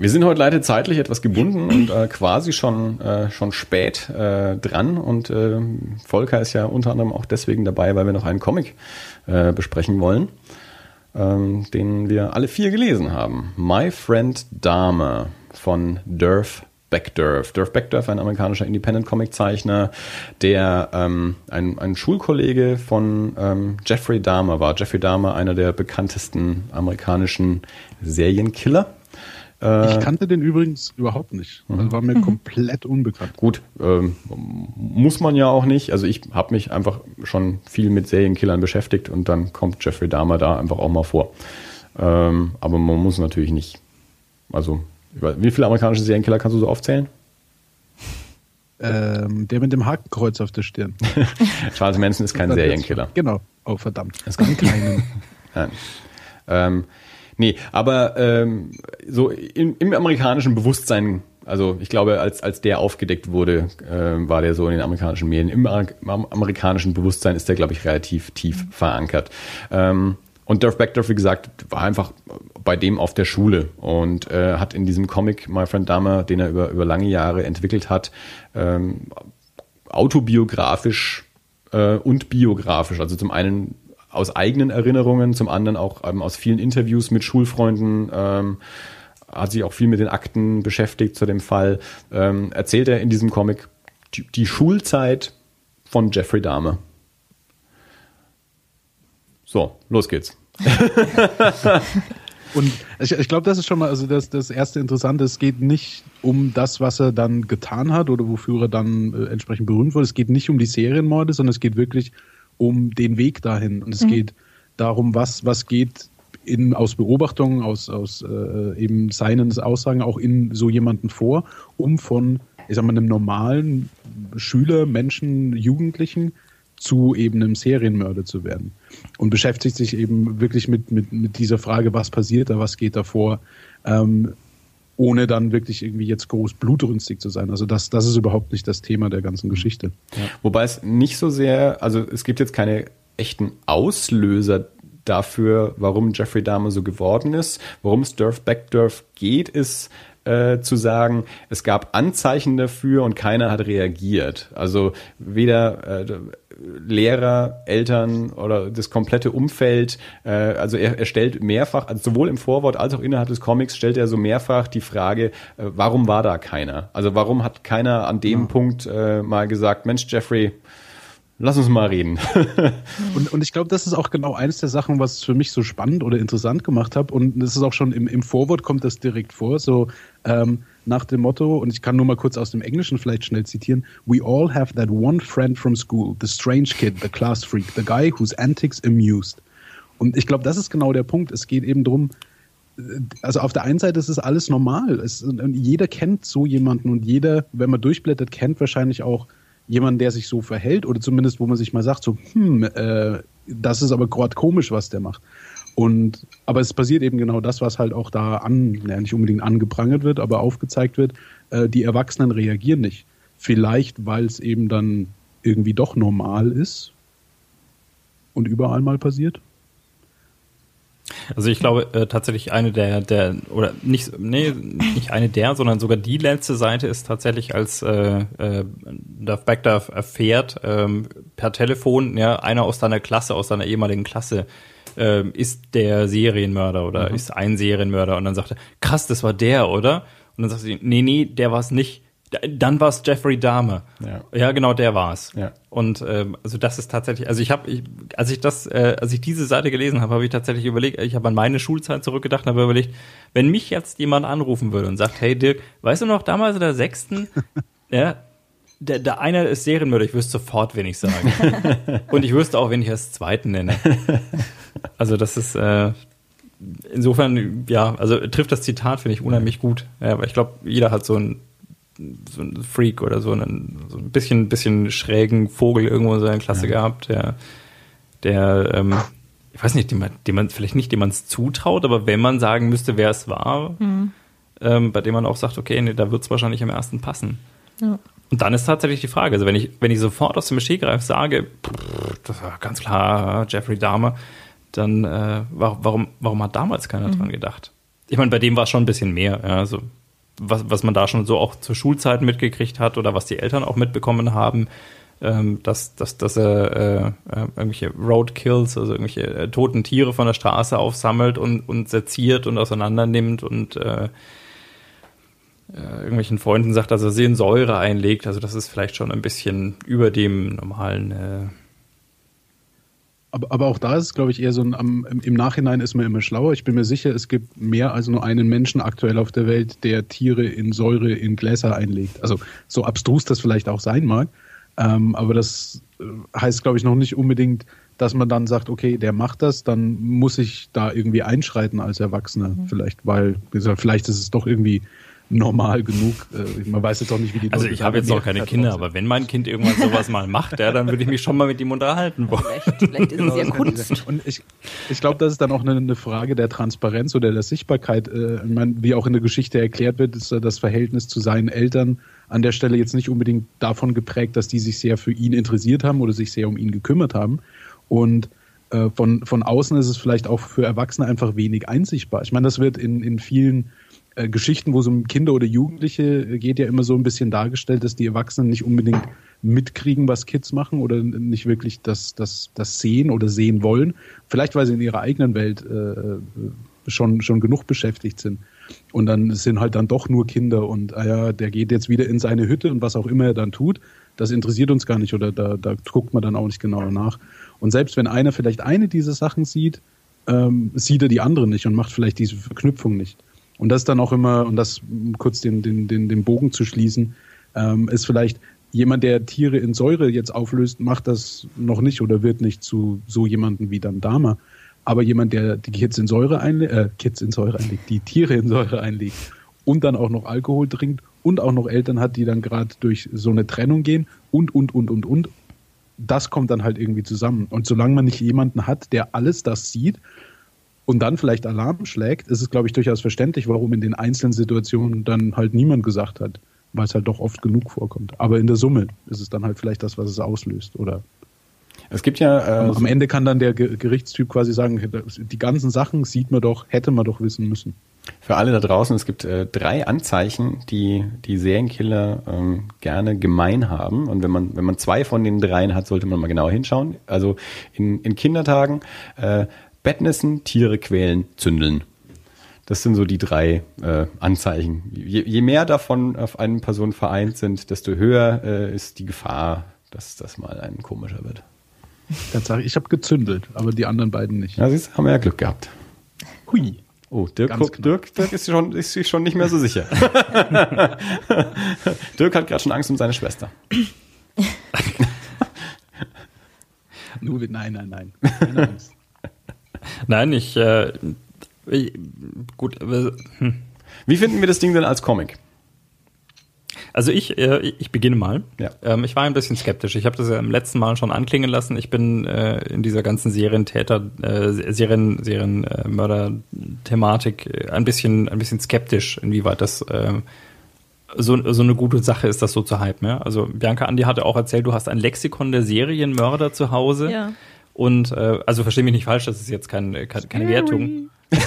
Wir sind heute leider zeitlich etwas gebunden und äh, quasi schon, äh, schon spät äh, dran. Und äh, Volker ist ja unter anderem auch deswegen dabei, weil wir noch einen Comic äh, besprechen wollen, ähm, den wir alle vier gelesen haben. My Friend Dahmer von Durf Beckdurf. Durf Beckdurf, ein amerikanischer Independent-Comic-Zeichner, der ähm, ein, ein Schulkollege von ähm, Jeffrey Dahmer war. Jeffrey Dahmer, einer der bekanntesten amerikanischen Serienkiller ich kannte den übrigens überhaupt nicht. Das mhm. war mir mhm. komplett unbekannt. Gut, ähm, muss man ja auch nicht. Also ich habe mich einfach schon viel mit Serienkillern beschäftigt und dann kommt Jeffrey Dahmer da einfach auch mal vor. Ähm, aber man muss natürlich nicht. Also, wie viele amerikanische Serienkiller kannst du so aufzählen? Ähm, der mit dem Hakenkreuz auf der Stirn. Charles Manson ist kein Serienkiller. Genau. Oh, verdammt. Es kann keinen. Nein. Ähm, Nee, aber ähm, so im, im amerikanischen Bewusstsein also ich glaube, als, als der aufgedeckt wurde, äh, war der so in den amerikanischen Medien. Im, im amerikanischen Bewusstsein ist der, glaube ich, relativ tief verankert. Ähm, und Durf Backdorf, wie gesagt, war einfach bei dem auf der Schule und äh, hat in diesem Comic My Friend Dahmer, den er über, über lange Jahre entwickelt hat, ähm, autobiografisch äh, und biografisch, also zum einen aus eigenen Erinnerungen, zum anderen auch ähm, aus vielen Interviews mit Schulfreunden, ähm, hat sich auch viel mit den Akten beschäftigt zu dem Fall, ähm, erzählt er in diesem Comic die, die Schulzeit von Jeffrey Dahmer. So, los geht's. Und ich, ich glaube, das ist schon mal also das, das erste Interessante. Es geht nicht um das, was er dann getan hat oder wofür er dann äh, entsprechend berühmt wurde. Es geht nicht um die Serienmorde, sondern es geht wirklich um den Weg dahin. Und es mhm. geht darum, was, was geht in, aus Beobachtungen, aus, aus äh, eben seinen Aussagen auch in so jemanden vor, um von, ich sag mal, einem normalen Schüler, Menschen, Jugendlichen zu eben einem Serienmörder zu werden. Und beschäftigt sich eben wirklich mit, mit, mit dieser Frage, was passiert da, was geht da vor. Ähm, ohne dann wirklich irgendwie jetzt groß blutrünstig zu sein. Also das, das ist überhaupt nicht das Thema der ganzen Geschichte. Ja. Wobei es nicht so sehr, also es gibt jetzt keine echten Auslöser dafür, warum Jeffrey Dahmer so geworden ist. Worum es Durf Backdurf geht, ist äh, zu sagen, es gab Anzeichen dafür und keiner hat reagiert. Also weder äh, Lehrer, Eltern oder das komplette Umfeld. Äh, also er, er stellt mehrfach, also sowohl im Vorwort als auch innerhalb des Comics stellt er so mehrfach die Frage, äh, warum war da keiner? Also warum hat keiner an dem ja. Punkt äh, mal gesagt, Mensch, Jeffrey, Lass uns mal reden. und, und ich glaube, das ist auch genau eines der Sachen, was für mich so spannend oder interessant gemacht habe. Und das ist auch schon im, im Vorwort kommt das direkt vor. So, ähm, nach dem Motto, und ich kann nur mal kurz aus dem Englischen vielleicht schnell zitieren, We all have that one friend from school, the strange kid, the class freak, the guy whose antics amused. Und ich glaube, das ist genau der Punkt. Es geht eben darum, also auf der einen Seite ist es alles normal. Es, jeder kennt so jemanden und jeder, wenn man durchblättert, kennt wahrscheinlich auch jemanden, der sich so verhält oder zumindest, wo man sich mal sagt, so, hm, äh, das ist aber gerade komisch, was der macht. Und, aber es passiert eben genau das, was halt auch da an, ja, nicht unbedingt angeprangert wird, aber aufgezeigt wird, äh, die Erwachsenen reagieren nicht. Vielleicht, weil es eben dann irgendwie doch normal ist und überall mal passiert. Also ich glaube äh, tatsächlich eine der der oder nicht nee nicht eine der, sondern sogar die letzte Seite ist tatsächlich als äh, äh, Duff Bagdad erfährt ähm, per Telefon ja einer aus deiner Klasse aus deiner ehemaligen Klasse äh, ist der Serienmörder oder mhm. ist ein Serienmörder und dann sagt er krass das war der oder und dann sagt sie nee nee der war es nicht dann war es Jeffrey Dahmer. Ja. ja, genau, der war es. Ja. Und ähm, also das ist tatsächlich, also ich habe, ich, als ich das, äh, als ich diese Seite gelesen habe, habe ich tatsächlich überlegt, ich habe an meine Schulzeit zurückgedacht und habe überlegt, wenn mich jetzt jemand anrufen würde und sagt, hey Dirk, weißt du noch damals in der sechsten, ja, der, der eine ist Serienmörder, ich wüsste sofort, wen ich sage. und ich wüsste auch, wen ich als zweiten nenne. Also das ist äh, insofern, ja, also trifft das Zitat, finde ich, unheimlich gut. Ja, aber ich glaube, jeder hat so ein so ein Freak oder so einen so ein bisschen, bisschen schrägen Vogel irgendwo in seiner Klasse ja. gehabt, der, der, ähm, ich weiß nicht, dem man, dem man vielleicht nicht, dem man es zutraut, aber wenn man sagen müsste, wer es war, mhm. ähm, bei dem man auch sagt, okay, nee, da wird es wahrscheinlich am ersten passen. Ja. Und dann ist tatsächlich die Frage, also wenn ich, wenn ich sofort aus dem Stegreif sage, pff, das war ganz klar Jeffrey Dahmer, dann äh, warum, warum hat damals keiner mhm. dran gedacht? Ich meine, bei dem war es schon ein bisschen mehr, ja, also was, was man da schon so auch zur Schulzeit mitgekriegt hat oder was die Eltern auch mitbekommen haben, ähm, dass, dass, dass er äh, äh, irgendwelche Roadkills, also irgendwelche äh, toten Tiere von der Straße aufsammelt und, und seziert und auseinander nimmt und äh, äh, irgendwelchen Freunden sagt, dass er Säure einlegt. Also das ist vielleicht schon ein bisschen über dem normalen äh, aber, aber auch da ist es, glaube ich, eher so ein, am, im Nachhinein ist man immer schlauer. Ich bin mir sicher, es gibt mehr als nur einen Menschen aktuell auf der Welt, der Tiere in Säure in Gläser einlegt. Also so abstrus das vielleicht auch sein mag. Ähm, aber das äh, heißt, glaube ich, noch nicht unbedingt, dass man dann sagt, okay, der macht das, dann muss ich da irgendwie einschreiten als Erwachsener. Mhm. Vielleicht, weil, vielleicht ist es doch irgendwie normal genug. Äh, man weiß jetzt auch nicht, wie die Also ich habe jetzt noch keine Kinder, aber wenn mein Kind irgendwann sowas mal macht, ja, dann würde ich mich schon mal mit ihm unterhalten wollen. Vielleicht, vielleicht ist es ja Kunst. Und ich, ich glaube, das ist dann auch eine, eine, Frage der Transparenz oder der Sichtbarkeit. Äh, ich meine, wie auch in der Geschichte erklärt wird, ist das Verhältnis zu seinen Eltern an der Stelle jetzt nicht unbedingt davon geprägt, dass die sich sehr für ihn interessiert haben oder sich sehr um ihn gekümmert haben. Und äh, von, von außen ist es vielleicht auch für Erwachsene einfach wenig einsichtbar. Ich meine, das wird in, in vielen äh, Geschichten, wo es um Kinder oder Jugendliche äh, geht, ja immer so ein bisschen dargestellt, dass die Erwachsenen nicht unbedingt mitkriegen, was Kids machen oder nicht wirklich das, das, das sehen oder sehen wollen. Vielleicht, weil sie in ihrer eigenen Welt äh, schon, schon genug beschäftigt sind. Und dann sind halt dann doch nur Kinder und ah ja, der geht jetzt wieder in seine Hütte und was auch immer er dann tut, das interessiert uns gar nicht oder da, da guckt man dann auch nicht genauer nach. Und selbst wenn einer vielleicht eine dieser Sachen sieht, ähm, sieht er die andere nicht und macht vielleicht diese Verknüpfung nicht. Und das dann auch immer, und das kurz den, den, den, den Bogen zu schließen, ähm, ist vielleicht jemand, der Tiere in Säure jetzt auflöst, macht das noch nicht oder wird nicht zu so jemanden wie dann Dama. Aber jemand, der die Kids in Säure einlegt, äh, Kids in Säure einlegt, die Tiere in Säure einlegt und dann auch noch Alkohol trinkt und auch noch Eltern hat, die dann gerade durch so eine Trennung gehen und, und, und, und, und. Das kommt dann halt irgendwie zusammen. Und solange man nicht jemanden hat, der alles das sieht und dann vielleicht Alarm schlägt, ist es, glaube ich, durchaus verständlich, warum in den einzelnen Situationen dann halt niemand gesagt hat, weil es halt doch oft genug vorkommt. Aber in der Summe ist es dann halt vielleicht das, was es auslöst, oder? Es gibt ja. Äh, Am Ende kann dann der Gerichtstyp quasi sagen, die ganzen Sachen sieht man doch, hätte man doch wissen müssen. Für alle da draußen, es gibt äh, drei Anzeichen, die die Serienkiller ähm, gerne gemein haben. Und wenn man, wenn man zwei von den dreien hat, sollte man mal genauer hinschauen. Also in, in Kindertagen äh, Bettnissen, Tiere quälen, zündeln. Das sind so die drei äh, Anzeichen. Je, je, mehr davon auf eine Person vereint sind, desto höher äh, ist die Gefahr, dass das mal ein komischer wird. Dann sage ich, ich habe gezündelt, aber die anderen beiden nicht. Ja, siehst, haben wir ja Glück gehabt. Hui. Oh, Dirk, Dirk, Dirk ist, schon, ist sich schon nicht mehr so sicher. Dirk hat gerade schon Angst um seine Schwester. nein, nein, nein. Keine Nein, ich, äh, Ich, gut, aber, hm. Wie finden wir das Ding denn als Comic? Also ich, äh, ich beginne mal. Ja. Ähm, ich war ein bisschen skeptisch. Ich habe das ja im letzten Mal schon anklingen lassen. Ich bin äh, in dieser ganzen Serientäter, äh, Serien, Serienmörder-Thematik äh, ein bisschen, ein bisschen skeptisch, inwieweit das äh, so, so eine gute Sache ist, das so zu hypen. Ja? Also Bianca Andi hatte auch erzählt, du hast ein Lexikon der Serienmörder zu Hause. Ja. Und äh, also verstehe mich nicht falsch, das ist jetzt kein, kein, keine Wertung.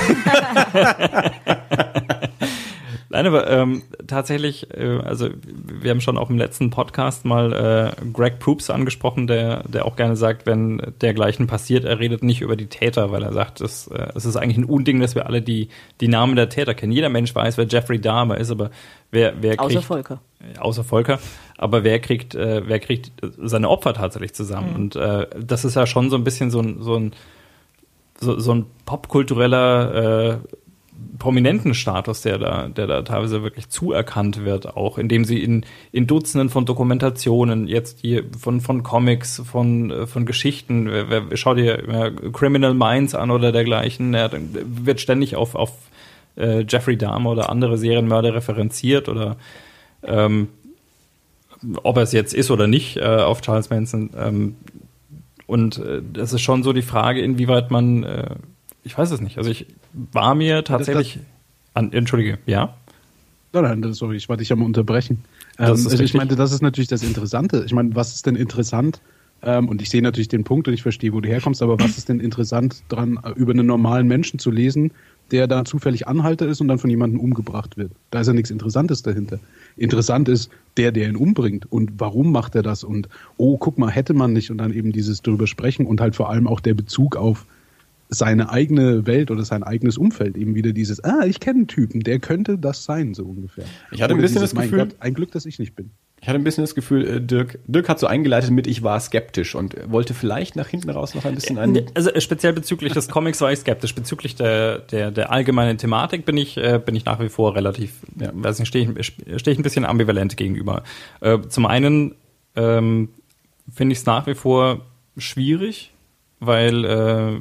Nein, aber ähm, tatsächlich, äh, also wir haben schon auch im letzten Podcast mal äh, Greg Proops angesprochen, der, der auch gerne sagt, wenn dergleichen passiert, er redet nicht über die Täter, weil er sagt, es, äh, es ist eigentlich ein Unding, dass wir alle die, die Namen der Täter kennen. Jeder Mensch weiß, wer Jeffrey Dahmer ist, aber wer, wer kriegt... Außer Volker. Außer Volker. Aber wer kriegt, äh, wer kriegt seine Opfer tatsächlich zusammen? Und äh, das ist ja schon so ein bisschen so ein, so ein so, so ein popkultureller äh, prominenten Status, der da, der da teilweise wirklich zuerkannt wird, auch indem sie in, in Dutzenden von Dokumentationen, jetzt hier von, von Comics, von, äh, von Geschichten, wer, wer, schau dir ja, Criminal Minds an oder dergleichen, ja, dann wird ständig auf, auf äh, Jeffrey Dahmer oder andere Serienmörder referenziert oder ähm, ob er es jetzt ist oder nicht äh, auf Charles Manson. Ähm, und äh, das ist schon so die Frage, inwieweit man, äh, ich weiß es nicht. Also ich war mir tatsächlich, an, entschuldige, ja. Nein, nein, sorry, ich wollte dich ja mal unterbrechen. Ähm, also ich richtig. meinte, das ist natürlich das Interessante. Ich meine, was ist denn interessant? Ähm, und ich sehe natürlich den Punkt und ich verstehe, wo du herkommst, aber was ist denn interessant dran, äh, über einen normalen Menschen zu lesen, der da zufällig Anhalter ist und dann von jemandem umgebracht wird? Da ist ja nichts Interessantes dahinter. Interessant ist der, der ihn umbringt und warum macht er das und oh, guck mal, hätte man nicht und dann eben dieses drüber sprechen und halt vor allem auch der Bezug auf seine eigene Welt oder sein eigenes Umfeld eben wieder dieses, ah, ich kenne einen Typen, der könnte das sein, so ungefähr. Ich hatte ein Oder bisschen dieses, das mein Gefühl- Gott, ein Glück, dass ich nicht bin. Ich hatte ein bisschen das Gefühl, äh, Dirk, Dirk hat so eingeleitet mit, ich war skeptisch und wollte vielleicht nach hinten raus noch ein bisschen ein. Also äh, speziell bezüglich des Comics war ich skeptisch. Bezüglich der, der, der allgemeinen Thematik bin ich, äh, bin ich nach wie vor relativ, Ja. weiß nicht, stehe ich, stehe ich ein bisschen ambivalent gegenüber. Äh, zum einen ähm, finde ich es nach wie vor schwierig, weil äh,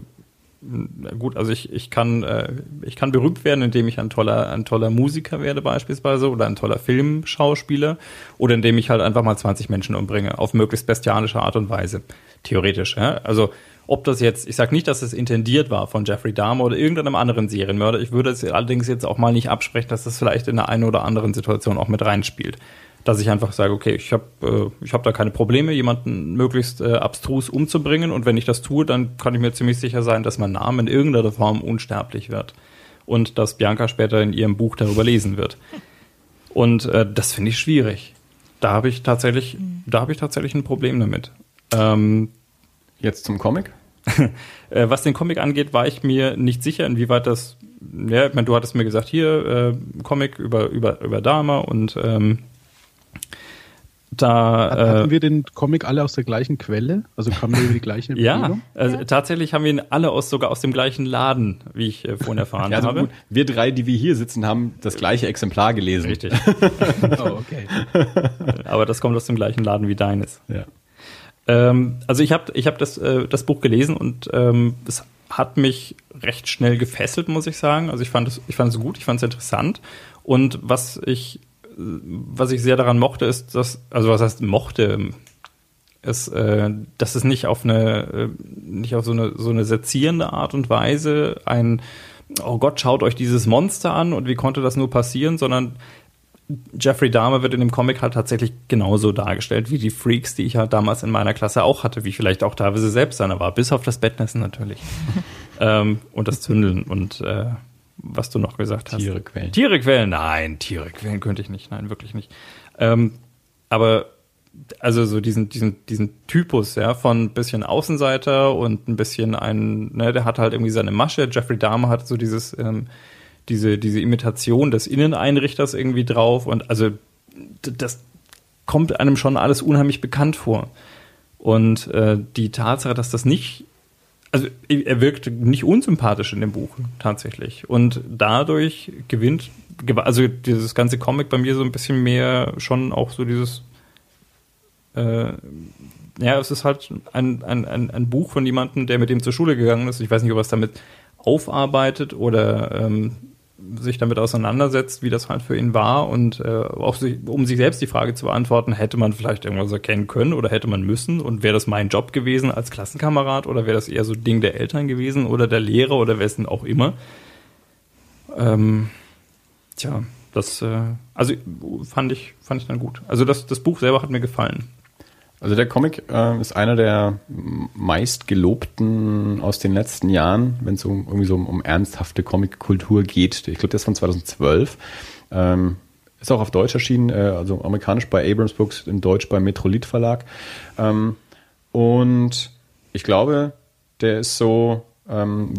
gut, also ich, ich kann äh, ich kann berühmt werden, indem ich ein toller ein toller Musiker werde beispielsweise oder ein toller Filmschauspieler oder indem ich halt einfach mal 20 Menschen umbringe auf möglichst bestialische Art und Weise theoretisch. Ja? Also ob das jetzt, ich sage nicht, dass es intendiert war von Jeffrey Dahmer oder irgendeinem anderen Serienmörder. Ich würde es allerdings jetzt auch mal nicht absprechen, dass das vielleicht in der einen oder anderen Situation auch mit reinspielt. Dass ich einfach sage, okay, ich habe äh, ich hab da keine Probleme, jemanden möglichst äh, abstrus umzubringen und wenn ich das tue, dann kann ich mir ziemlich sicher sein, dass mein Name in irgendeiner Form unsterblich wird und dass Bianca später in ihrem Buch darüber lesen wird. Und äh, das finde ich schwierig. Da habe ich tatsächlich, da habe ich tatsächlich ein Problem damit. Ähm, Jetzt zum Comic. äh, was den Comic angeht, war ich mir nicht sicher, inwieweit das. Ja, ich meine, du hattest mir gesagt, hier äh, Comic über über über Dahmer und ähm, da Hatten äh, wir den Comic alle aus der gleichen Quelle? Also kamen wir über die gleiche ja, Empfehlung? also tatsächlich haben wir ihn alle aus sogar aus dem gleichen Laden, wie ich äh, vorhin erfahren Ja, also habe. gut, wir drei, die wir hier sitzen, haben das gleiche Exemplar gelesen. Richtig. Oh, okay. Aber das kommt aus dem gleichen Laden wie deines. Ja. Ähm, also ich habe ich hab das, äh, das Buch gelesen und ähm, es hat mich recht schnell gefesselt, muss ich sagen. Also ich fand es, ich fand es gut, ich fand es interessant. Und was ich, was ich sehr daran mochte, ist, dass, also was heißt mochte, ist, äh, dass es nicht auf eine, äh, nicht auf so eine, so eine sezierende Art und Weise ein, oh Gott, schaut euch dieses Monster an und wie konnte das nur passieren, sondern Jeffrey Dahmer wird in dem Comic halt tatsächlich genauso dargestellt wie die Freaks, die ich halt damals in meiner Klasse auch hatte, wie ich vielleicht auch teilweise selbst einer war, bis auf das Bettnässen natürlich. ähm, und das Zündeln und äh, was du noch gesagt hast. Tiere quälen. Tiere quälen? Nein, Tiere quälen könnte ich nicht. Nein, wirklich nicht. Ähm, aber also so diesen, diesen, diesen Typus, ja, von ein bisschen Außenseiter und ein bisschen ein, ne, der hat halt irgendwie seine Masche. Jeffrey Dahmer hat so dieses, ähm, diese, diese Imitation des Inneneinrichters irgendwie drauf und also das kommt einem schon alles unheimlich bekannt vor. Und äh, die Tatsache, dass das nicht, also er wirkt nicht unsympathisch in dem Buch tatsächlich. Und dadurch gewinnt, gew- also dieses ganze Comic bei mir so ein bisschen mehr schon auch so dieses, äh, ja, es ist halt ein, ein, ein, ein Buch von jemandem, der mit dem zur Schule gegangen ist. Ich weiß nicht, ob er es damit aufarbeitet oder ähm, sich damit auseinandersetzt, wie das halt für ihn war und äh, auch sich, um sich selbst die Frage zu beantworten, hätte man vielleicht irgendwas erkennen können oder hätte man müssen und wäre das mein Job gewesen als Klassenkamerad oder wäre das eher so Ding der Eltern gewesen oder der Lehrer oder wessen auch immer. Ähm, tja, das äh, also fand ich fand ich dann gut. Also das das Buch selber hat mir gefallen. Also der Comic äh, ist einer der meist gelobten aus den letzten Jahren, wenn es um, irgendwie so um, um ernsthafte Comic-Kultur geht. Ich glaube, der ist von 2012. Ähm, ist auch auf Deutsch erschienen, äh, also amerikanisch bei Abrams Books, in Deutsch beim Metrolit Verlag. Ähm, und ich glaube, der ist so, ähm,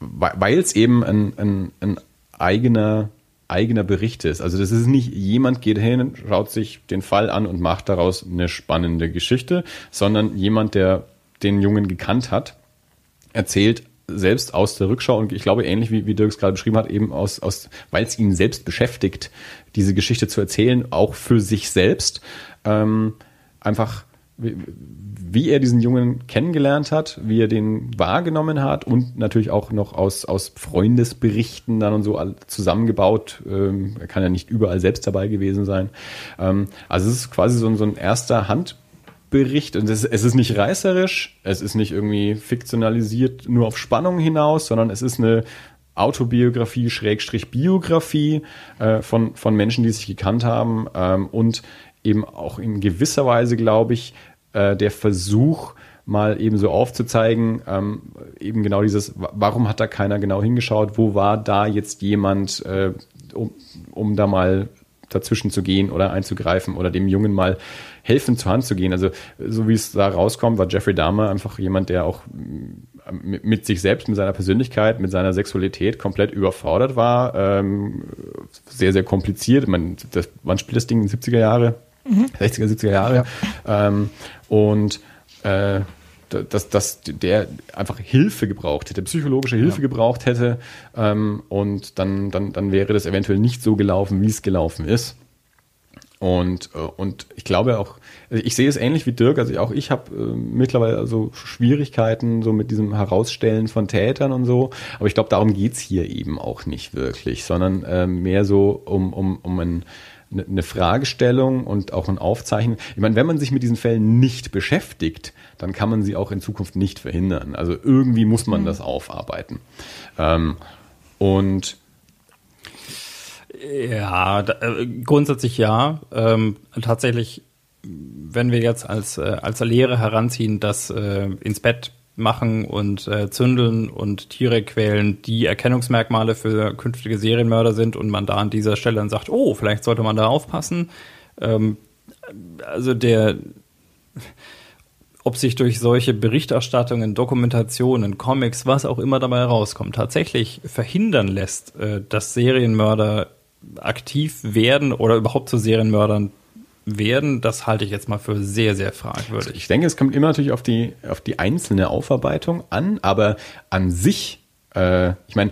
weil es eben ein, ein, ein eigener eigener Bericht ist. Also das ist nicht, jemand geht hin, schaut sich den Fall an und macht daraus eine spannende Geschichte, sondern jemand, der den Jungen gekannt hat, erzählt selbst aus der Rückschau und ich glaube ähnlich wie, wie Dirk es gerade beschrieben hat, eben aus, aus weil es ihn selbst beschäftigt, diese Geschichte zu erzählen, auch für sich selbst, ähm, einfach wie, er diesen Jungen kennengelernt hat, wie er den wahrgenommen hat und natürlich auch noch aus, aus Freundesberichten dann und so zusammengebaut. Ähm, er kann ja nicht überall selbst dabei gewesen sein. Ähm, also es ist quasi so, so ein erster Handbericht und es, es ist nicht reißerisch, es ist nicht irgendwie fiktionalisiert nur auf Spannung hinaus, sondern es ist eine Autobiografie, Schrägstrich Biografie äh, von, von Menschen, die sich gekannt haben ähm, und eben auch in gewisser Weise, glaube ich, äh, der Versuch, mal eben so aufzuzeigen, ähm, eben genau dieses, warum hat da keiner genau hingeschaut, wo war da jetzt jemand, äh, um, um da mal dazwischen zu gehen oder einzugreifen oder dem Jungen mal helfen zur Hand zu gehen. Also so wie es da rauskommt, war Jeffrey Dahmer einfach jemand, der auch mit, mit sich selbst, mit seiner Persönlichkeit, mit seiner Sexualität komplett überfordert war. Ähm, sehr, sehr kompliziert. Man, das, wann spielt das Ding in den 70er Jahre? Mhm. 60er, 70er Jahre. Ja. Ähm, und äh, dass, dass der einfach Hilfe gebraucht hätte, psychologische Hilfe ja. gebraucht hätte ähm, und dann, dann, dann wäre das eventuell nicht so gelaufen, wie es gelaufen ist. Und, äh, und ich glaube auch, also ich sehe es ähnlich wie Dirk, also auch ich habe äh, mittlerweile also Schwierigkeiten so mit diesem Herausstellen von Tätern und so, aber ich glaube, darum geht's hier eben auch nicht wirklich, sondern äh, mehr so um, um, um ein eine Fragestellung und auch ein Aufzeichnen. Ich meine, wenn man sich mit diesen Fällen nicht beschäftigt, dann kann man sie auch in Zukunft nicht verhindern. Also irgendwie muss man mhm. das aufarbeiten. Ähm, und ja, äh, grundsätzlich ja. Ähm, tatsächlich, wenn wir jetzt als, äh, als Lehre heranziehen, dass äh, ins Bett machen und äh, zündeln und Tiere quälen, die Erkennungsmerkmale für künftige Serienmörder sind und man da an dieser Stelle dann sagt, oh, vielleicht sollte man da aufpassen. Ähm, also der, ob sich durch solche Berichterstattungen, Dokumentationen, Comics, was auch immer dabei rauskommt, tatsächlich verhindern lässt, äh, dass Serienmörder aktiv werden oder überhaupt zu Serienmördern werden, das halte ich jetzt mal für sehr, sehr fragwürdig. Ich denke, es kommt immer natürlich auf die, auf die einzelne Aufarbeitung an, aber an sich, äh, ich meine,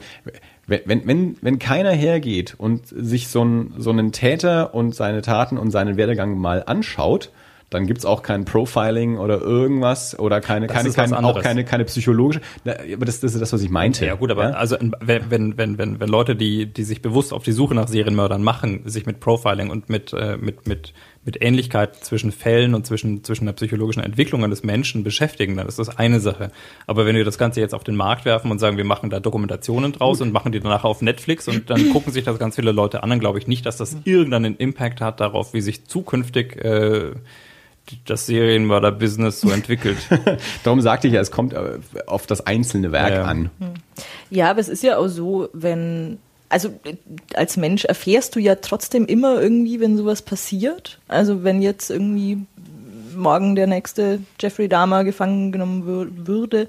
wenn, wenn, wenn keiner hergeht und sich so, ein, so einen Täter und seine Taten und seinen Werdegang mal anschaut, dann gibt's auch kein Profiling oder irgendwas oder keine, keine, keine auch keine, keine psychologische. Aber das, das ist das, was ich meinte. Ja gut, aber ja? also wenn, wenn, wenn, wenn, wenn Leute, die, die sich bewusst auf die Suche nach Serienmördern machen, sich mit Profiling und mit, äh, mit, mit mit Ähnlichkeit zwischen Fällen und zwischen, zwischen der psychologischen Entwicklung des Menschen beschäftigen, dann ist das eine Sache. Aber wenn wir das Ganze jetzt auf den Markt werfen und sagen, wir machen da Dokumentationen draus Gut. und machen die danach auf Netflix und dann gucken sich das ganz viele Leute an, dann glaube ich nicht, dass das irgendeinen Impact hat darauf, wie sich zukünftig äh, das Serienmörder-Business so entwickelt. Darum sagte ich ja, es kommt äh, auf das einzelne Werk ja. an. Ja, aber es ist ja auch so, wenn also als Mensch erfährst du ja trotzdem immer irgendwie, wenn sowas passiert. Also wenn jetzt irgendwie morgen der nächste Jeffrey Dahmer gefangen genommen würde,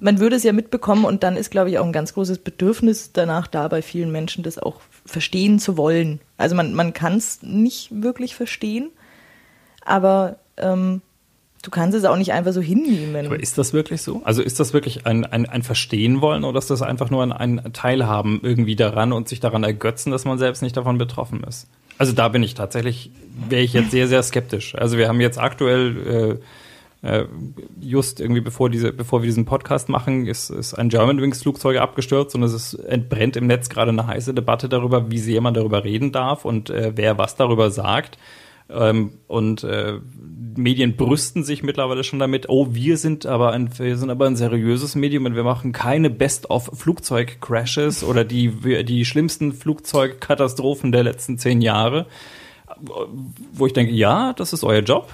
man würde es ja mitbekommen und dann ist, glaube ich, auch ein ganz großes Bedürfnis danach da bei vielen Menschen, das auch verstehen zu wollen. Also man, man kann es nicht wirklich verstehen, aber ähm, Du kannst es auch nicht einfach so hinnehmen. Aber ist das wirklich so? Also ist das wirklich ein, ein, ein Verstehen wollen oder ist das einfach nur ein, ein Teilhaben irgendwie daran und sich daran ergötzen, dass man selbst nicht davon betroffen ist? Also da bin ich tatsächlich, wäre ich jetzt sehr, sehr skeptisch. Also wir haben jetzt aktuell Äh, just irgendwie bevor diese, bevor wir diesen Podcast machen, ist, ist ein Germanwings Flugzeug abgestürzt und es ist, entbrennt im Netz gerade eine heiße Debatte darüber, wie sehr man darüber reden darf und äh, wer was darüber sagt. Ähm, und äh, Medien brüsten sich mittlerweile schon damit, oh, wir sind aber ein, wir sind aber ein seriöses Medium und wir machen keine Best-of-Flugzeug-Crashes oder die, die schlimmsten Flugzeugkatastrophen der letzten zehn Jahre. Wo ich denke, ja, das ist euer Job.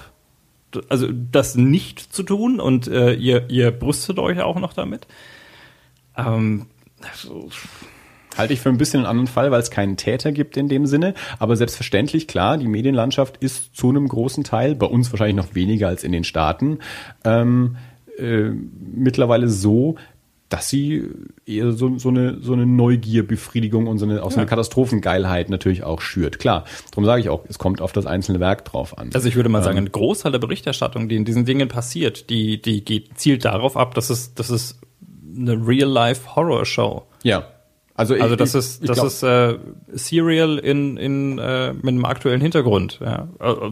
Also das nicht zu tun und äh, ihr, ihr brüstet euch auch noch damit. Ähm, Halte ich für ein bisschen einen anderen Fall, weil es keinen Täter gibt in dem Sinne. Aber selbstverständlich, klar, die Medienlandschaft ist zu einem großen Teil, bei uns wahrscheinlich noch weniger als in den Staaten, ähm, äh, mittlerweile so, dass sie eher so, so, eine, so eine Neugierbefriedigung und so eine, auch so eine Katastrophengeilheit natürlich auch schürt. Klar, darum sage ich auch, es kommt auf das einzelne Werk drauf an. Also ich würde mal sagen, ähm, ein Großteil der Berichterstattung, die in diesen Dingen passiert, die, die geht, zielt darauf ab, dass es, dass es eine Real-Life-Horror-Show. Ja, also, ich, also das ich, ist das ist äh, Serial in in äh, mit einem aktuellen Hintergrund, ja. Äh,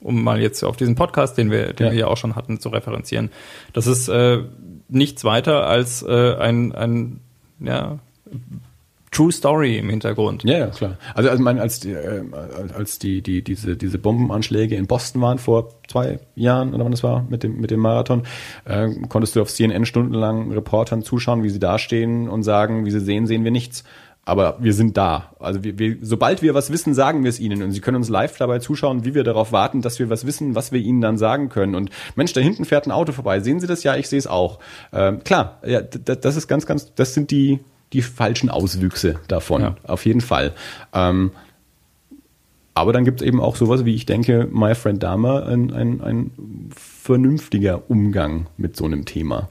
um mal jetzt auf diesen Podcast, den wir den ja. wir ja auch schon hatten, zu referenzieren. Das ist äh, nichts weiter als äh, ein ein ja True Story im Hintergrund. Ja, ja klar. Also, also mein, als die, äh, als die, die, diese, diese Bombenanschläge in Boston waren vor zwei Jahren oder wann das war mit dem, mit dem Marathon, äh, konntest du auf CNN stundenlang Reportern zuschauen, wie sie dastehen und sagen, wie sie sehen, sehen wir nichts. Aber wir sind da. Also wir, wir, sobald wir was wissen, sagen wir es ihnen. Und sie können uns live dabei zuschauen, wie wir darauf warten, dass wir was wissen, was wir ihnen dann sagen können. Und Mensch, da hinten fährt ein Auto vorbei. Sehen Sie das? Ja, ich sehe es auch. Ähm, klar, ja, das ist ganz, ganz, das sind die, die falschen Auswüchse davon. Ja. Auf jeden Fall. Ähm, aber dann gibt es eben auch sowas, wie ich denke, My Friend Dama, ein, ein, ein vernünftiger Umgang mit so einem Thema.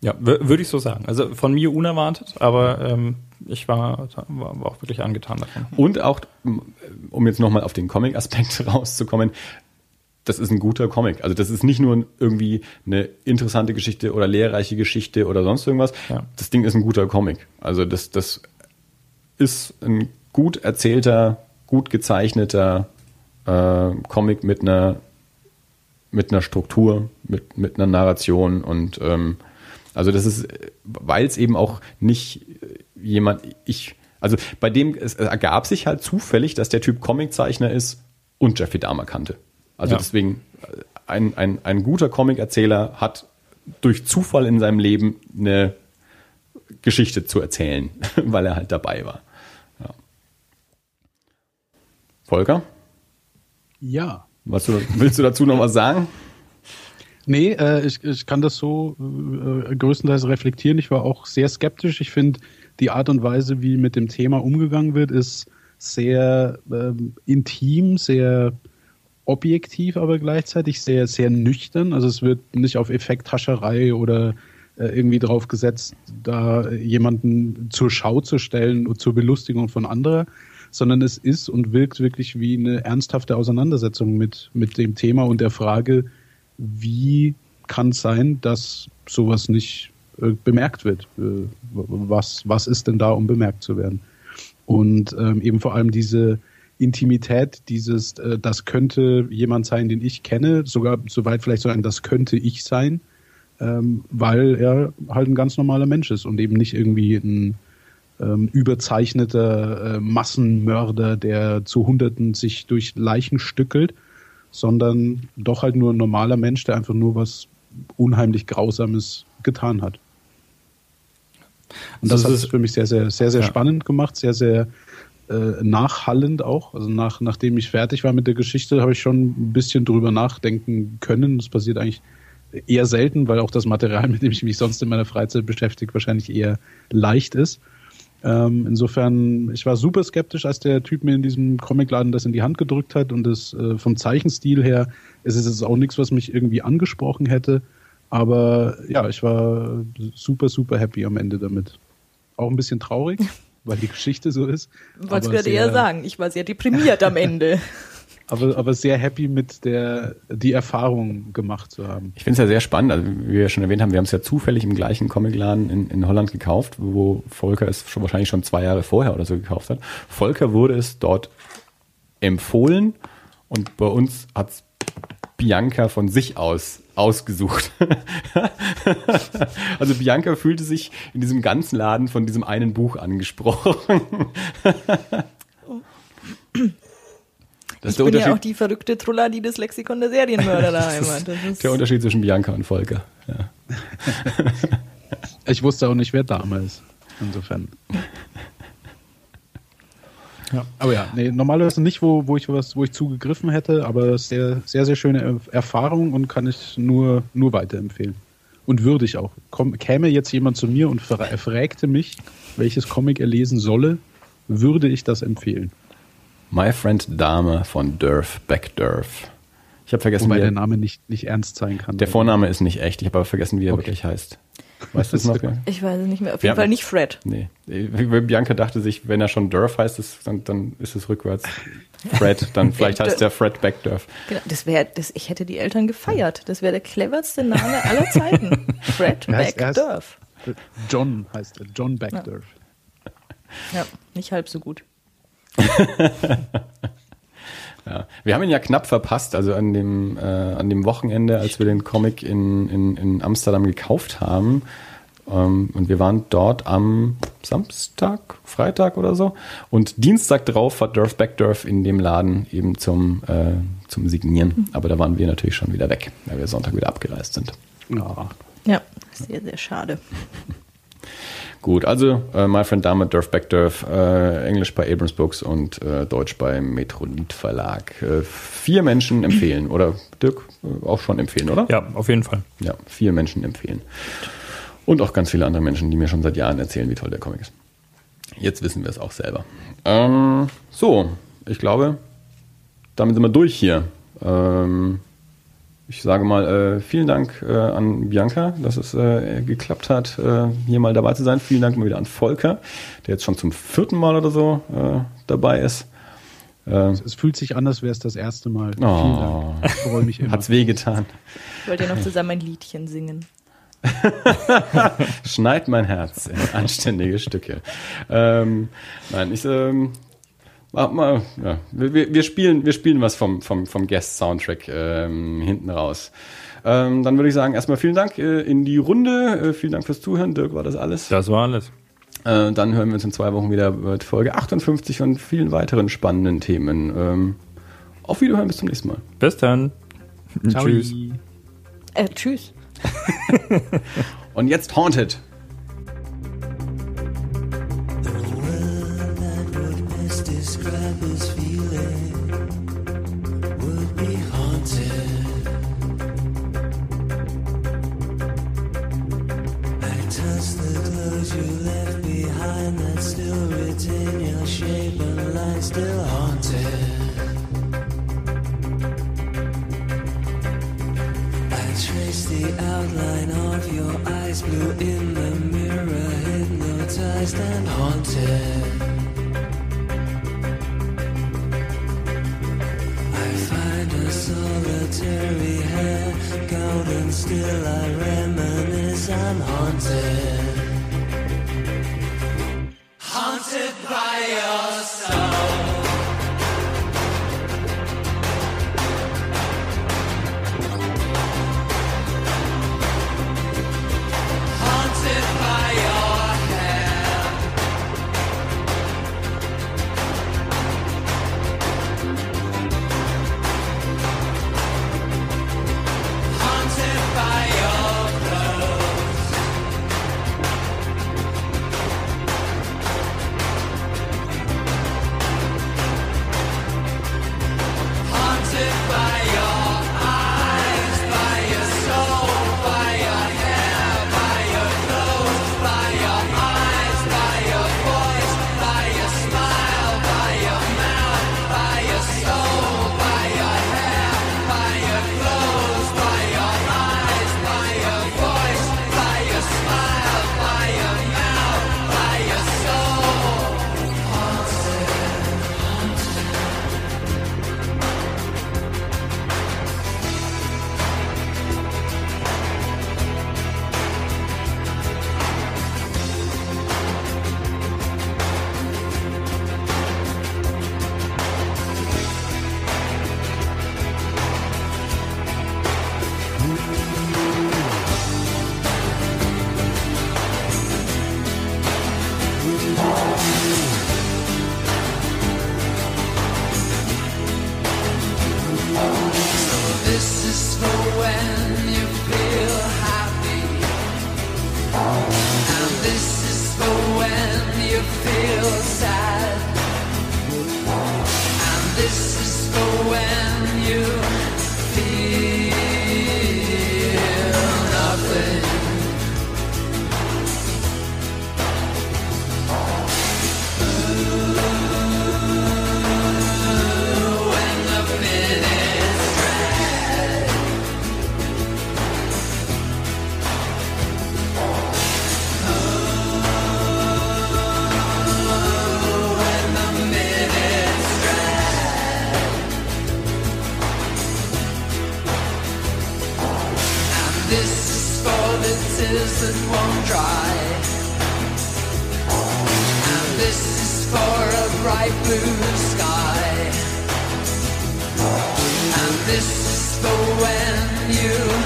Ja, würde ich so sagen. Also von mir unerwartet, aber ähm, ich war, war, war auch wirklich angetan davon. Und auch, um jetzt nochmal auf den Comic-Aspekt rauszukommen, das ist ein guter Comic. Also das ist nicht nur irgendwie eine interessante Geschichte oder lehrreiche Geschichte oder sonst irgendwas. Ja. Das Ding ist ein guter Comic. Also das, das ist ein gut erzählter, gut gezeichneter äh, Comic mit einer mit einer Struktur, mit, mit einer Narration und ähm, also das ist, weil es eben auch nicht jemand, ich, also bei dem, es ergab sich halt zufällig, dass der Typ Comiczeichner ist und Jeffrey Dahmer kannte. Also ja. deswegen, ein, ein, ein guter Comic-Erzähler hat durch Zufall in seinem Leben eine Geschichte zu erzählen, weil er halt dabei war. Ja. Volker? Ja. Was willst du dazu noch was sagen? Nee, äh, ich, ich kann das so äh, größtenteils reflektieren. Ich war auch sehr skeptisch. Ich finde, die Art und Weise, wie mit dem Thema umgegangen wird, ist sehr äh, intim, sehr objektiv, aber gleichzeitig sehr, sehr nüchtern. Also es wird nicht auf Effekthascherei oder äh, irgendwie drauf gesetzt, da jemanden zur Schau zu stellen und zur Belustigung von anderer, sondern es ist und wirkt wirklich wie eine ernsthafte Auseinandersetzung mit, mit dem Thema und der Frage, wie kann es sein, dass sowas nicht äh, bemerkt wird? Äh, was, was ist denn da, um bemerkt zu werden? Und ähm, eben vor allem diese Intimität, dieses, äh, das könnte jemand sein, den ich kenne, sogar soweit vielleicht so ein, das könnte ich sein, ähm, weil er halt ein ganz normaler Mensch ist und eben nicht irgendwie ein ähm, überzeichneter äh, Massenmörder, der zu Hunderten sich durch Leichen stückelt, sondern doch halt nur ein normaler Mensch, der einfach nur was unheimlich Grausames getan hat. Und das, das hat es für mich sehr, sehr, sehr, sehr ja. spannend gemacht, sehr, sehr äh, nachhallend auch. Also nach, nachdem ich fertig war mit der Geschichte, habe ich schon ein bisschen drüber nachdenken können. Das passiert eigentlich eher selten, weil auch das Material, mit dem ich mich sonst in meiner Freizeit beschäftige, wahrscheinlich eher leicht ist. Ähm, insofern, ich war super skeptisch, als der Typ mir in diesem Comicladen das in die Hand gedrückt hat und das äh, vom Zeichenstil her es ist es auch nichts, was mich irgendwie angesprochen hätte. Aber ja, ich war super, super happy am Ende damit. Auch ein bisschen traurig, weil die Geschichte so ist. Wollte gerade eher sagen, ich war sehr deprimiert am Ende. aber, aber sehr happy mit der, die Erfahrung gemacht zu haben. Ich finde es ja sehr spannend, also wie wir ja schon erwähnt haben, wir haben es ja zufällig im gleichen Comicladen in, in Holland gekauft, wo Volker es schon wahrscheinlich schon zwei Jahre vorher oder so gekauft hat. Volker wurde es dort empfohlen und bei uns hat es Bianca von sich aus ausgesucht. also Bianca fühlte sich in diesem ganzen Laden von diesem einen Buch angesprochen. Das ich bin ja auch die verrückte Trulla, die das Lexikon der Serienmörder daheim hat. der Unterschied zwischen Bianca und Volker. Ja. ich wusste auch nicht, wer Dame ist. Insofern. Ja. Aber ja, nee, normalerweise nicht, wo, wo ich was, wo ich zugegriffen hätte, aber sehr, sehr, sehr schöne Erfahrung und kann ich nur, nur weiterempfehlen. Und würde ich auch. Komm, käme jetzt jemand zu mir und fragte mich, welches Comic er lesen solle, würde ich das empfehlen. My Friend Dame von Durf Backdurf. Ich habe vergessen, Wobei wie er, der Name nicht, nicht ernst sein kann. Der Vorname ist nicht echt. Ich habe aber vergessen, wie er okay. wirklich heißt. Weißt du es noch? Ich weiß es nicht mehr. Auf jeden ja, Fall nicht Fred. Nee. Bianca dachte sich, wenn er schon Durf heißt, ist, dann, dann ist es rückwärts. Fred, dann vielleicht heißt der Fred Backdurf. Genau, das wäre, das, ich hätte die Eltern gefeiert. Das wäre der cleverste Name aller Zeiten. Fred Backdurf. John heißt er. John Backdurf. Ja. ja, nicht halb so gut. Ja. Wir haben ihn ja knapp verpasst, also an dem, äh, an dem Wochenende, als wir den Comic in, in, in Amsterdam gekauft haben. Ähm, und wir waren dort am Samstag, Freitag oder so. Und Dienstag drauf war Durf Backdurf in dem Laden eben zum, äh, zum Signieren. Mhm. Aber da waren wir natürlich schon wieder weg, weil wir Sonntag wieder abgereist sind. Ja, ja sehr, sehr schade. Gut, also äh, My Friend Dame, Durf Backdurf, äh, Englisch bei Abrams Books und äh, Deutsch beim Metrolit Verlag. Äh, vier Menschen empfehlen, oder Dirk äh, auch schon empfehlen, oder? Ja, auf jeden Fall. Ja, vier Menschen empfehlen. Und auch ganz viele andere Menschen, die mir schon seit Jahren erzählen, wie toll der Comic ist. Jetzt wissen wir es auch selber. Ähm, so, ich glaube, damit sind wir durch hier. Ähm, ich sage mal äh, vielen Dank äh, an Bianca, dass es äh, geklappt hat, äh, hier mal dabei zu sein. Vielen Dank mal wieder an Volker, der jetzt schon zum vierten Mal oder so äh, dabei ist. Äh, es fühlt sich an, als wäre es das erste Mal. Oh, vielen Dank. Ich freue mich immer. Hat's wehgetan. Ich wollte ja noch zusammen ein Liedchen singen. Schneid mein Herz in anständige Stücke. Ähm, nein, ich ähm, mal, ja, wir, wir, spielen, wir spielen was vom, vom, vom Guest-Soundtrack ähm, hinten raus. Ähm, dann würde ich sagen, erstmal vielen Dank äh, in die Runde. Äh, vielen Dank fürs Zuhören. Dirk, war das alles? Das war alles. Äh, dann hören wir uns in zwei Wochen wieder mit Folge 58 und vielen weiteren spannenden Themen. Ähm, auf Wiederhören, bis zum nächsten Mal. Bis dann. Ciao. Tschüss. Äh, tschüss. und jetzt Haunted. Bright blue sky. And this is for when you